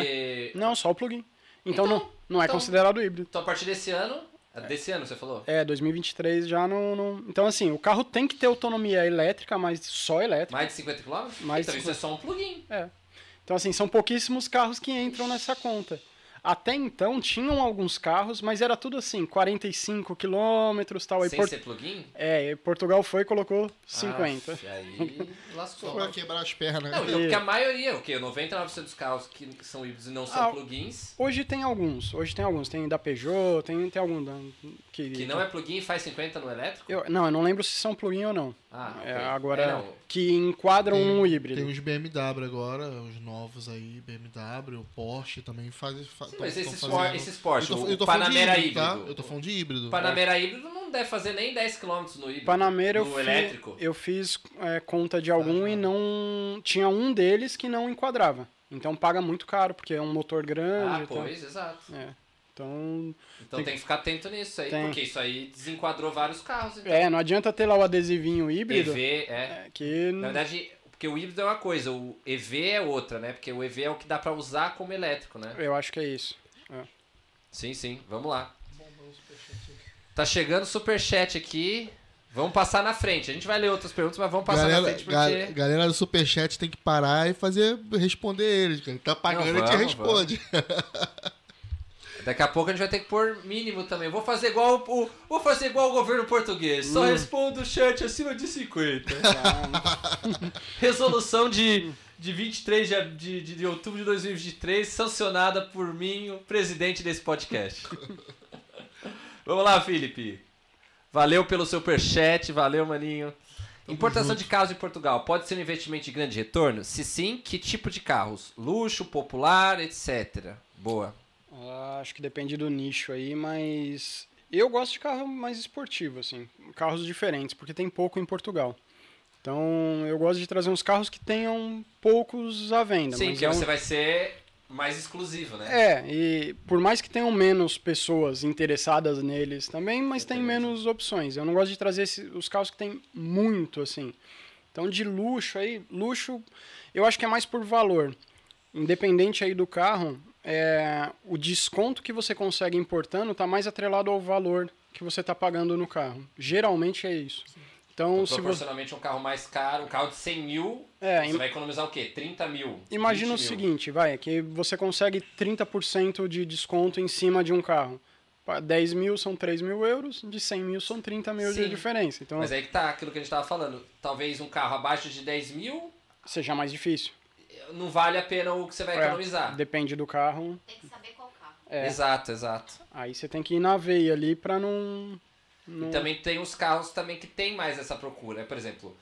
porque. não, só o plugin. Então, Então- não, não é então- considerado híbrido. Então a partir desse ano. Desse ano, você falou? É, 2023 já não, não. Então, assim, o carro tem que ter autonomia elétrica, mas só elétrica. Mais de 50 km? Mais então de isso é só um plug-in. É. Então, assim, são pouquíssimos carros que entram nessa conta. Até então, tinham alguns carros, mas era tudo assim, 45 quilômetros tal. Aí Sem Por- ser plug-in? É, e Portugal foi e colocou 50. Aff, aí lascou. Só pra quebrar as pernas. Não, né? então, porque a maioria, o quê? 99% dos carros que são híbridos e não são Ah, plugins, Hoje tem alguns, hoje tem alguns. Tem da Peugeot, tem, tem algum da, que... que não é plugin e faz 50 no elétrico? Eu, não, eu não lembro se são plugin ou não. Ah, É, agora, É, não. que enquadram Tem- um híbrido. Tem os BMW agora, os novos aí, BMW, o Porsche também faz. fa- Sim, mas esses, fazendo- esses Porsche, eu tô, o eu tô falando de Panamera híbrido, híbrido. tá? Eu tô falando de híbrido. O Panamera híbrido não deve fazer nem 10 km no híbrido. Panamera eu, no fi- elétrico. eu fiz é, conta de algum e não. Tinha um deles que não enquadrava. Então paga muito caro, porque é um motor grande. Ah, pois, exato. É. Então. Então Tem tem, que ficar atento nisso aí, Tem. porque isso aí desenquadrou vários carros. Então. É, não adianta ter lá o adesivinho híbrido. EV, é. é, que. Na verdade, porque o híbrido é uma coisa, o EV é outra, né? Porque o EV é o que dá pra usar como elétrico, né? Eu acho que é isso. Sim, sim, vamos lá. Tá chegando o superchat aqui. Vamos passar na frente. A gente vai ler outras perguntas, mas vamos passar na Galera, frente porque. ga- galera do Superchat tem que parar e fazer responder eles, cara. Tá pagando, Não, a gente vamos, responde. Daqui a pouco a gente vai ter que pôr mínimo também. Vou fazer igual o, vou fazer igual o governo português. Só respondo o chat acima de 50. Resolução de, de 23 de, de, de, de outubro de 2023, sancionada por mim, o presidente desse podcast. Vamos lá, Felipe. Valeu pelo seu superchat, valeu, maninho. Importação de carros em Portugal pode ser um investimento de grande retorno? Se sim, que tipo de carros? Luxo, popular, etc. Boa. Ah, acho que depende do nicho aí, mas Eu gosto de carro mais esportivo, assim, carros diferentes, porque tem pouco em Portugal. Então, eu gosto de trazer uns carros que tenham poucos à venda. Sim, mas que é um- você vai ser mais exclusivo, né? É, e por mais que tenham menos pessoas interessadas neles também, mas tem Entendi. menos opções. Eu não gosto de trazer esse- os carros que tem muito, assim. Então, de luxo aí, luxo, eu acho que é mais por valor. Independente aí do carro, é, o desconto que você consegue importando tá mais atrelado ao valor que você tá pagando no carro. Geralmente é isso. Então, Então, se você... proporcionalmente um carro mais caro, um carro de 100 mil, É, você im- vai economizar o quê? 30 mil? Imagina o 20 mil. seguinte, vai, que você consegue 30% de desconto em cima de um carro. Pa- 10 mil são 3 mil euros, de 100 mil são 30 mil Sim. de diferença. Então, Mas aí que tá aquilo que a gente tava falando. Talvez um carro abaixo de 10 mil seja mais difícil. Não vale a pena o que você vai É, economizar. Depende do carro. Tem que saber qual carro. É, Exato, exato. aí você tem que ir na veia ali pra não... não... E também tem os carros também que tem mais essa procura. né? Por exemplo,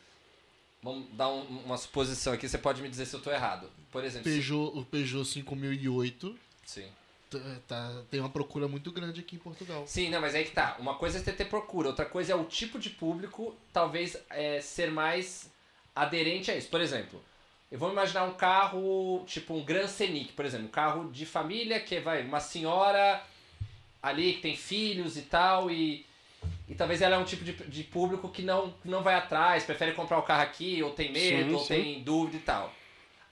vamos dar um- uma suposição aqui, você pode me dizer se eu tô errado. Por exemplo, se- Peugeot, o Peugeot 5008 sim. tá, tem uma procura muito grande aqui em Portugal. Sim, não, mas aí que tá. Uma coisa é você ter procura, outra coisa é o tipo de público, talvez é, ser mais aderente a isso. Por exemplo, eu vou imaginar um carro, tipo um Gran Scenic, por exemplo, um carro de família que vai uma senhora ali que tem filhos e tal e e talvez ela é um tipo de, de público que não, não vai atrás, prefere comprar o carro aqui, ou tem medo, Sim, ou sim. tem dúvida e tal.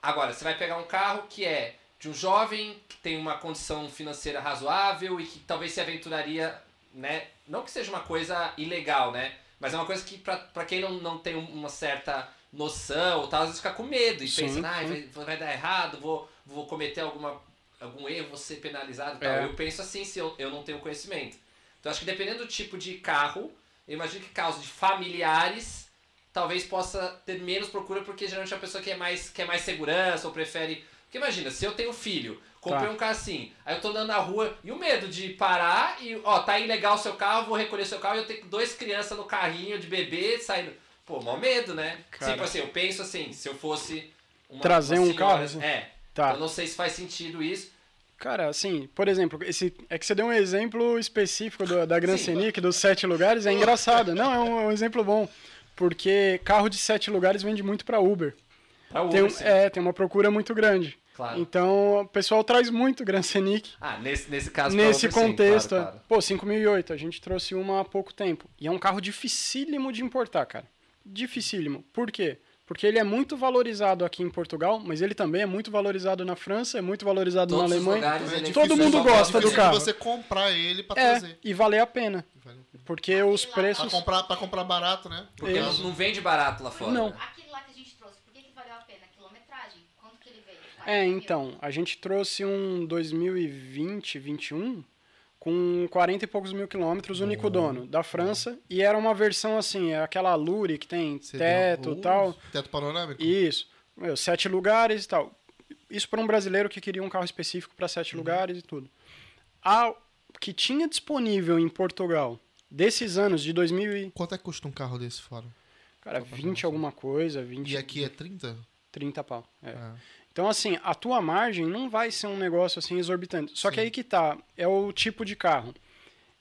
Agora, você vai pegar um carro que é de um jovem que tem uma condição financeira razoável e que talvez se aventuraria, né? Não que seja uma coisa ilegal, né? Mas é uma coisa que pra quem não, não tem uma certa noção, tal, às vezes fica com medo e Sim, pensa, ah, vai, vai dar errado, vou, vou cometer alguma, algum erro, vou ser penalizado e tal. É. Eu penso assim se eu, eu não tenho conhecimento. Então acho que dependendo do tipo de carro, eu imagino que carros de familiares talvez possa ter menos procura, porque geralmente é uma pessoa que é mais, quer mais segurança ou prefere. Porque imagina, se eu tenho filho, comprei Tá. um carro assim, aí eu tô andando na rua e o medo de parar e, ó, tá ilegal o seu carro, vou recolher seu carro e eu tenho dois crianças no carrinho de bebê saindo. Pô, mó medo, né? Cara. Tipo assim, eu penso assim, se eu fosse. Uma, Trazer uma um carro, assim? É. Tá. Eu não sei se faz sentido isso. Cara, assim, por exemplo, esse, é que você deu um exemplo específico do- da Grand Sim. Scenic, dos sete lugares, é engraçado. Não, é um, é um exemplo bom. Porque carro de sete lugares vende muito pra Uber. Pra Uber, Tem, um- sim. é, tem uma procura muito grande. Claro. Então, o pessoal traz muito Grand Scenic Ah, nesse, nesse caso nesse Uber, sim, contexto. claro, é. claro. Pô, 5008, a gente trouxe uma há pouco tempo. E é um carro dificílimo de importar, cara. Dificílimo. Por quê? Porque ele é muito valorizado aqui em Portugal, mas ele também é muito valorizado na França, é muito valorizado Todos na Alemanha. lugares É é Todo mundo gosta é do carro. você comprar ele pra É, trazer. e valer a pena. Porque os preços. comprar, pra comprar barato, né? Porque Eles- não, vende barato lá fora. Não. Aquele lá que a gente trouxe, por que, que valeu a pena? Quilometragem? Quanto que ele veio? É, 40 mil? então, a gente trouxe um 2020, 21 com 40 e poucos mil quilômetros, único dono, da França, e era uma versão assim, é aquela Lure que tem Você teto e deu- tal. Teto panorâmico? Isso. Meu, sete lugares e tal. Isso para um brasileiro que queria um carro específico para sete Uhum. lugares e tudo. A que tinha disponível em Portugal desses anos de 2000 e, Quanto é que custa um carro desse fora? cara, Só pra 20 ter alguma coisa, 20, E aqui é 30? 30 pau. É. É. Então, assim, a tua margem não vai ser um negócio assim exorbitante. Só que aí que tá, é o tipo de carro.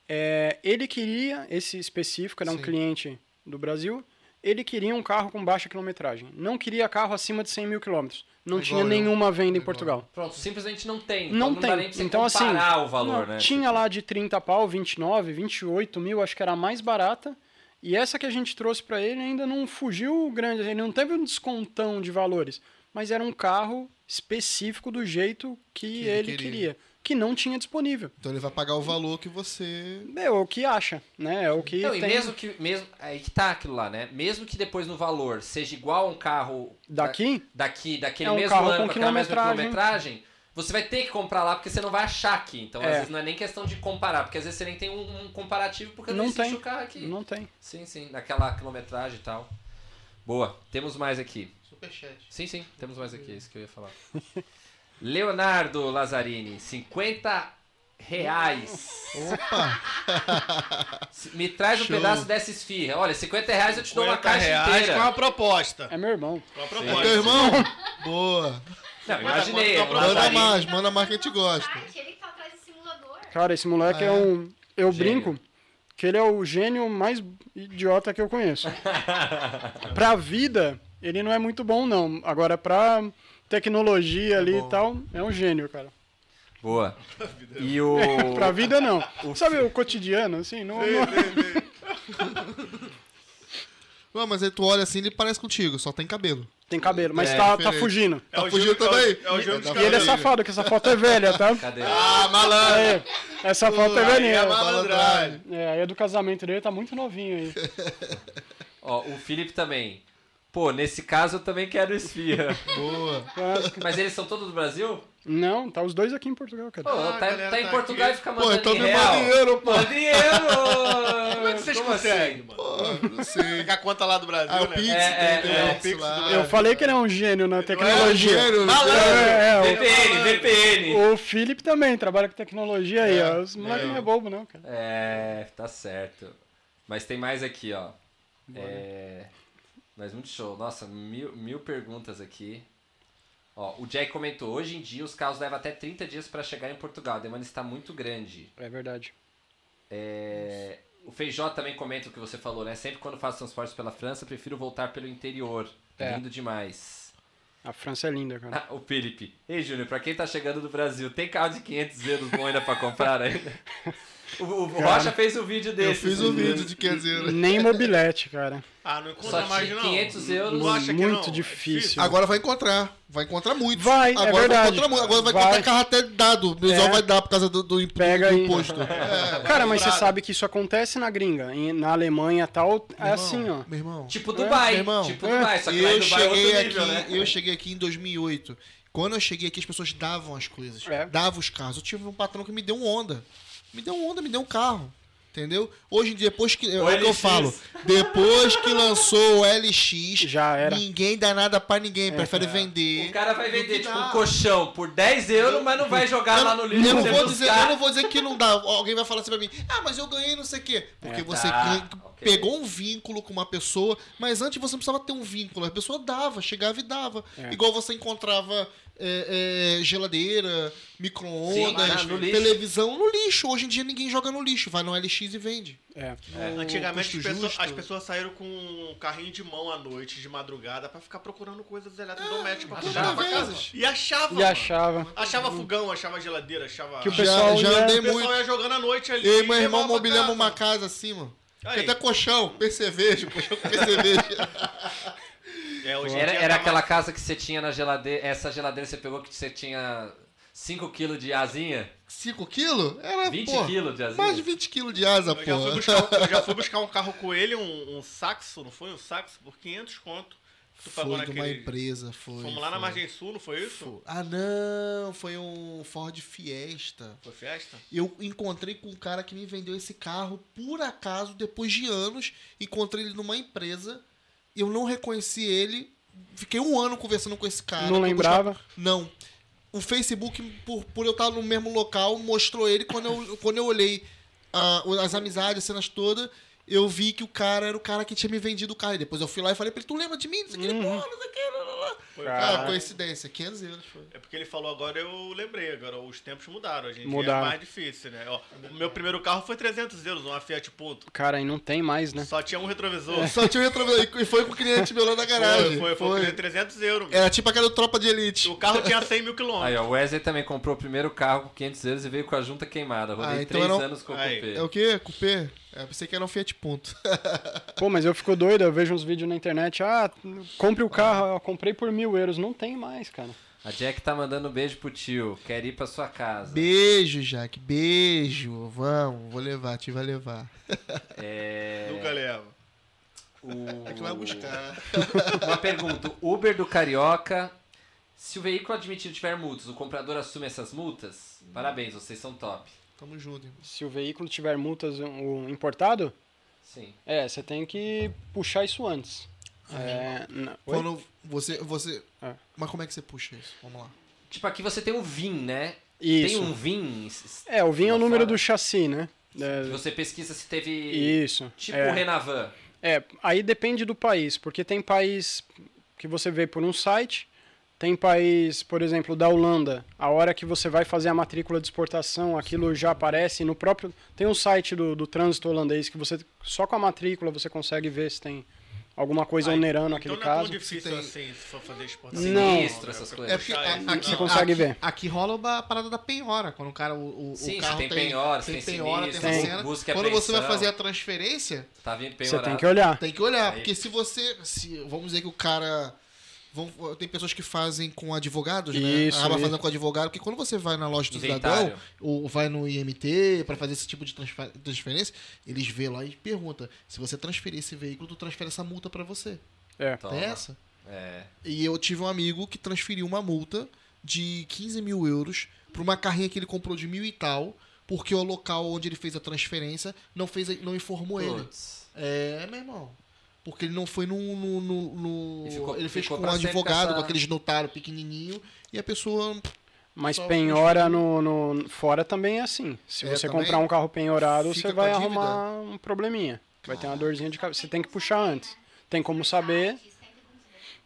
É, ele queria, esse específico, era um Sim. cliente do Brasil, ele queria um carro com baixa quilometragem. Não queria carro acima de 100 mil quilômetros. Não É tinha igual nenhuma venda em igual. Portugal. Pronto, simplesmente não tem. Não então tem. dá nem pra você Então, assim, o valor, não, né? Tinha lá de 30 pau, 29, 28 mil, acho que era a mais barata. E essa que a gente trouxe pra ele ainda não fugiu grande, ele não teve um descontão de valores. Mas era um carro específico do jeito que, ele ele queria. queria. que não tinha disponível. Então ele vai pagar o valor que você. É o que acha, né? É o que Não, e tem mesmo que. Mesmo, aí que tá aquilo lá, né? Mesmo que depois no valor seja igual a um carro daqui. da- daqui, daquele É um mesmo carro ano, com aquela mesma quilometragem. quilometragem, você vai ter que comprar lá porque você não vai achar aqui. Então, às É. vezes, não é nem questão de comparar, porque às vezes você nem tem um, um comparativo porque não, Não existe tem. o carro aqui. Não tem. Sim, sim, naquela quilometragem e tal. Boa, temos mais aqui. Superchat. Sim, sim, temos mais aqui, é isso que eu ia falar. Leonardo Lazzarini, 50 reais. Opa! Me traz um Show. pedaço dessa esfirra. Olha, 50 reais eu te dou uma 50 caixa reais inteira. com uma proposta. É meu irmão. Com uma É proposta. teu irmão? Boa! Não, imaginei. Manda mais, manda mais que a gente gosta. Tá atrás do simulador. Cara, esse moleque Ah, é é? um. Eu Gênio. brinco que ele é o gênio mais idiota que eu conheço. pra vida, ele não é muito bom, não. Agora, pra tecnologia ali bom. e tal, é um gênio, cara. Boa. E o. Pra vida, não. Sabe o cotidiano, assim? Não, não- Não, mas aí tu olha assim, ele parece contigo, só tem cabelo. tem cabelo, mas É, tá, tá fugindo. Tá o fugindo é o- também? É o Tá E ele é safado, que essa foto é velha, tá? Cadê? Ah, malandro! Aí, essa foto é Aí é velhinha. malandragem. É, aí é do casamento dele, tá muito novinho aí. Ó, o Felipe também. Pô, nesse caso eu também quero esfirra. Boa. Mas eles são todos do Brasil? Não, tá os dois aqui em Portugal, cara. Pô, Ah, tá, galera tá em tá Portugal aqui. e fica Pô, mandando então em me manda dinheiro, pô. Manda dinheiro! Como é que vocês Como conseguem, assim? mano? Pô, não sei. Pegar a conta lá do Brasil, Ah, o né? Pix É, é, tem, é, tem o Pix Pix lá. Eu falei que ele é um gênio na É um tecnologia. gênio, Malandro! É, é, o- VPN, VPN! O Felipe também trabalha com tecnologia aí, ó. Os moleques é. não é bobo, não, cara. É, tá certo. Mas tem mais aqui, ó. É, mas muito show. Nossa, mil, mil perguntas aqui. Ó, o Jack comentou, hoje em dia os carros levam até 30 dias para chegar em Portugal. A demanda está muito grande. É verdade. É, o Feijó também comenta o que você falou, né? Sempre quando faço transportes pela França, prefiro voltar pelo interior. É. Lindo demais. A França é linda, cara. Ah, o Felipe. Ei, Júnior, pra quem tá chegando do Brasil, tem carro de 500 euros bom ainda pra comprar ainda? O, o Rocha fez o vídeo desse. Eu fiz um vídeo de 500 euros. Nem mobilete, cara. Ah, não encontra Só mais não. 500 euros. Não acha que Muito não? É difícil. Agora vai encontrar. Vai encontrar muito. Vai, é Agora vai verdade. encontrar muito. Agora vai, Vai. encontrar carro até dado. O pessoal É. vai dar por causa do, do, Pega do aí. imposto. Cara, mas você sabe que isso acontece na gringa. Na Alemanha e tal, é assim, ó. Meu irmão. Tipo Dubai. meu irmão, tipo é. Dubai, só que Eu Dubai é cheguei, nível, aqui, né? eu cheguei aqui em 2008. Quando eu cheguei aqui, as pessoas davam as coisas. É. Davam os carros. Eu tive um patrão que me deu um Honda. Me deu um Honda, me deu um carro. Entendeu? Hoje, em dia, depois que. É o que eu falo. Depois que lançou o LX, Já era. ninguém dá nada pra ninguém. Prefere vender. O cara vai vender tipo dá. um colchão por 10 euros, mas não vai jogar Eu, lá no eu lixo. não pra vou dizer, eu não vou dizer que não dá. Alguém vai falar assim pra mim, ah, mas eu ganhei não sei o quê. Porque É. você Tá, ganha- ok. pegou um vínculo com uma pessoa, mas antes você não precisava ter um vínculo. A pessoa dava, chegava e dava. É. Igual você encontrava é, é, geladeira, micro-ondas, ah, televisão no lixo. Hoje em dia ninguém joga no lixo, vai no LX e vende. É. No Antigamente as pessoas, as pessoas saíram com um carrinho de mão à noite, de madrugada, pra ficar procurando coisas eletrodomésticas pra Achava. comprar pra casa. Vezes. E achava, E mano. achava. Achava fogão, achava geladeira, achava... Que o Já- pessoal já ia- andei O pessoal muito. ia jogando à noite ali. Eu e meu irmão mobiliamos uma casa assim, mano. Tem até colchão, percevejo, colchão com percevejo. É, Era, era tá aquela mais- casa que você tinha na geladeira. Essa geladeira você pegou que você tinha 5kg de asinha? 5 quilos? Era, 20 pô, quilos de asinha? mais de 20 quilos de asa, Eu já, fui pô. buscar, eu já fui buscar um carro com ele, um, um saxo, não foi? Um saxo por 500 conto. Tu Foi de uma naquele... empresa, foi. Fomos lá na foi. Margem Sul, não foi isso? Foi. Ah, não, foi um Ford Fiesta. Foi festa? Eu encontrei com um cara que me vendeu esse carro, por acaso, depois de anos. Encontrei ele numa empresa. Eu não reconheci ele. Fiquei um ano conversando com esse cara. Não lembrava? Não. O Facebook, por, por eu estar no mesmo local, mostrou ele. Quando eu, quando eu olhei ah, as amizades, as cenas todas, eu vi que o cara era o cara que tinha me vendido o carro. E depois eu fui lá e falei pra ele, tu lembra de mim? Não sei o que, ele, Uhum. porra, não sei o que, lá, lá, lá. Foi Ah, coincidência, 500 euros foi. É porque ele falou agora, eu lembrei. Agora os tempos mudaram. Hoje em dia Mudaram. é mais difícil, né? Ó, o meu primeiro carro foi 300 euros, uma Fiat Punto. Cara, e não tem mais, né? Só tinha um retrovisor. Só tinha um retrovisor. E foi com o cliente meu lá na garagem. Foi, foi, foi, 300 euros. Era tipo aquela tropa de elite. O carro tinha 100 mil Aí, quilômetros. ó, o Wesley também comprou o primeiro carro com 500 euros e veio com a junta queimada. Rodei Ah, então 3 era um- anos com o Aí. cupê. É o quê? Cupê? É, pensei que era um Fiat Punto. Pô, mas eu fico doido, eu vejo uns vídeos na internet. Ah, compre o carro, eu comprei por mil euros. Não tem mais, cara. A Jack tá mandando um beijo pro tio. Quer ir pra sua casa. Beijo, Jaque. Beijo. Vamos, vou levar, te vai levar. É... Nunca leva. O... É que vai buscar. Uma pergunta. Uber do Carioca. Se o veículo admitido tiver multas, o comprador assume essas multas? Parabéns, vocês são top. Tamo junto. Se o veículo tiver multas o importado, Sim. é, você tem que puxar isso antes. É? Quando você. você... É. Mas como é que você puxa isso? Vamos lá. Tipo, aqui você tem o VIN, né? Isso. Tem um VIN. É, o VIN é o número fora. do chassi, né? É, Você pesquisa se teve. isso. Tipo é. o Renavan. É, aí depende do país, porque tem país que você vê por um site, Tem país, por exemplo, da Holanda, a hora que você vai fazer a matrícula de exportação, aquilo já aparece no próprio. Tem um site do, do trânsito holandês que você só com a matrícula você consegue ver se tem alguma coisa Ah, onerando então aquele não é caso. tão difícil tem- assim, se for fazer exportação. Não. Sinistro, essas eu- coisas. É porque a- aqui, Você consegue aqui- ver. Aqui rola a parada da penhora. Quando o cara, o, o, Sim, o carro tem tem, penhora, tem tem penhora, tem sinistro, essa tem cena. busca Quando você vai fazer a transferência, Tá vindo Você tem que olhar. tem que olhar. Aí- Porque se você. Se, vamos dizer que o cara. Vão- tem pessoas que fazem com advogados, né? Isso, Acaba fazendo com advogado, porque quando você vai na loja do Inventário. cidadão, ou vai no IMT pra fazer esse tipo de transfer- transferência, eles vê lá e perguntam: se você transferir esse veículo, tu transfere essa multa pra você. É. Toma. Tem essa? É. E eu tive um amigo que transferiu uma multa de 15 mil euros pra uma carrinha que ele comprou de mil e tal, porque o local onde ele fez a transferência não, fez, não informou ele. Putz. É, meu irmão. Porque ele não foi no. no, no- no- ficou- ele fez com um advogado, com essa- com aqueles notários pequenininho, e a pessoa. Mas Só penhora no, no- fora também é assim. Se É, você comprar um carro penhorado, você vai arrumar um probleminha. Vai ter uma dorzinha de cabeça. Você tem que puxar antes. Tem como saber.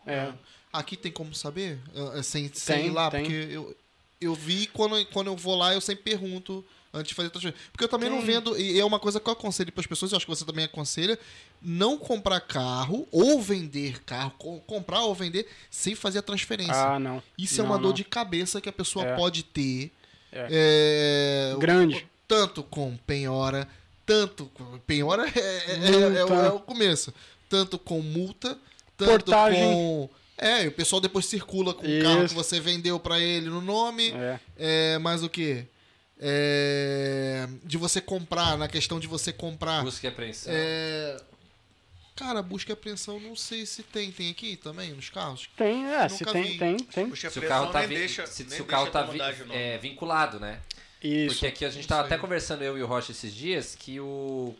É. Aqui tem como saber? Ah, ah, Sem, sem Tem, ir lá? tem. Porque eu, eu vi quando, quando eu vou lá, eu sempre pergunto antes de fazer transferência. Porque eu também não Tem. vendo, e é uma coisa que eu aconselho para as pessoas, eu acho que você também aconselha, não comprar carro ou vender carro, co- comprar ou vender sem fazer a transferência. Ah, não. Isso é Não, uma dor não. de cabeça que a pessoa É. pode ter. É. É, Grande. Tanto com penhora, tanto com. Penhora é, é- é- é o- é o começo. Tanto com multa, tanto Portagem. com. É, e o pessoal depois circula com o carro que você vendeu pra ele no nome. É. É, mais o quê? É, de você comprar, na questão de você comprar. Busca e apreensão. É, cara, busca e apreensão, não sei se tem. Tem aqui também nos carros? Tem, é. Se Nunca tem, vi. tem, tem. Se o pressão carro tá, vi- deixa, se, se o carro tá vi- é, vinculado, né? Isso. Porque aqui a gente tava até conversando, eu e o Rocha, esses dias, que o.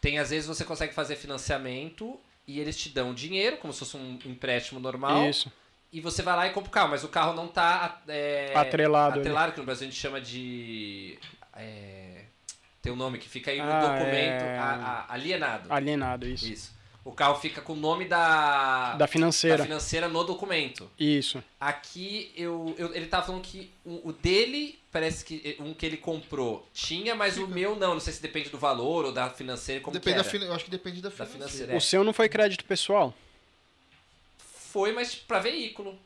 Tem às vezes você consegue fazer financiamento e eles te dão dinheiro, como se fosse um empréstimo normal. Isso. E você vai lá e compra o carro, mas o carro não tá. É, Atrelado ali. Atrelado, que no Brasil a gente chama de. É, tem um nome que fica aí no Ah, documento. é- a- a- alienado. Alienado, isso. Isso. O carro fica com o nome da, Da financeira. da financeira no documento. Isso. Aqui eu, eu- ele tava falando que o, o dele parece que um que ele comprou tinha, mas o meu não. Não sei se depende do valor ou da financeira, como depende que da. Eu acho que depende da, Da financeira. financeira. O seu não foi crédito pessoal? Foi, mas pra veículo.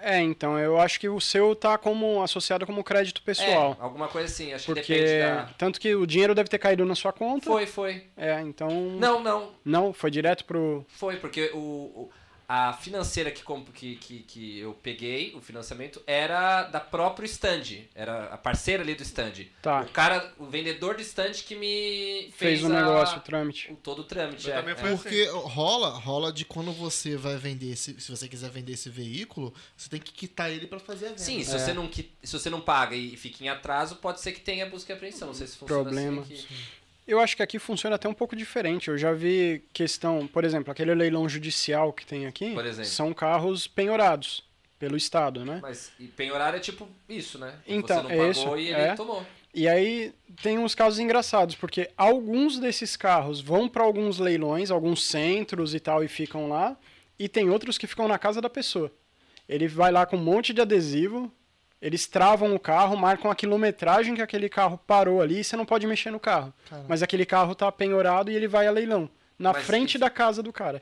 É, então eu acho que o seu tá como associado como crédito pessoal. É, alguma coisa assim, acho que porque depende da. tanto que o dinheiro deve ter caído na sua conta. Foi, foi. É, então Não, não. não, foi direto pro Foi, porque o, o- a financeira que, que, que, que eu peguei, o financiamento, era da próprio stand. Era a parceira ali do stand. tá. O cara, o vendedor do stand que me Fez fez o a- negócio, o trâmite. o- todo o trâmite. É, também é. fui assim. Porque rola, rola de quando você vai vender, esse, se você quiser vender esse veículo, você tem que quitar ele pra fazer a venda. Sim, se, É. você não, se você não paga e fica em atraso, pode ser que tenha busca e apreensão. Não sei se funciona Problema. assim. Eu acho que aqui funciona até um pouco diferente. Eu já vi questão, por exemplo, aquele leilão judicial que tem aqui, são carros penhorados pelo Estado, né? Mas e penhorar é tipo isso, né? Então, você não é pagou isso, e ele é. tomou. E aí tem uns casos engraçados, porque alguns desses carros vão para alguns leilões, alguns centros e tal, e ficam lá, e tem outros que ficam na casa da pessoa. Ele vai lá com um monte de adesivo, eles travam o carro, marcam a quilometragem que aquele carro parou ali, e você não pode mexer no carro. Caramba. Mas aquele carro tá penhorado e ele vai a leilão, na Mas frente isso- da casa do cara.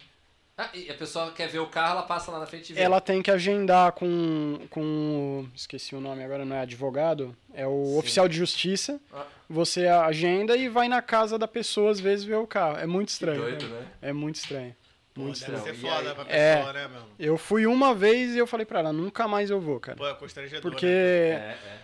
Ah, e a pessoa quer ver o carro, ela passa lá na frente e vê. Ela tem que agendar com, com. Esqueci o nome agora, não é advogado? É o Sim. oficial de justiça. Ah. Você agenda e vai na casa da pessoa, às vezes, ver o carro. É muito Que estranho. doido, né? É muito estranho. Pô, Muito deve estranho. ser foda pra É. pessoa, né, meu? Eu fui uma vez e eu falei pra ela, nunca mais eu vou, cara. Pô, é constrangedor. Porque, né? É, é.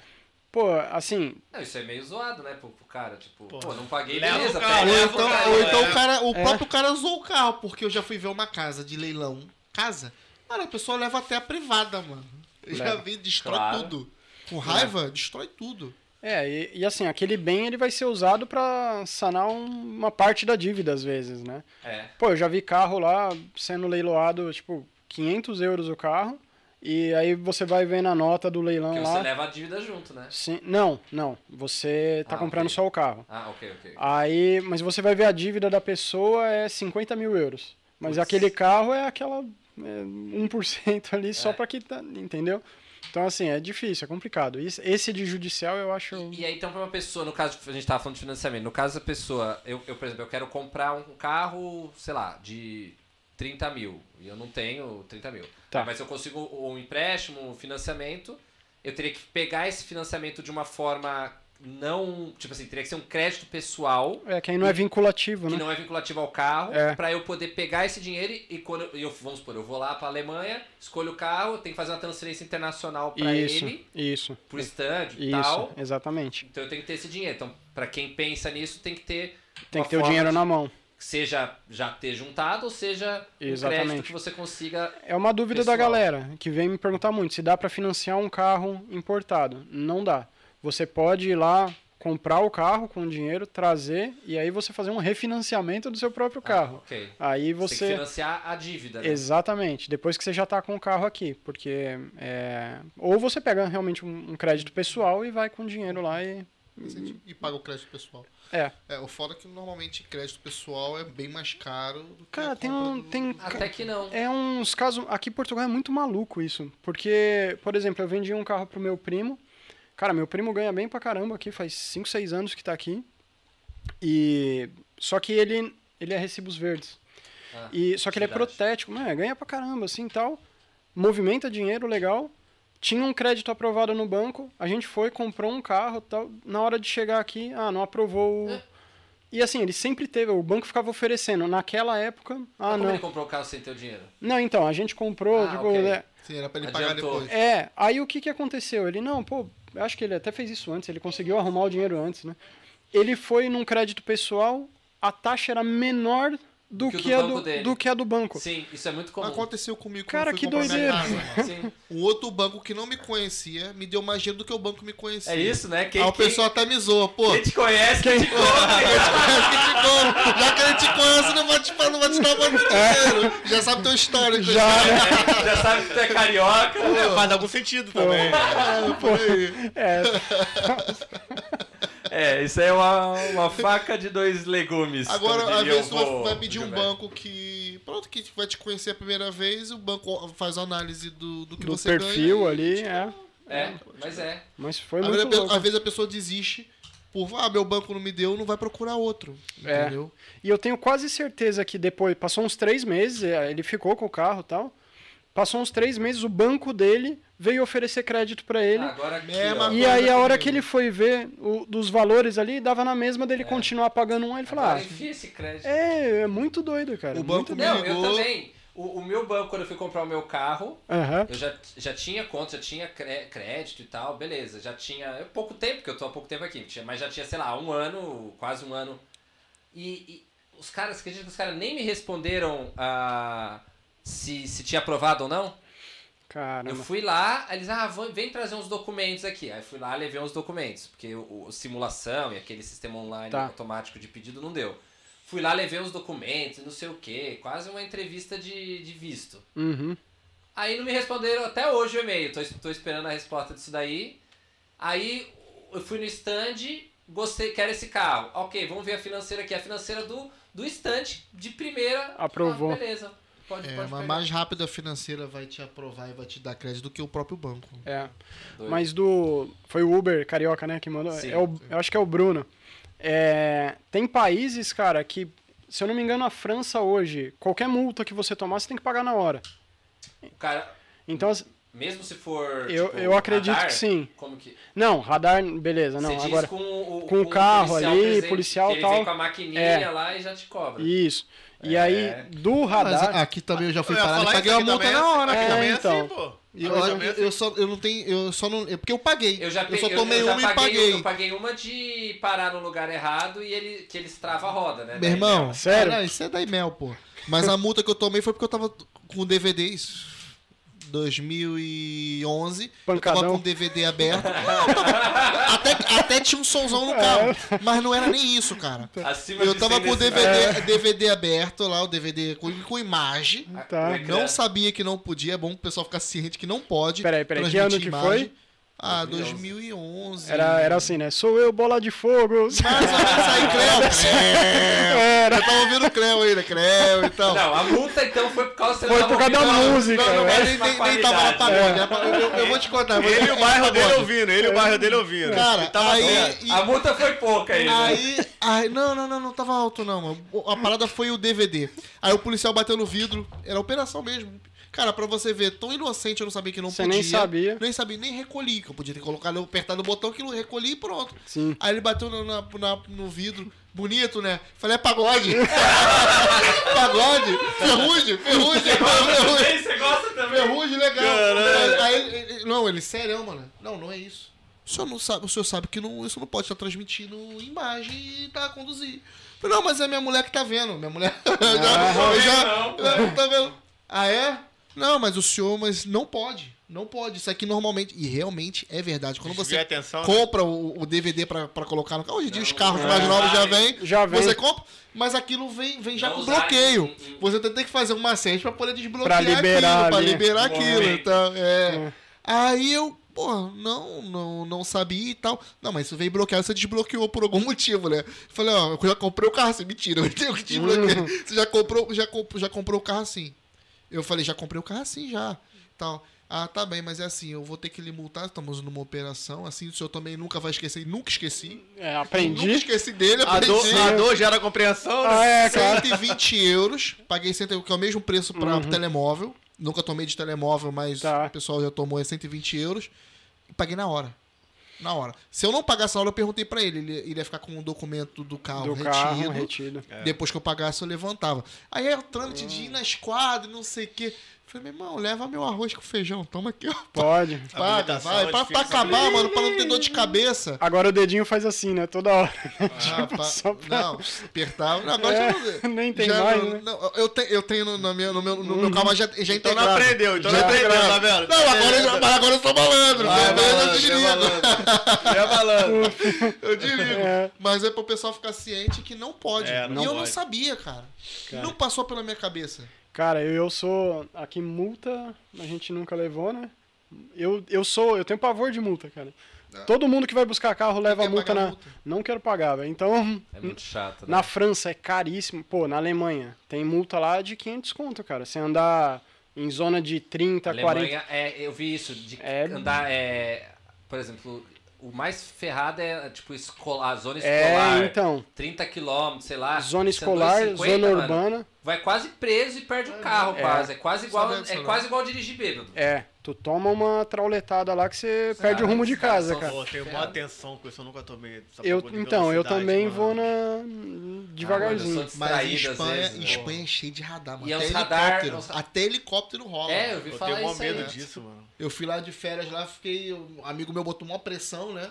pô, assim, Não, isso é meio zoado, né, pro, pro cara. Tipo, Pô, pô, não paguei, leva beleza. o carro, pega. Ou leva então, cara, ou então é. o, cara, o É. próprio cara usou o carro, porque eu já fui ver uma casa de leilão. Casa? Mano, a pessoa leva até a privada, mano. Eu já vi, destrói Claro. tudo. Com raiva, destrói tudo. É, e, e assim, aquele bem ele vai ser usado pra sanar um- uma parte da dívida, às vezes, né? É. Pô, eu já vi carro lá sendo leiloado, tipo, 500 euros o carro, e aí você vai ver na nota do leilão Porque lá. você leva a dívida junto, né? Sim, não, não. Você tá Ah, comprando ok. só o carro. Ah, ok, ok. Aí, mas você vai ver a dívida da pessoa é 50 mil euros. Mas Putz. aquele carro é aquela é 1% ali só É. pra que tá, entendeu? Então, assim, é difícil, é complicado. Esse de judicial eu acho. E aí, então, pra uma pessoa, no caso, a gente tava falando de financiamento, no caso da pessoa, eu, eu, por exemplo, eu quero comprar um carro, sei lá, de 30 mil, e eu não tenho 30 mil. Tá. Mas eu consigo um empréstimo, um financiamento, eu teria que pegar esse financiamento de uma forma não, tipo assim, teria que ser um crédito pessoal, É, que aí não é vinculativo, que né? não é vinculativo ao carro, É. pra eu poder pegar esse dinheiro e, e quando eu, vamos supor, eu vou lá pra Alemanha, escolho o carro, tenho que fazer uma transferência internacional pra Isso, ele, isso. pro stand e tal. exatamente. Então eu tenho que ter esse dinheiro. Então, pra quem pensa nisso, tem que ter Tem que ter o dinheiro de- na mão. seja já ter juntado ou seja um Exatamente. crédito que você consiga. É uma dúvida da Pessoal. galera, que vem me perguntar muito, se dá pra financiar um carro importado. Não dá. Você pode ir lá comprar o carro com dinheiro, trazer e aí você fazer um refinanciamento do seu próprio carro. Ah, ok. Aí Você tem que você financiar a dívida, né? Exatamente, depois que você já está com o carro aqui, porque é, ou você pega realmente um, crédito pessoal e vai com dinheiro lá e E paga o crédito pessoal. é. É, o foda é que normalmente crédito pessoal é bem mais caro do que Cara, a tem um do- tem Até que não. é uns casos aqui em Portugal é muito maluco isso, porque por exemplo, eu vendi um carro pro meu primo. Cara, meu primo ganha bem pra caramba aqui, faz 5, 6 anos que tá aqui. E só que ele ele é recibos verdes. Ah, E, só que ele é protético, mano, ganha pra caramba, assim, tal. Movimenta dinheiro legal. Tinha um crédito aprovado no banco, a gente foi, comprou um carro, tal. Na hora de chegar aqui, ah, não aprovou o... É. E assim, ele sempre teve, o banco ficava oferecendo. Naquela época, Mas ah, como não. ele comprou o carro sem ter o dinheiro? Não, então, a gente comprou, Ah, tipo, ok. né, Sim, era pra ele pagar Adiantou. depois. é, aí o que que aconteceu? Ele, não, pô, acho que ele até fez isso antes, ele conseguiu arrumar o dinheiro antes, né? Ele foi num crédito pessoal, a taxa era menor do, Que que, do do, do que a do banco. Sim, isso é muito comum. Aconteceu comigo Cara, que doideira. Um outro banco que não me conhecia me deu mais dinheiro do que o banco me conhecia. É isso, né? Quem, Aí o quem- pessoal até me zoa, pô. quem te conhece, quem te Pô, conhece que te compra. Já que ele te conhece, não vai te, não vai te dar muito dinheiro. Já sabe teu histórico. Já, né? já sabe que tu é carioca. É, faz algum sentido também. É, por aí. É, É, isso aí é uma, uma faca de dois legumes. Agora, às vezes, tu vai, pedir um banco que. Pronto, que vai te conhecer a primeira vez, o banco faz a análise do, do que do você perfil ganha. ali, é. É, mas é. Mas foi Às muito vezes, às vezes a pessoa desiste por, ah, meu banco não me deu, não vai procurar outro. É. Entendeu? E eu tenho quase certeza que depois, passou uns três meses, é, ele ficou com o carro e tal. Passou uns três meses, o banco dele veio oferecer crédito pra ele. Agora aqui, É, ó. e aí, a hora que ele foi ver o, dos valores ali, dava na mesma dele continuar pagando um. Aí ele falou: Agora ah, enfia esse crédito. é, é muito doido, cara. O muito banco doido. Não, eu também. O, o meu banco, quando eu fui comprar o meu carro, Aham. eu já, já tinha conta, já tinha cré- crédito e tal, beleza. Já tinha. é pouco tempo, porque eu tô há pouco tempo aqui, tinha- mas já tinha, sei lá, um ano, quase um ano. E, e os caras, acredito que os caras nem me responderam ah, se, se tinha aprovado ou não. Eu Caramba. fui lá, eles, ah, vem trazer uns documentos aqui. Aí fui lá, levei uns documentos, porque o, o simulação e aquele sistema online Tá. automático de pedido não deu. Fui lá, levei uns documentos, não sei o que, quase uma entrevista de, de visto. Uhum. Aí não me responderam até hoje o e-mail, tô, tô esperando a resposta disso daí. Aí eu fui no stand, gostei, quero esse carro. Ok, vamos ver a financeira aqui. A financeira do, do stand de primeira. Aprovou. Ah, beleza. Pode, É, pode mas pegar. mais rápido a financeira vai te aprovar e vai te dar crédito do que o próprio banco. É. Doido. Mas do. Foi o Uber carioca, né? Que mandou. Sim. É o, eu acho que é o Bruno. É, tem países, cara, que, se eu não me engano, a França hoje, qualquer multa que você tomar, você tem que pagar na hora. O cara, Então, as- mesmo se for. eu, tipo, eu acredito radar, que sim. Como que. Não, radar, beleza, não. Você diz Agora. com o, com o carro policial ali, presente, policial ele tal. vem com a maquininha É. lá e já te cobra. Isso. E É. aí, do Mas radar. aqui também eu já fui Eu parado e paguei uma multa na é- hora. aqui É, também é então. assim, pô. Eu, Mas eu, é eu só, eu não tenho, eu só não, é porque eu paguei. Eu já eu peguei, só tomei eu já uma e paguei, paguei. Eu paguei uma de parar no lugar errado e ele, que eles travam a roda, né? Meu Daí, irmão, Sério? não, isso é da Imel, pô. Mas a multa que eu tomei foi porque eu tava com DVDs. 2011. Eu Pancadão. tava com DVD aberto. Não, eu tava- até, até tinha um somzão no carro. Mas não era nem isso, cara. Acima Eu tava 100 com o. DVD, DVD aberto lá, o DVD com, com imagem. Tá. Não sabia que não podia. É bom o pessoal ficar ciente que não pode. Peraí, peraí, que ano que imagem. foi? Ah, 2011. 2011. Era, era assim, né? Sou eu, bola de fogo. Menos aí, Creu. Creu. Eu tava ouvindo Creu ainda, Creu e tal. Não, a multa então foi por causa Foi por causa da música. Não, não, né? mas nem, nem, tava na pagode. era pra- Eu, eu- eu vou te contar. mas Ele e é o bairro dele ouvindo, ele e o bairro dele ouvindo. Cara, Ele tava aí. e- A multa foi pouca aí. né? Aí, aí, não, não, não, não tava alto não, mano. A parada foi o DVD. Aí o policial bateu no vidro, era operação mesmo. Cara, pra você ver, tão inocente, eu não sabia que não Você podia. nem sabia. Nem sabia, nem recolhi, que eu podia ter colocado, apertado o botão que eu recolhi e pronto. Sim. Aí ele bateu no, na- na- no vidro, bonito, né? Falei, é pagode. pagode, ferrugem, ferrugem, ferrugem. Você gosta também? Ferrugem, legal. Caralho. Aí, ele- não, ele, sério, mano. Não, não é isso. O senhor não sabe, o senhor sabe que não, isso não pode estar transmitindo imagem e tá a conduzir. Falei, não, mas é minha mulher que tá vendo. Minha mulher. já, eu já, eu- tá vendo? Ah, é? Não, mas o senhor, mas não pode. Não pode. Isso aqui normalmente. E realmente é verdade. Quando Desvia você atenção, né? compra o, o DVD pra, pra colocar no carro, hoje em dia os carros mais novos já vêm. Já vem. Você compra, mas aquilo vem, vem já Não com usar bloqueio. em- em- Você tem que fazer um macete pra poder desbloquear Pra liberar aquilo, pra ali. liberar aquilo. Então, é. Aí eu, pô, não, não, não sabia e tal. Não, mas isso veio bloqueado, você desbloqueou por algum motivo, né? Falei, ó, eu já comprei o carro assim. Mentira, eu tenho que desbloquear. Você já comprou, já, comp- já comprou o carro assim. Eu falei, já comprei o carro assim já. Tal. Ah, tá bem, mas é assim, eu vou ter que lhe multar, estamos numa operação, assim, o senhor também nunca vai esquecer, nunca esqueci. É, Nunca aprendi. esqueci dele, A dor, aprendi. a dor gera compreensão, né? Ah, é, cara. 120 euros. Paguei 100, que é o mesmo preço para telemóvel. Nunca tomei de telemóvel, mas Tá. o pessoal já tomou é 120 euros. E paguei na hora. Na hora. Se eu não pagasse na hora, eu perguntei pra ele. Ele, ele ia ficar com o documento do carro Do retido. carro retido. Depois que eu pagasse, eu levantava. Aí é o trâmite de ir na esquadra, e não sei o quê. Falei, meu irmão, leva meu arroz com feijão. Toma aqui, ó. Pode. Paga, Habilitação vai. é Pra, pra difícil. acabar, mano, pra não ter dor de cabeça. Agora o dedinho faz assim, né? Toda hora. Ah, pá, só pra- Não, apertava. Não, agora É, já não, nem tem já mais, não- né? não, eu, te, eu tenho no, na minha, no meu, no meu carro, mas já, já Então não aprendeu, então Já não aprendeu, tá vendo? Não, agora, agora eu sou malandro. Vai, Vai, eu malandro, desligo. é malandro. É malandro. Eu desligo. É. Mas é pro pessoal ficar ciente que não pode. É, não e eu não sabia, cara. Cara. Não passou pela minha cabeça. Cara, eu, eu sou. Aqui, multa, a gente nunca levou, né? Eu, eu sou. Eu tenho pavor de multa, cara. Todo mundo que vai buscar carro leva multa na. multa? Não quero pagar, velho. Então, É muito chato. Né? na França é caríssimo. Pô, na Alemanha tem multa lá de 500 conto, cara. Você andar em zona de 30, 40. Alemanha, é, eu vi isso, de É- andar, é, por exemplo, o mais ferrado é, tipo, escolar, zona É, escolar, então. 30 quilômetros, sei lá. Zona escolar, 50, zona mano, urbana. Vai quase preso e perde o carro, É. quase. É quase igual, é quase igual dirigir bêbado. É, tu toma uma trauletada lá que você perde o rumo de casa, cara. Pô, tenho maior atenção com isso, eu nunca tomei essa Eu, então, eu também mano. vou na Ah, devagarzinho. sou Mas Espanha, vezes. Espanha é cheio de radar, mano. E é até radar- helicóptero. uns- Até helicóptero rola. É, eu vi Eu falar tenho isso aí. medo né? disso, mano. Eu fui lá de férias lá, fiquei. Um amigo meu botou uma pressão, né?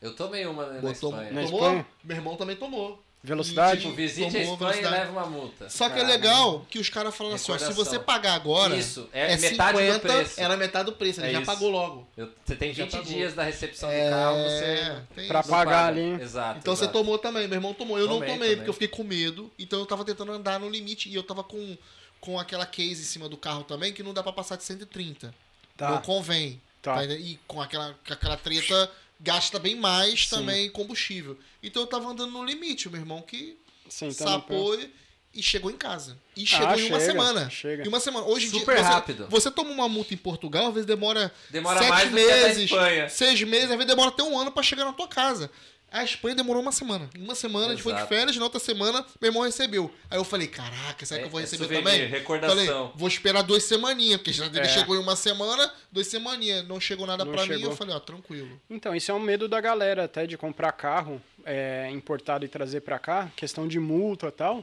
Eu tomei uma na Botou, Espanha. Na tomou? Espanha? Meu irmão também tomou. Velocidade? Tipo, visite a Espanha e leva uma multa. Só que é Caralho. legal que os caras falam assim, ó, se você pagar agora, Isso, é é, metade do 50, preço. era metade do preço, ele É já isso. pagou logo. Eu- você tem Já 20 pagou. dias da recepção É, do carro, você tem Pra isso. não pagar paga. ali. Exato. Então você exato. tomou também, meu irmão tomou. Eu não Tomei tomei, também. porque eu fiquei com medo. Então eu tava tentando andar no limite. E eu tava com, com aquela case em cima do carro também, que não dá pra passar de 130. Tá. Não convém. Tá. Tá? E com aquela, com aquela treta gasta bem mais Sim. também combustível. Então eu tava andando no limite. O meu irmão que Sentando sapou e, e chegou em casa. E chegou em uma chega, semana. chega. Em uma semana. Hoje em Super dia, você- rápido. Você toma uma multa em Portugal, às vezes demora, Demora sete meses, seis meses, às vezes demora até um ano pra chegar na tua casa. A Espanha demorou uma semana. Em uma semana a gente foi de Exato. férias, na outra semana meu irmão recebeu. Aí eu falei, caraca, será É- que eu vou é receber souvenir, também? recordação. Falei, vou esperar duas semaninhas, porque já ele É. chegou em uma semana, duas semaninhas, não chegou nada pra mim, eu falei, ó, tranquilo. Então, isso é um medo da galera até de comprar carro é, importado e trazer pra cá, questão de multa e tal.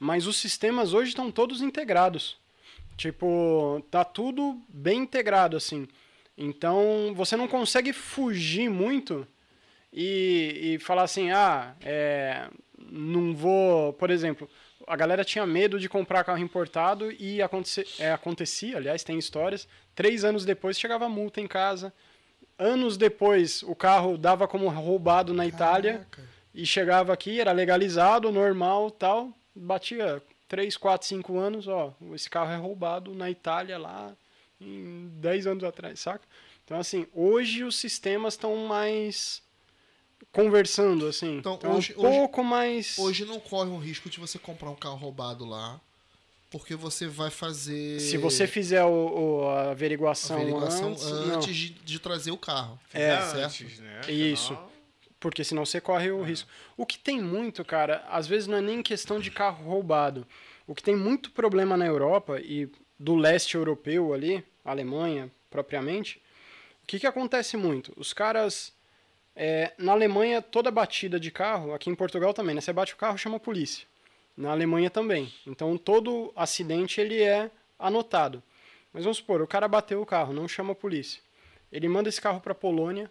Mas os sistemas hoje estão todos integrados. Tipo, tá tudo bem integrado assim. Então, você não consegue fugir muito e, e falar assim, ah, é, não vou, por exemplo, a galera tinha medo de comprar carro importado e acontecer, é, acontecia, aliás, tem histórias, três anos depois chegava multa em casa, anos depois o carro dava como roubado na Itália Caraca. e chegava aqui, era legalizado, normal, tal, batia 3, 4, 5 anos, ó, esse carro é roubado na Itália lá em 10 anos atrás, saca? Então, assim, hoje os sistemas estão mais conversando, assim. Então, Então, hoje- um pouco mais... Hoje não corre o risco de você comprar um carro roubado lá, porque você vai fazer. Se você fizer o, o- a averiguação, averiguação antes, antes, de, de trazer o carro. É, Fizer certo. antes, né? Isso. Senão- Porque senão você corre o risco. O que tem muito, cara, às vezes não é nem questão de carro roubado. O que tem muito problema na Europa e do leste europeu ali, Alemanha propriamente, o que, que acontece muito? Os caras. É, na Alemanha, toda batida de carro, aqui em Portugal também, né? Você bate o carro, chama a polícia. Na Alemanha também. Então todo acidente ele é anotado. Mas vamos supor, o cara bateu o carro, não chama a polícia. Ele manda esse carro para Polônia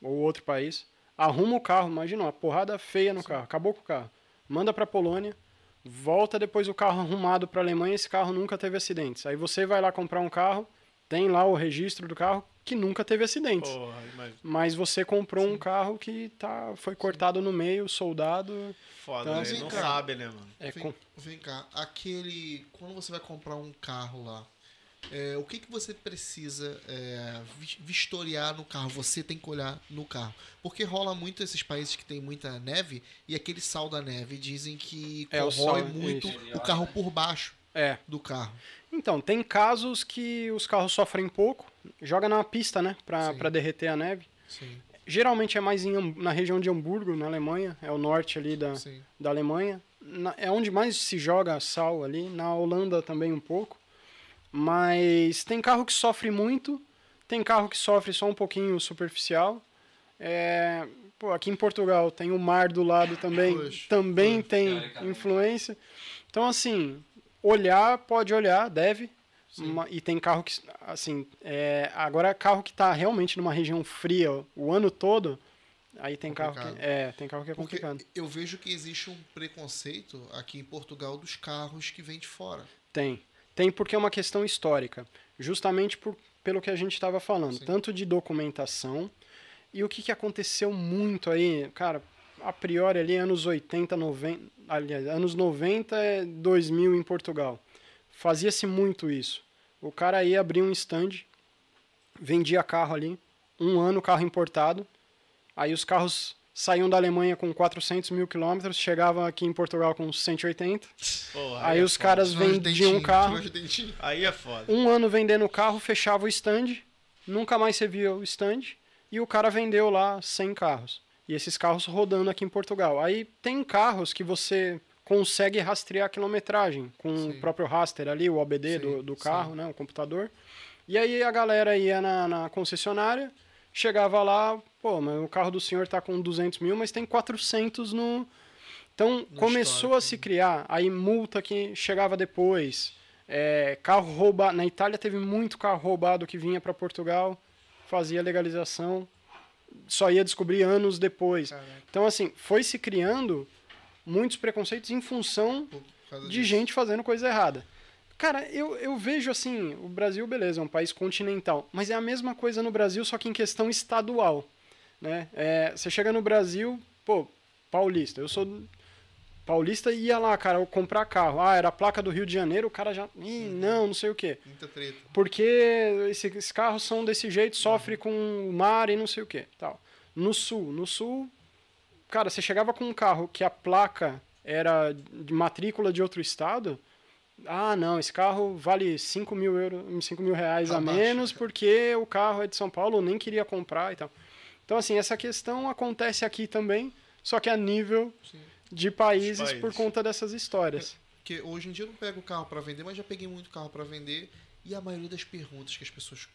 ou outro país, arruma o carro, imagina uma porrada feia no carro, acabou com o carro, manda para Polônia, volta depois o carro arrumado para Alemanha, esse carro nunca teve acidentes. Aí você vai lá comprar um carro, tem lá o registro do carro que nunca teve acidentes. Porra, mas Mas você comprou um carro que tá, foi cortado no meio, soldado. foda, né? assim, Não cara, sabe, né, mano? É vem, com- vem cá, aquele. Quando você vai comprar um carro lá, é, o que, que você precisa é, vis- vistoriar no carro? Você tem que olhar no carro. Porque rola muito esses países que tem muita neve e aquele sal da neve dizem que É, o corrói sal, muito isso. o carro por baixo É. do carro. Então, tem casos que os carros sofrem pouco, joga na pista, né, pra derreter a neve. Sim, Geralmente é mais em na região de Hamburgo, na Alemanha, é o norte ali da, sim. da Alemanha. Na- é onde mais se joga sal ali. Na Holanda também um pouco. Mas tem carro que sofre muito, tem carro que sofre só um pouquinho superficial. É, pô, aqui em Portugal tem o mar do lado também, Pois, também tem influência. Então, assim, olhar, pode olhar, deve. Sim. Ma- E tem carro que, assim, é, agora carro que está realmente numa região fria o ano todo, aí tem carro que é, tem carro que é Porque complicado. eu vejo que existe um preconceito aqui em Portugal dos carros que vêm de fora. Tem. Tem porque é uma questão histórica. Justamente por, pelo que a gente estava falando. Sim. Tanto de documentação. E o que, que aconteceu muito aí, cara, a priori ali, anos 80, 90. Aliás, anos 90 é 2000 em Portugal. Fazia-se muito isso. O cara ia abrir um stand, vendia carro ali, um ano carro importado. Aí os carros saíam da Alemanha com 400 mil quilômetros, chegavam aqui em Portugal com 180. Porra, Aí é os foda. caras vendiam um carro. Aí é foda. um ano vendendo o carro, fechava o stand, nunca mais você via o stand, e o cara vendeu lá 100 carros. E esses carros rodando aqui em Portugal. Aí tem carros que você consegue rastrear a quilometragem com Sim. o próprio raster ali, o OBD Sim, do, do sim. carro, né, o computador. E aí a galera ia na, na concessionária, chegava lá, pô, mas o carro do senhor tá com 200 mil, mas tem 400 no... Então começou a se criar, aí multa que chegava depois, é, carro roubado. Na Itália teve muito carro roubado que vinha para Portugal, fazia legalização, só ia descobrir anos depois. Caraca, Então, assim, foi se criando muitos preconceitos em função de disso. gente fazendo coisa errada. Cara, eu, eu vejo assim, o Brasil, beleza, é um país continental, mas é a mesma coisa no Brasil, só que em questão estadual. Né? É, você chega no Brasil, pô, paulista, eu sou paulista ia lá, cara, comprar carro. Ah, era a placa do Rio de Janeiro, o cara já. Ih, não, não sei o quê. Muita treta. Porque esse- esses carros são desse jeito, sofre com o mar e não sei o quê. Tal. No sul, no sul, cara, você chegava com um carro que a placa era de matrícula de outro estado. Ah, não, esse carro vale 5 mil, euro, 5 mil reais a menos porque o carro é de São Paulo, eu nem queria comprar e tal. Então, assim, essa questão acontece aqui também, só que a nível Sim. De países, países. por conta dessas histórias. Porque hoje em dia eu não pego carro pra vender, mas já peguei muito carro pra vender. E a maioria das perguntas que as pessoas.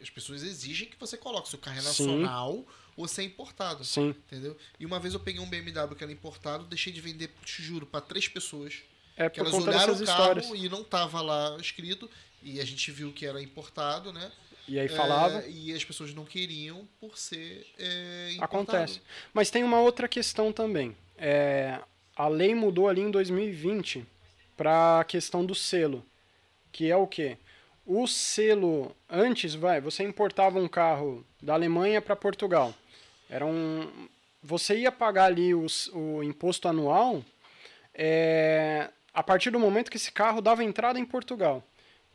As pessoas exigem que você coloque se o carro é Sim. nacional ou se é importado. Sim. Entendeu? E uma vez eu peguei um BMW que era importado, deixei de vender, te juro, pra três pessoas. É Que elas olharam o carro histórias. e não tava lá escrito. E a gente viu que era importado, né? E aí falava. É, e as pessoas não queriam por ser é, importado. Acontece. Mas tem uma outra questão também. É, a lei mudou ali em 2020 para a questão do selo, que é o quê? O selo antes, vai, você importava um carro da Alemanha para Portugal. Era um, você ia pagar ali os- o imposto anual é, a partir do momento que esse carro dava entrada em Portugal.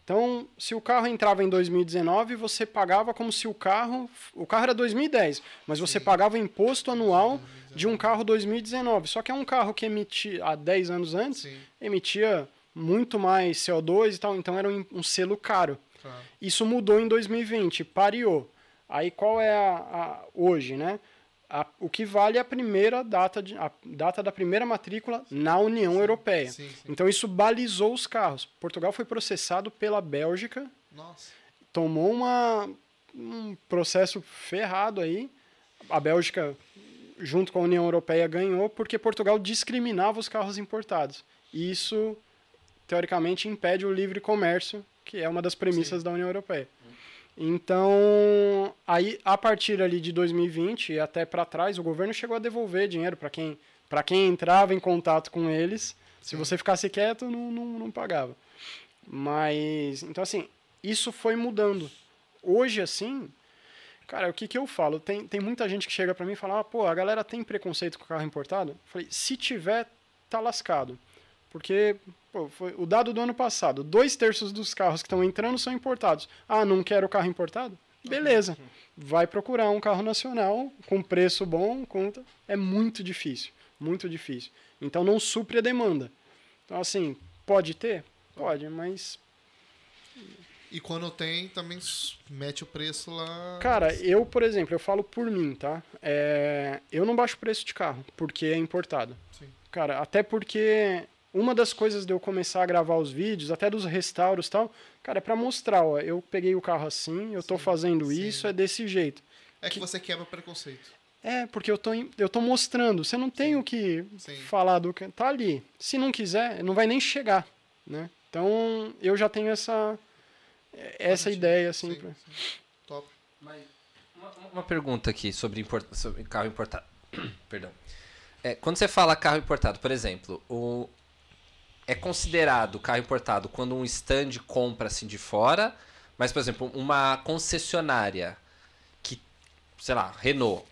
Então, se o carro entrava em 2019, você pagava como se o carro. O carro era 2010, mas você pagava o imposto anual de um carro 2019. Só que é um carro que emitia há 10 anos antes, Sim, emitia muito mais CO2 e tal, então era um, um selo caro. claro. Isso mudou em 2020, pareou. Aí qual é a, a- hoje, né? A- o que vale é a primeira data, de, a data da primeira matrícula na União Europeia. Sim, sim. Então isso balizou os carros. Portugal foi processado pela Bélgica, Nossa. tomou uma, um processo ferrado aí. A Bélgica, junto com a União Europeia, ganhou porque Portugal discriminava os carros importados. E isso, teoricamente, impede o livre comércio, que é uma das premissas da União Europeia. Então, aí a partir ali de 2020 e até para trás, o governo chegou a devolver dinheiro para quem, para quem entrava em contato com eles. Se você ficasse quieto, não, não, não pagava. Mas, então assim, isso foi mudando. Hoje, assim, cara, o que, que eu falo? Tem, tem muita gente que chega para mim e fala: ah, pô, a galera tem preconceito com carro importado? Eu falei: se tiver, tá lascado. Porque pô, foi o dado do ano passado: dois terços dos carros que estão entrando são importados. Ah, não quero carro importado? Beleza. Vai procurar um carro nacional com preço bom, conta. É muito difícil. Muito difícil. Então não supre a demanda. Então, assim, pode ter? Pode, mas E quando tem, também mete o preço lá. Cara, eu, por exemplo, eu falo por mim, tá? É, eu não baixo o preço de carro, porque é importado. Sim. Cara, até porque uma das coisas de eu começar a gravar os vídeos, até dos restauros e tal, cara, é pra mostrar, ó, eu peguei o carro assim, eu tô Sim, fazendo sim. isso, é desse jeito. É que você quebra o preconceito. É, porque eu tô, eu tô mostrando, você não tem o que Sim. falar do que tá ali. Se não quiser, não vai nem chegar, né? Então, eu já tenho essa essa ideia assim, Sim, pra- sim. Top. Mas uma, uma pergunta aqui sobre, import- sobre carro importado. Perdão. É, quando você fala carro importado, por exemplo, o, é considerado carro importado quando um stand compra assim de fora, mas, por exemplo, uma concessionária que, sei lá, Renault,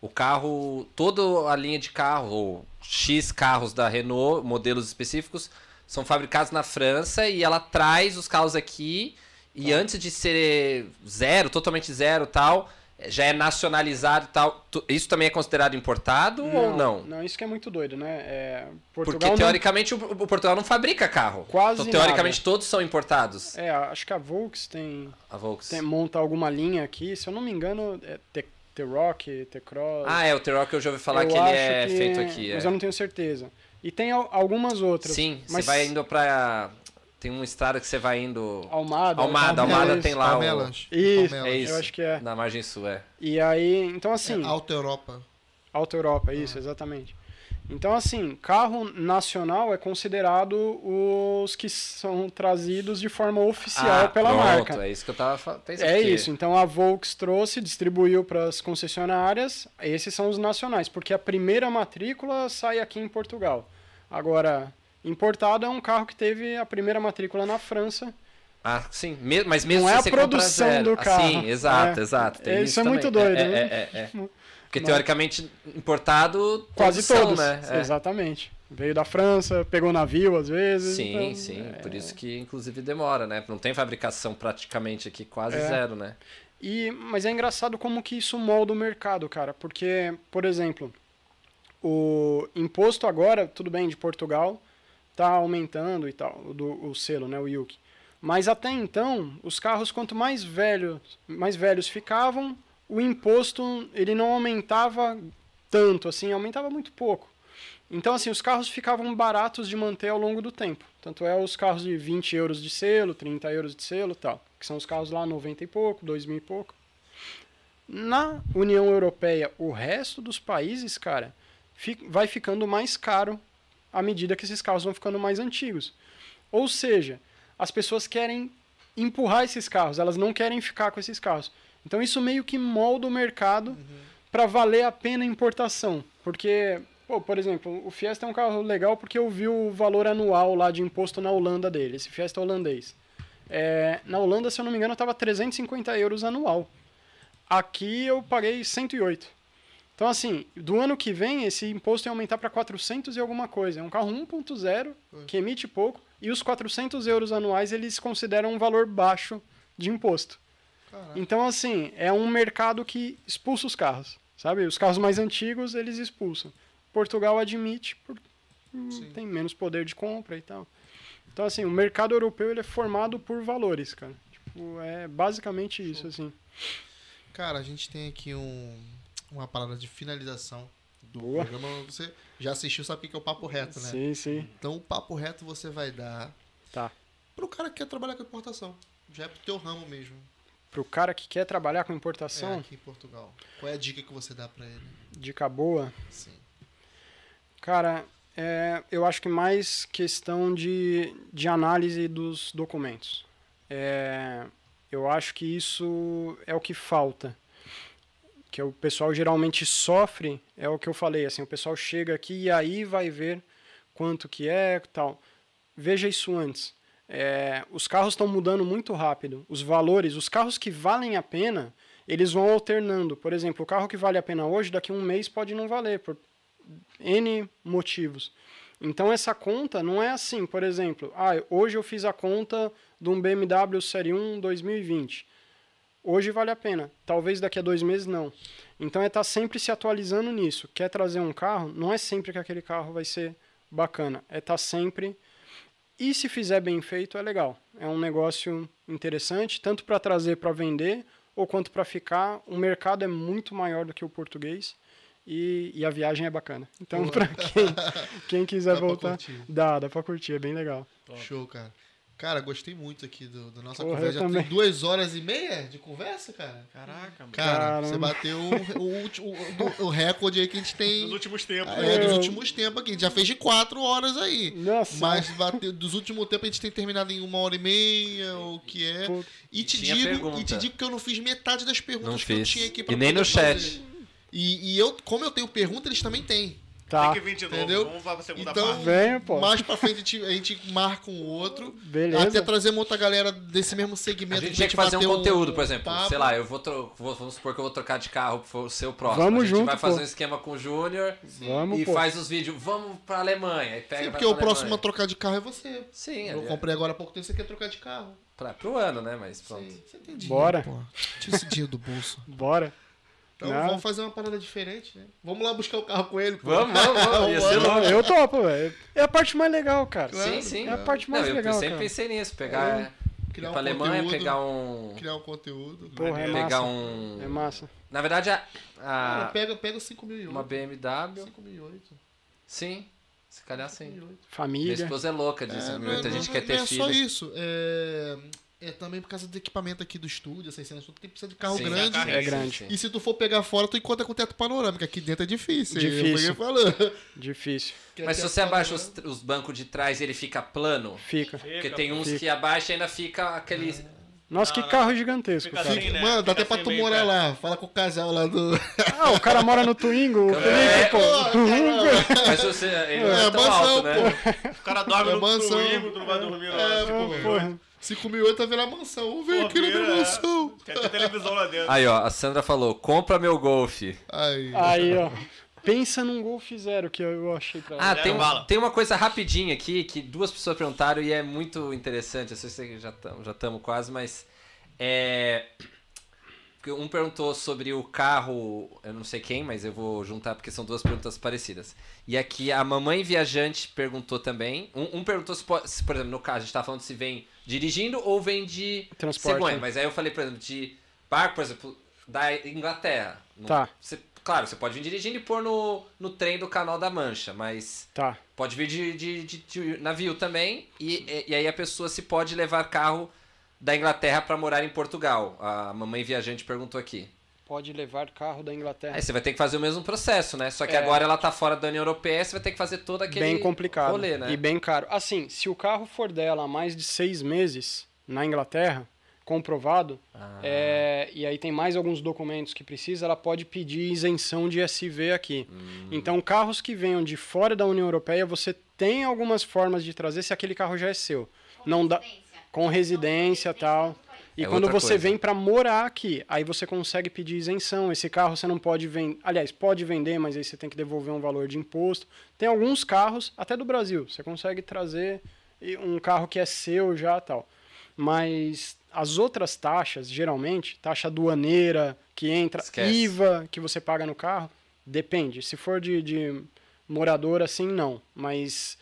o carro, toda a linha de carro, ou X carros da Renault, modelos específicos, são fabricados na França e ela traz os carros aqui e antes de ser zero, totalmente zero tal, já é nacionalizado e tal. Isso também é considerado importado ou não? Não, isso que é muito doido, né? É, Porque Portugal não- teoricamente o, Portugal não fabrica carro. Quase então, teoricamente todos são importados. É, acho que a Volks tem, A Volks. tem monta alguma linha aqui, se eu não me engano, é T-Rock, T-Cross. Ah, é, o T-Rock eu já ouvi falar eu que ele é que- feito aqui. Mas é. eu não tenho certeza. E tem al- algumas outras. Sim, mas você vai indo pra. Tem um estrada que você vai indo. Almada. Almada, talvez. Almada tem lá o- Palmelas. Isso, Palmelas. É isso. eu acho que é. Na margem sul, é. E aí, então assim, É, Alta Europa. Alta Europa, isso, exatamente. Então assim, carro nacional é considerado os que são trazidos de forma oficial pela Ah, pronto, marca. É isso que eu tava pensando. É porque- isso. Então a Volks trouxe, distribuiu para as concessionárias. Esses são os nacionais, porque a primeira matrícula sai aqui em Portugal. Agora, importado é um carro que teve a primeira matrícula na França. Ah, sim. Me- mas mesmo Não é a produção zero. do Ah, carro. sim, exato, É. exato. Tem É, isso é muito também. doido, É, né? é, é, é. Porque Mas- teoricamente importado Quase são, todos. né? Exatamente. Veio da França, pegou navio às vezes. Sim, então, sim. Por isso que inclusive demora, né? Não tem fabricação praticamente aqui, quase zero, né? E, mas é engraçado como que isso molda o mercado, cara. Porque, por exemplo, o imposto agora, tudo bem, de Portugal, tá aumentando e tal, do, o selo, né, o IUC. Mas até então, os carros, quanto mais velhos, mais velhos ficavam, o imposto ele não aumentava tanto, assim, aumentava muito pouco. Então, assim, os carros ficavam baratos de manter ao longo do tempo. Tanto é os carros de 20 euros de selo, 30 euros de selo tal. Que são os carros lá 90 e pouco, 2 mil e pouco. Na União Europeia, o resto dos países, cara, vai ficando mais caro à medida que esses carros vão ficando mais antigos. Ou seja, as pessoas querem empurrar esses carros, elas não querem ficar com esses carros. Então isso meio que molda o mercado para valer a pena a importação. Porque, pô, por exemplo, o Fiesta é um carro legal porque eu vi o valor anual lá de imposto na Holanda dele, esse Fiesta holandês. É, na Holanda, se eu não me engano, estava 350 euros anual. Aqui eu paguei 108. Então, assim, do ano que vem, esse imposto ia aumentar para 400 e alguma coisa. É um carro 1.0, que emite pouco, e os 400 euros anuais eles consideram um valor baixo de imposto. Caraca. Então, assim, é um mercado que expulsa os carros, sabe? Os carros mais antigos, eles expulsam. Portugal admite, por, hum, Sim. tem menos poder de compra e tal. Então, assim, o mercado europeu, ele é formado por valores, cara. Tipo, é basicamente isso, assim. Cara, a gente tem aqui um, uma parada de finalização do Boa. programa. Você já assistiu, sabe o que é o papo reto, né? Sim, sim. Então, o papo reto você vai dar Tá. pro cara que quer trabalhar com importação. Já é pro teu ramo mesmo. Pro cara que quer trabalhar com É, importação, aqui em Portugal. Qual é a dica que você dá pra ele? dica boa, Sim. Cara, é, eu acho que mais questão de, de análise dos documentos. É, eu acho que isso é o que falta. Que o pessoal geralmente sofre, é o que eu falei, assim, o pessoal chega aqui e aí vai ver quanto que é tal. Veja isso antes. É, os carros estão mudando muito rápido. Os valores, os carros que valem a pena, eles vão alternando. Por exemplo, o carro que vale a pena hoje, daqui a um mês pode não valer, por N motivos. Então essa conta não é assim, por exemplo, ah, hoje eu fiz a conta de um BMW Série 1 2020. Hoje vale a pena, talvez daqui a dois meses não. Então é estar sempre se atualizando nisso. Quer trazer um carro, não é sempre que aquele carro vai ser bacana, é estar sempre. E se fizer bem feito, é legal. É um negócio interessante, tanto para trazer para vender ou quanto para ficar. O mercado é muito maior do que o português e, e a viagem é bacana. Então, para quem, quem quiser Dá voltar, dá, dá para curtir, é bem legal. Show, cara. Cara, gostei muito aqui do, da nossa Porra, conversa. eu Já também. tem duas horas e meia de conversa, cara. Caraca, mano. Cara, Caramba. você bateu o, o, o- o recorde aí que a gente tem Nos últimos tempos. é, né? dos Eu- últimos tempos aqui. A gente já fez de quatro horas aí. Nossa, Mas bateu, dos últimos tempos a gente tem terminado em uma hora e meia, o que é. E te, digo, pergunta. e te digo que eu não fiz metade das perguntas Não que eu fiz. tinha aqui pra E nem no chat. fazer. E, e eu, como eu tenho pergunta, eles também têm. Tá, Tem que vir de novo. Entendeu? Vamos para a segunda Então, parte. venha, pô. mais pra frente a gente, a gente marca um outro. Beleza. Até trazer uma outra galera desse mesmo A segmento. gente pra tinha que fazer um conteúdo, por exemplo. papo. Sei lá, eu vou, vou- Vamos supor que eu vou trocar de carro pro seu próximo. Vamos a gente junto, vai fazer pô. um esquema com o Júnior Vamos, e pô. faz os vídeos. Vamos pra Alemanha. E pega Sim, porque o pra próximo a trocar de carro é você. Sim, Eu é. comprei agora há pouco tempo, você quer trocar de carro. Pra, pro ano, né? Mas pronto. Sim, você tem dinheiro, Bora. pô. Tira esse dinheiro do bolso. Bora. Então Não. vamos fazer uma parada diferente, né? Vamos lá buscar o carro com ele. pô. Vamos, vamos, vamos. Ia ser louco. Eu topo, velho. É a parte mais legal, cara. Claro. Sim, sim. É a parte mais Não, eu legal, sempre cara. pensei nisso. Pegar. É. Criar ir um pra Alemanha, conteúdo. pegar um. Criar um conteúdo. Porra, é pegar massa. um. É massa. Na verdade, a. Ah, a pega, pega o 5008. uma BMW. 5008. Sim. Se calhar sim. 5008. Minha Família. esposa é louca disso. É, Muita não, gente não, quer não ter é filho. só isso. É, é também por causa do equipamento aqui do estúdio, essas cenas, tudo tem precisa de carro Sim, grande. carro É grande. E se tu for pegar fora, tu encontra com teto panorâmico. Aqui dentro é difícil. Difícil. Eu falando. Difícil. Mas se você abaixa os, os bancos de trás ele fica plano, Fica. porque tem uns Fica. que abaixa e ainda fica aquele. Nossa, que Não, não. carro gigantesco, Fica cara. assim, né? Mano, dá Fica até pra assim tu meio morar perto. lá. Fala com o casal lá do. Ah, o cara mora no Twingo, o É, Felipe, pô. Mas você, ele é, É, tão mansão, alto, né? pô. O cara dorme É no mansão. domingo, tu não vai dormir lá. É, tipo, pô. Porra. 5008 vai virar mansão. Vamos ver aqui na minha vira, mansão. Tem até televisão lá dentro. Aí, ó, a Sandra falou: compra meu Golf. Aí. Aí, ó. Pensa num Golf Zero que eu achei pra Ah, tem, um- tem uma coisa rapidinha aqui que duas pessoas perguntaram e é muito interessante. Eu sei que já estamos já tamo quase, mas. É. Um perguntou sobre o carro, eu não sei quem, mas eu vou juntar porque são duas perguntas parecidas. E aqui a mamãe viajante perguntou também. Um, um perguntou se, pode- se, por exemplo, no caso, a gente tá falando se vem dirigindo ou vem de Transporte, cegonha. né? Mas aí eu falei, por exemplo, de barco, por exemplo, da Inglaterra. Tá. você- claro, você pode vir dirigindo e pôr no, no trem do Canal da Mancha, mas Tá. pode vir de, de, de- de navio também. E, e, e aí a pessoa se pode levar carro da Inglaterra para morar em Portugal. A mamãe viajante perguntou aqui. Pode levar carro da Inglaterra. Aí você vai ter que fazer o mesmo processo, né? Só que É. agora ela tá fora da União Europeia, você vai ter que fazer todo aquele bem complicado rolê, né? e bem caro. Assim, se o carro for dela há mais de seis meses na Inglaterra, comprovado, Ah. é, e aí tem mais alguns documentos que precisa, ela pode pedir isenção de SV aqui. Hum. Então, carros que venham de fora da União Europeia, você tem algumas formas de trazer se aquele carro já é seu. Não dá residência. com residência Não, tal. País. E É quando você coisa. vem para morar aqui, aí você consegue pedir isenção. Esse carro você não pode vender. Aliás, pode vender, mas aí você tem que devolver um valor de imposto. Tem alguns carros, até do Brasil, você consegue trazer um carro que é seu já tal. Mas as outras taxas, geralmente, taxa aduaneira que entra, Esquece. IVA que você paga no carro, depende. Se for de, de morador, assim, não. Mas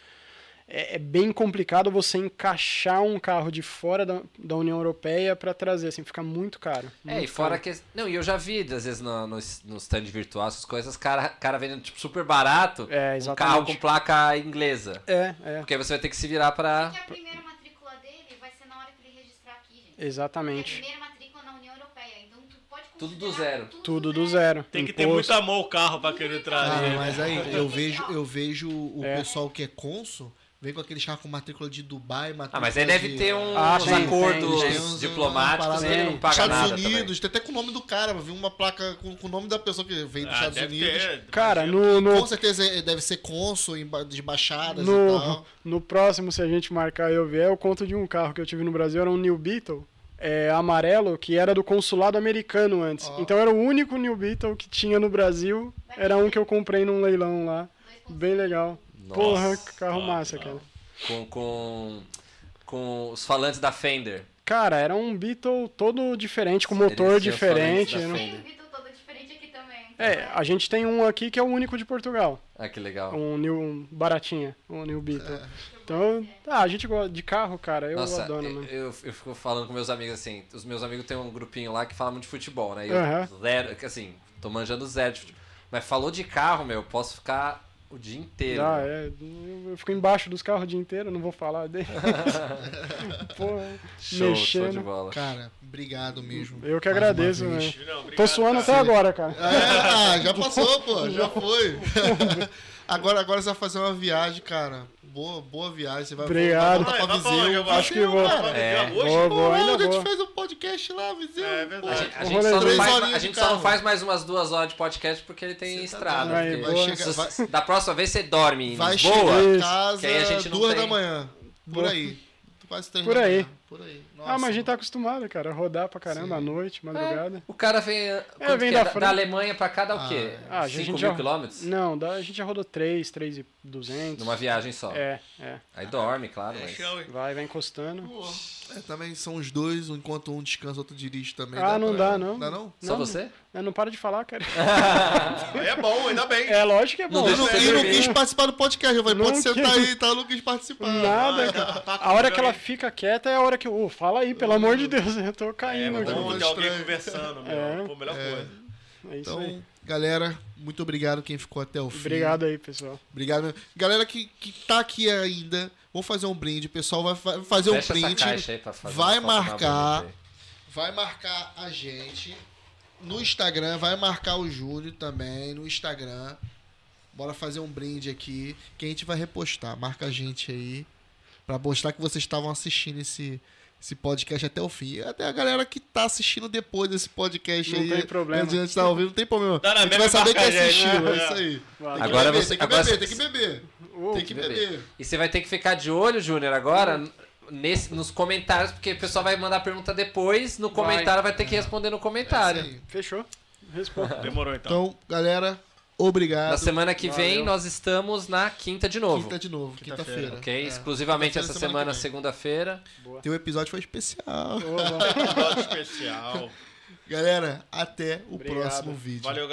é, é bem complicado você encaixar um carro de fora da, da União Europeia para trazer, assim, fica muito caro. É, muito e fora caro. que. Não, e eu já vi, às vezes, no, no, no stand virtual, essas coisas, cara, cara vendendo tipo, super barato É, um exatamente. carro com placa inglesa. É, é, Porque aí você vai ter que se virar pra. Porque a primeira matrícula dele vai ser na hora que ele registrar aqui, gente. Porque a exatamente. primeira matrícula na União Europeia. Então tu pode Tudo do zero. Tudo do zero. Tem que ter Imposto. muito amor o carro pra querer Ah, trazer. mas aí eu vejo, eu vejo o É. pessoal que é cônsul, vem com aqueles carros com matrícula de Dubai, matrícula Ah, mas aí deve de- ter um- Ah, uns tem, acordos tem, tem uns- diplomáticos ele não paga Estados nada Unidos, tem até com o nome do cara, vi uma placa com, com o nome da pessoa que veio dos Ah, Estados deve Unidos. ter, Cara, no, no, Com certeza é- deve ser cônsul ba- de embaixadas e no, tal. no próximo, se a gente marcar e eu vier, eu conto de um carro que eu tive no Brasil, era um New Beetle. É, amarelo, que era do consulado americano antes. Ó. Então era o único New Beetle que tinha no Brasil. Era um que eu comprei num leilão lá. Bem legal. Nossa. Porra, carro Ah, massa, não. cara. Com, com, com os falantes da Fender. Cara, era um Beetle todo diferente, com Eles motor diferente. né? Tem Fender. um Vitor todo diferente aqui também. É, a gente tem um aqui que é o único de Portugal. Ah, que legal. Um New um baratinha, um New Beetle. É. Então, ah, a gente gosta de carro, cara. Eu Nossa, adoro, eu, mano. eu, eu fico falando com meus amigos assim. Os meus amigos têm um grupinho lá que fala muito de futebol, né? E eu, zero, que assim, tô manjando zero de futebol. Mas falou de carro, meu, eu posso ficar o dia inteiro. Ah, é. Eu fico embaixo dos carros o dia inteiro, não vou falar dele. Porra, Show, show de mexendo. bola. Cara, obrigado mesmo. Eu que agradeço, né? Tô suando cara. até agora, cara. É, ah, já passou, pô, já foi. Agora, agora você vai fazer uma viagem, cara. Boa, boa viagem. Você vai Obrigado. vai voltar pra vai Viseu. agora? Acho que vou. Vai É. hoje? Vou, vou, Pô, ainda a gente fez um podcast lá, Viseu. É A verdade. gente, a gente só, não faz, a gente só não faz mais umas duas horas de podcast porque ele tem Você tá estrada. doido. porque- Vai chegar- vai- Da próxima vez você dorme em Vai Lisboa. chegar em casa a duas tem. da manhã. Por Boa. aí. Quase três Por aí. Por aí. Ah, mas a gente tá acostumado, cara, a rodar pra caramba Sim. à noite, madrugada. O cara vem. quanto vem da é? da, Fran- da Alemanha pra cá dá o quê? Ah, a 5 gente mil já- quilômetros? Não, dá, a gente já rodou 3, 3 e 200. Numa viagem só. É, é. Aí dorme, claro. É Mas... show? Vai, vai encostando. É, também são os dois, enquanto um descansa, outro dirige também. Ah, não pra- dá, não. Dá não? Só Não, você? Não, não para de falar, cara. É bom, ainda bem. É lógico que é Não bom. E não, você e não quis participar do podcast. Eu falei, Não pode sentar aí, tá? Eu não quis participar. Nada, Ah, cara. tá A hora que ela fica quieta é a hora que. Ô, fala aí, pelo amor de Deus, eu tô aí. É caindo muito aqui. bom ter alguém estranho. conversando, meu. É. Pô, melhor coisa. É isso aí. Então, galera, muito obrigado quem ficou até o fim. Obrigado aí, pessoal. Obrigado. mesmo. Galera que, que tá aqui ainda, vamos fazer um brinde. O pessoal vai fa- fazer um Fecha print. caixa aí pra fazer vai marcar. aí. Vai marcar a gente no Instagram, vai marcar o Júnior também no Instagram. Bora fazer um brinde aqui que a gente vai repostar. Marca a gente aí pra mostrar que vocês estavam assistindo esse esse podcast até o fim. E Até a galera que tá assistindo depois desse podcast Não aí. tem problema. A gente tá ouvindo, não tem problema. Na a gente vai saber que assistiu, né? é isso aí. Tem Agora beber, você- tem que agora beber, você- tem que beber. Tem que beber. E você vai ter que ficar de olho, Júnior, agora nesse, nos comentários, porque o pessoal vai mandar pergunta depois. No comentário vai ter que responder no É comentário. aí. Fechou? Responda. Demorou então. Então, galera, obrigado. Na semana que vem, Valeu. nós estamos na quinta de novo. Quinta de novo, Quinta-feira. quinta-feira. Ok? É. Exclusivamente Quinta-feira, essa semana semana, vem. segunda-feira. Teu episódio foi especial. Vai. Episódio especial. Galera, até o Obrigado. próximo vídeo. Valeu, galera.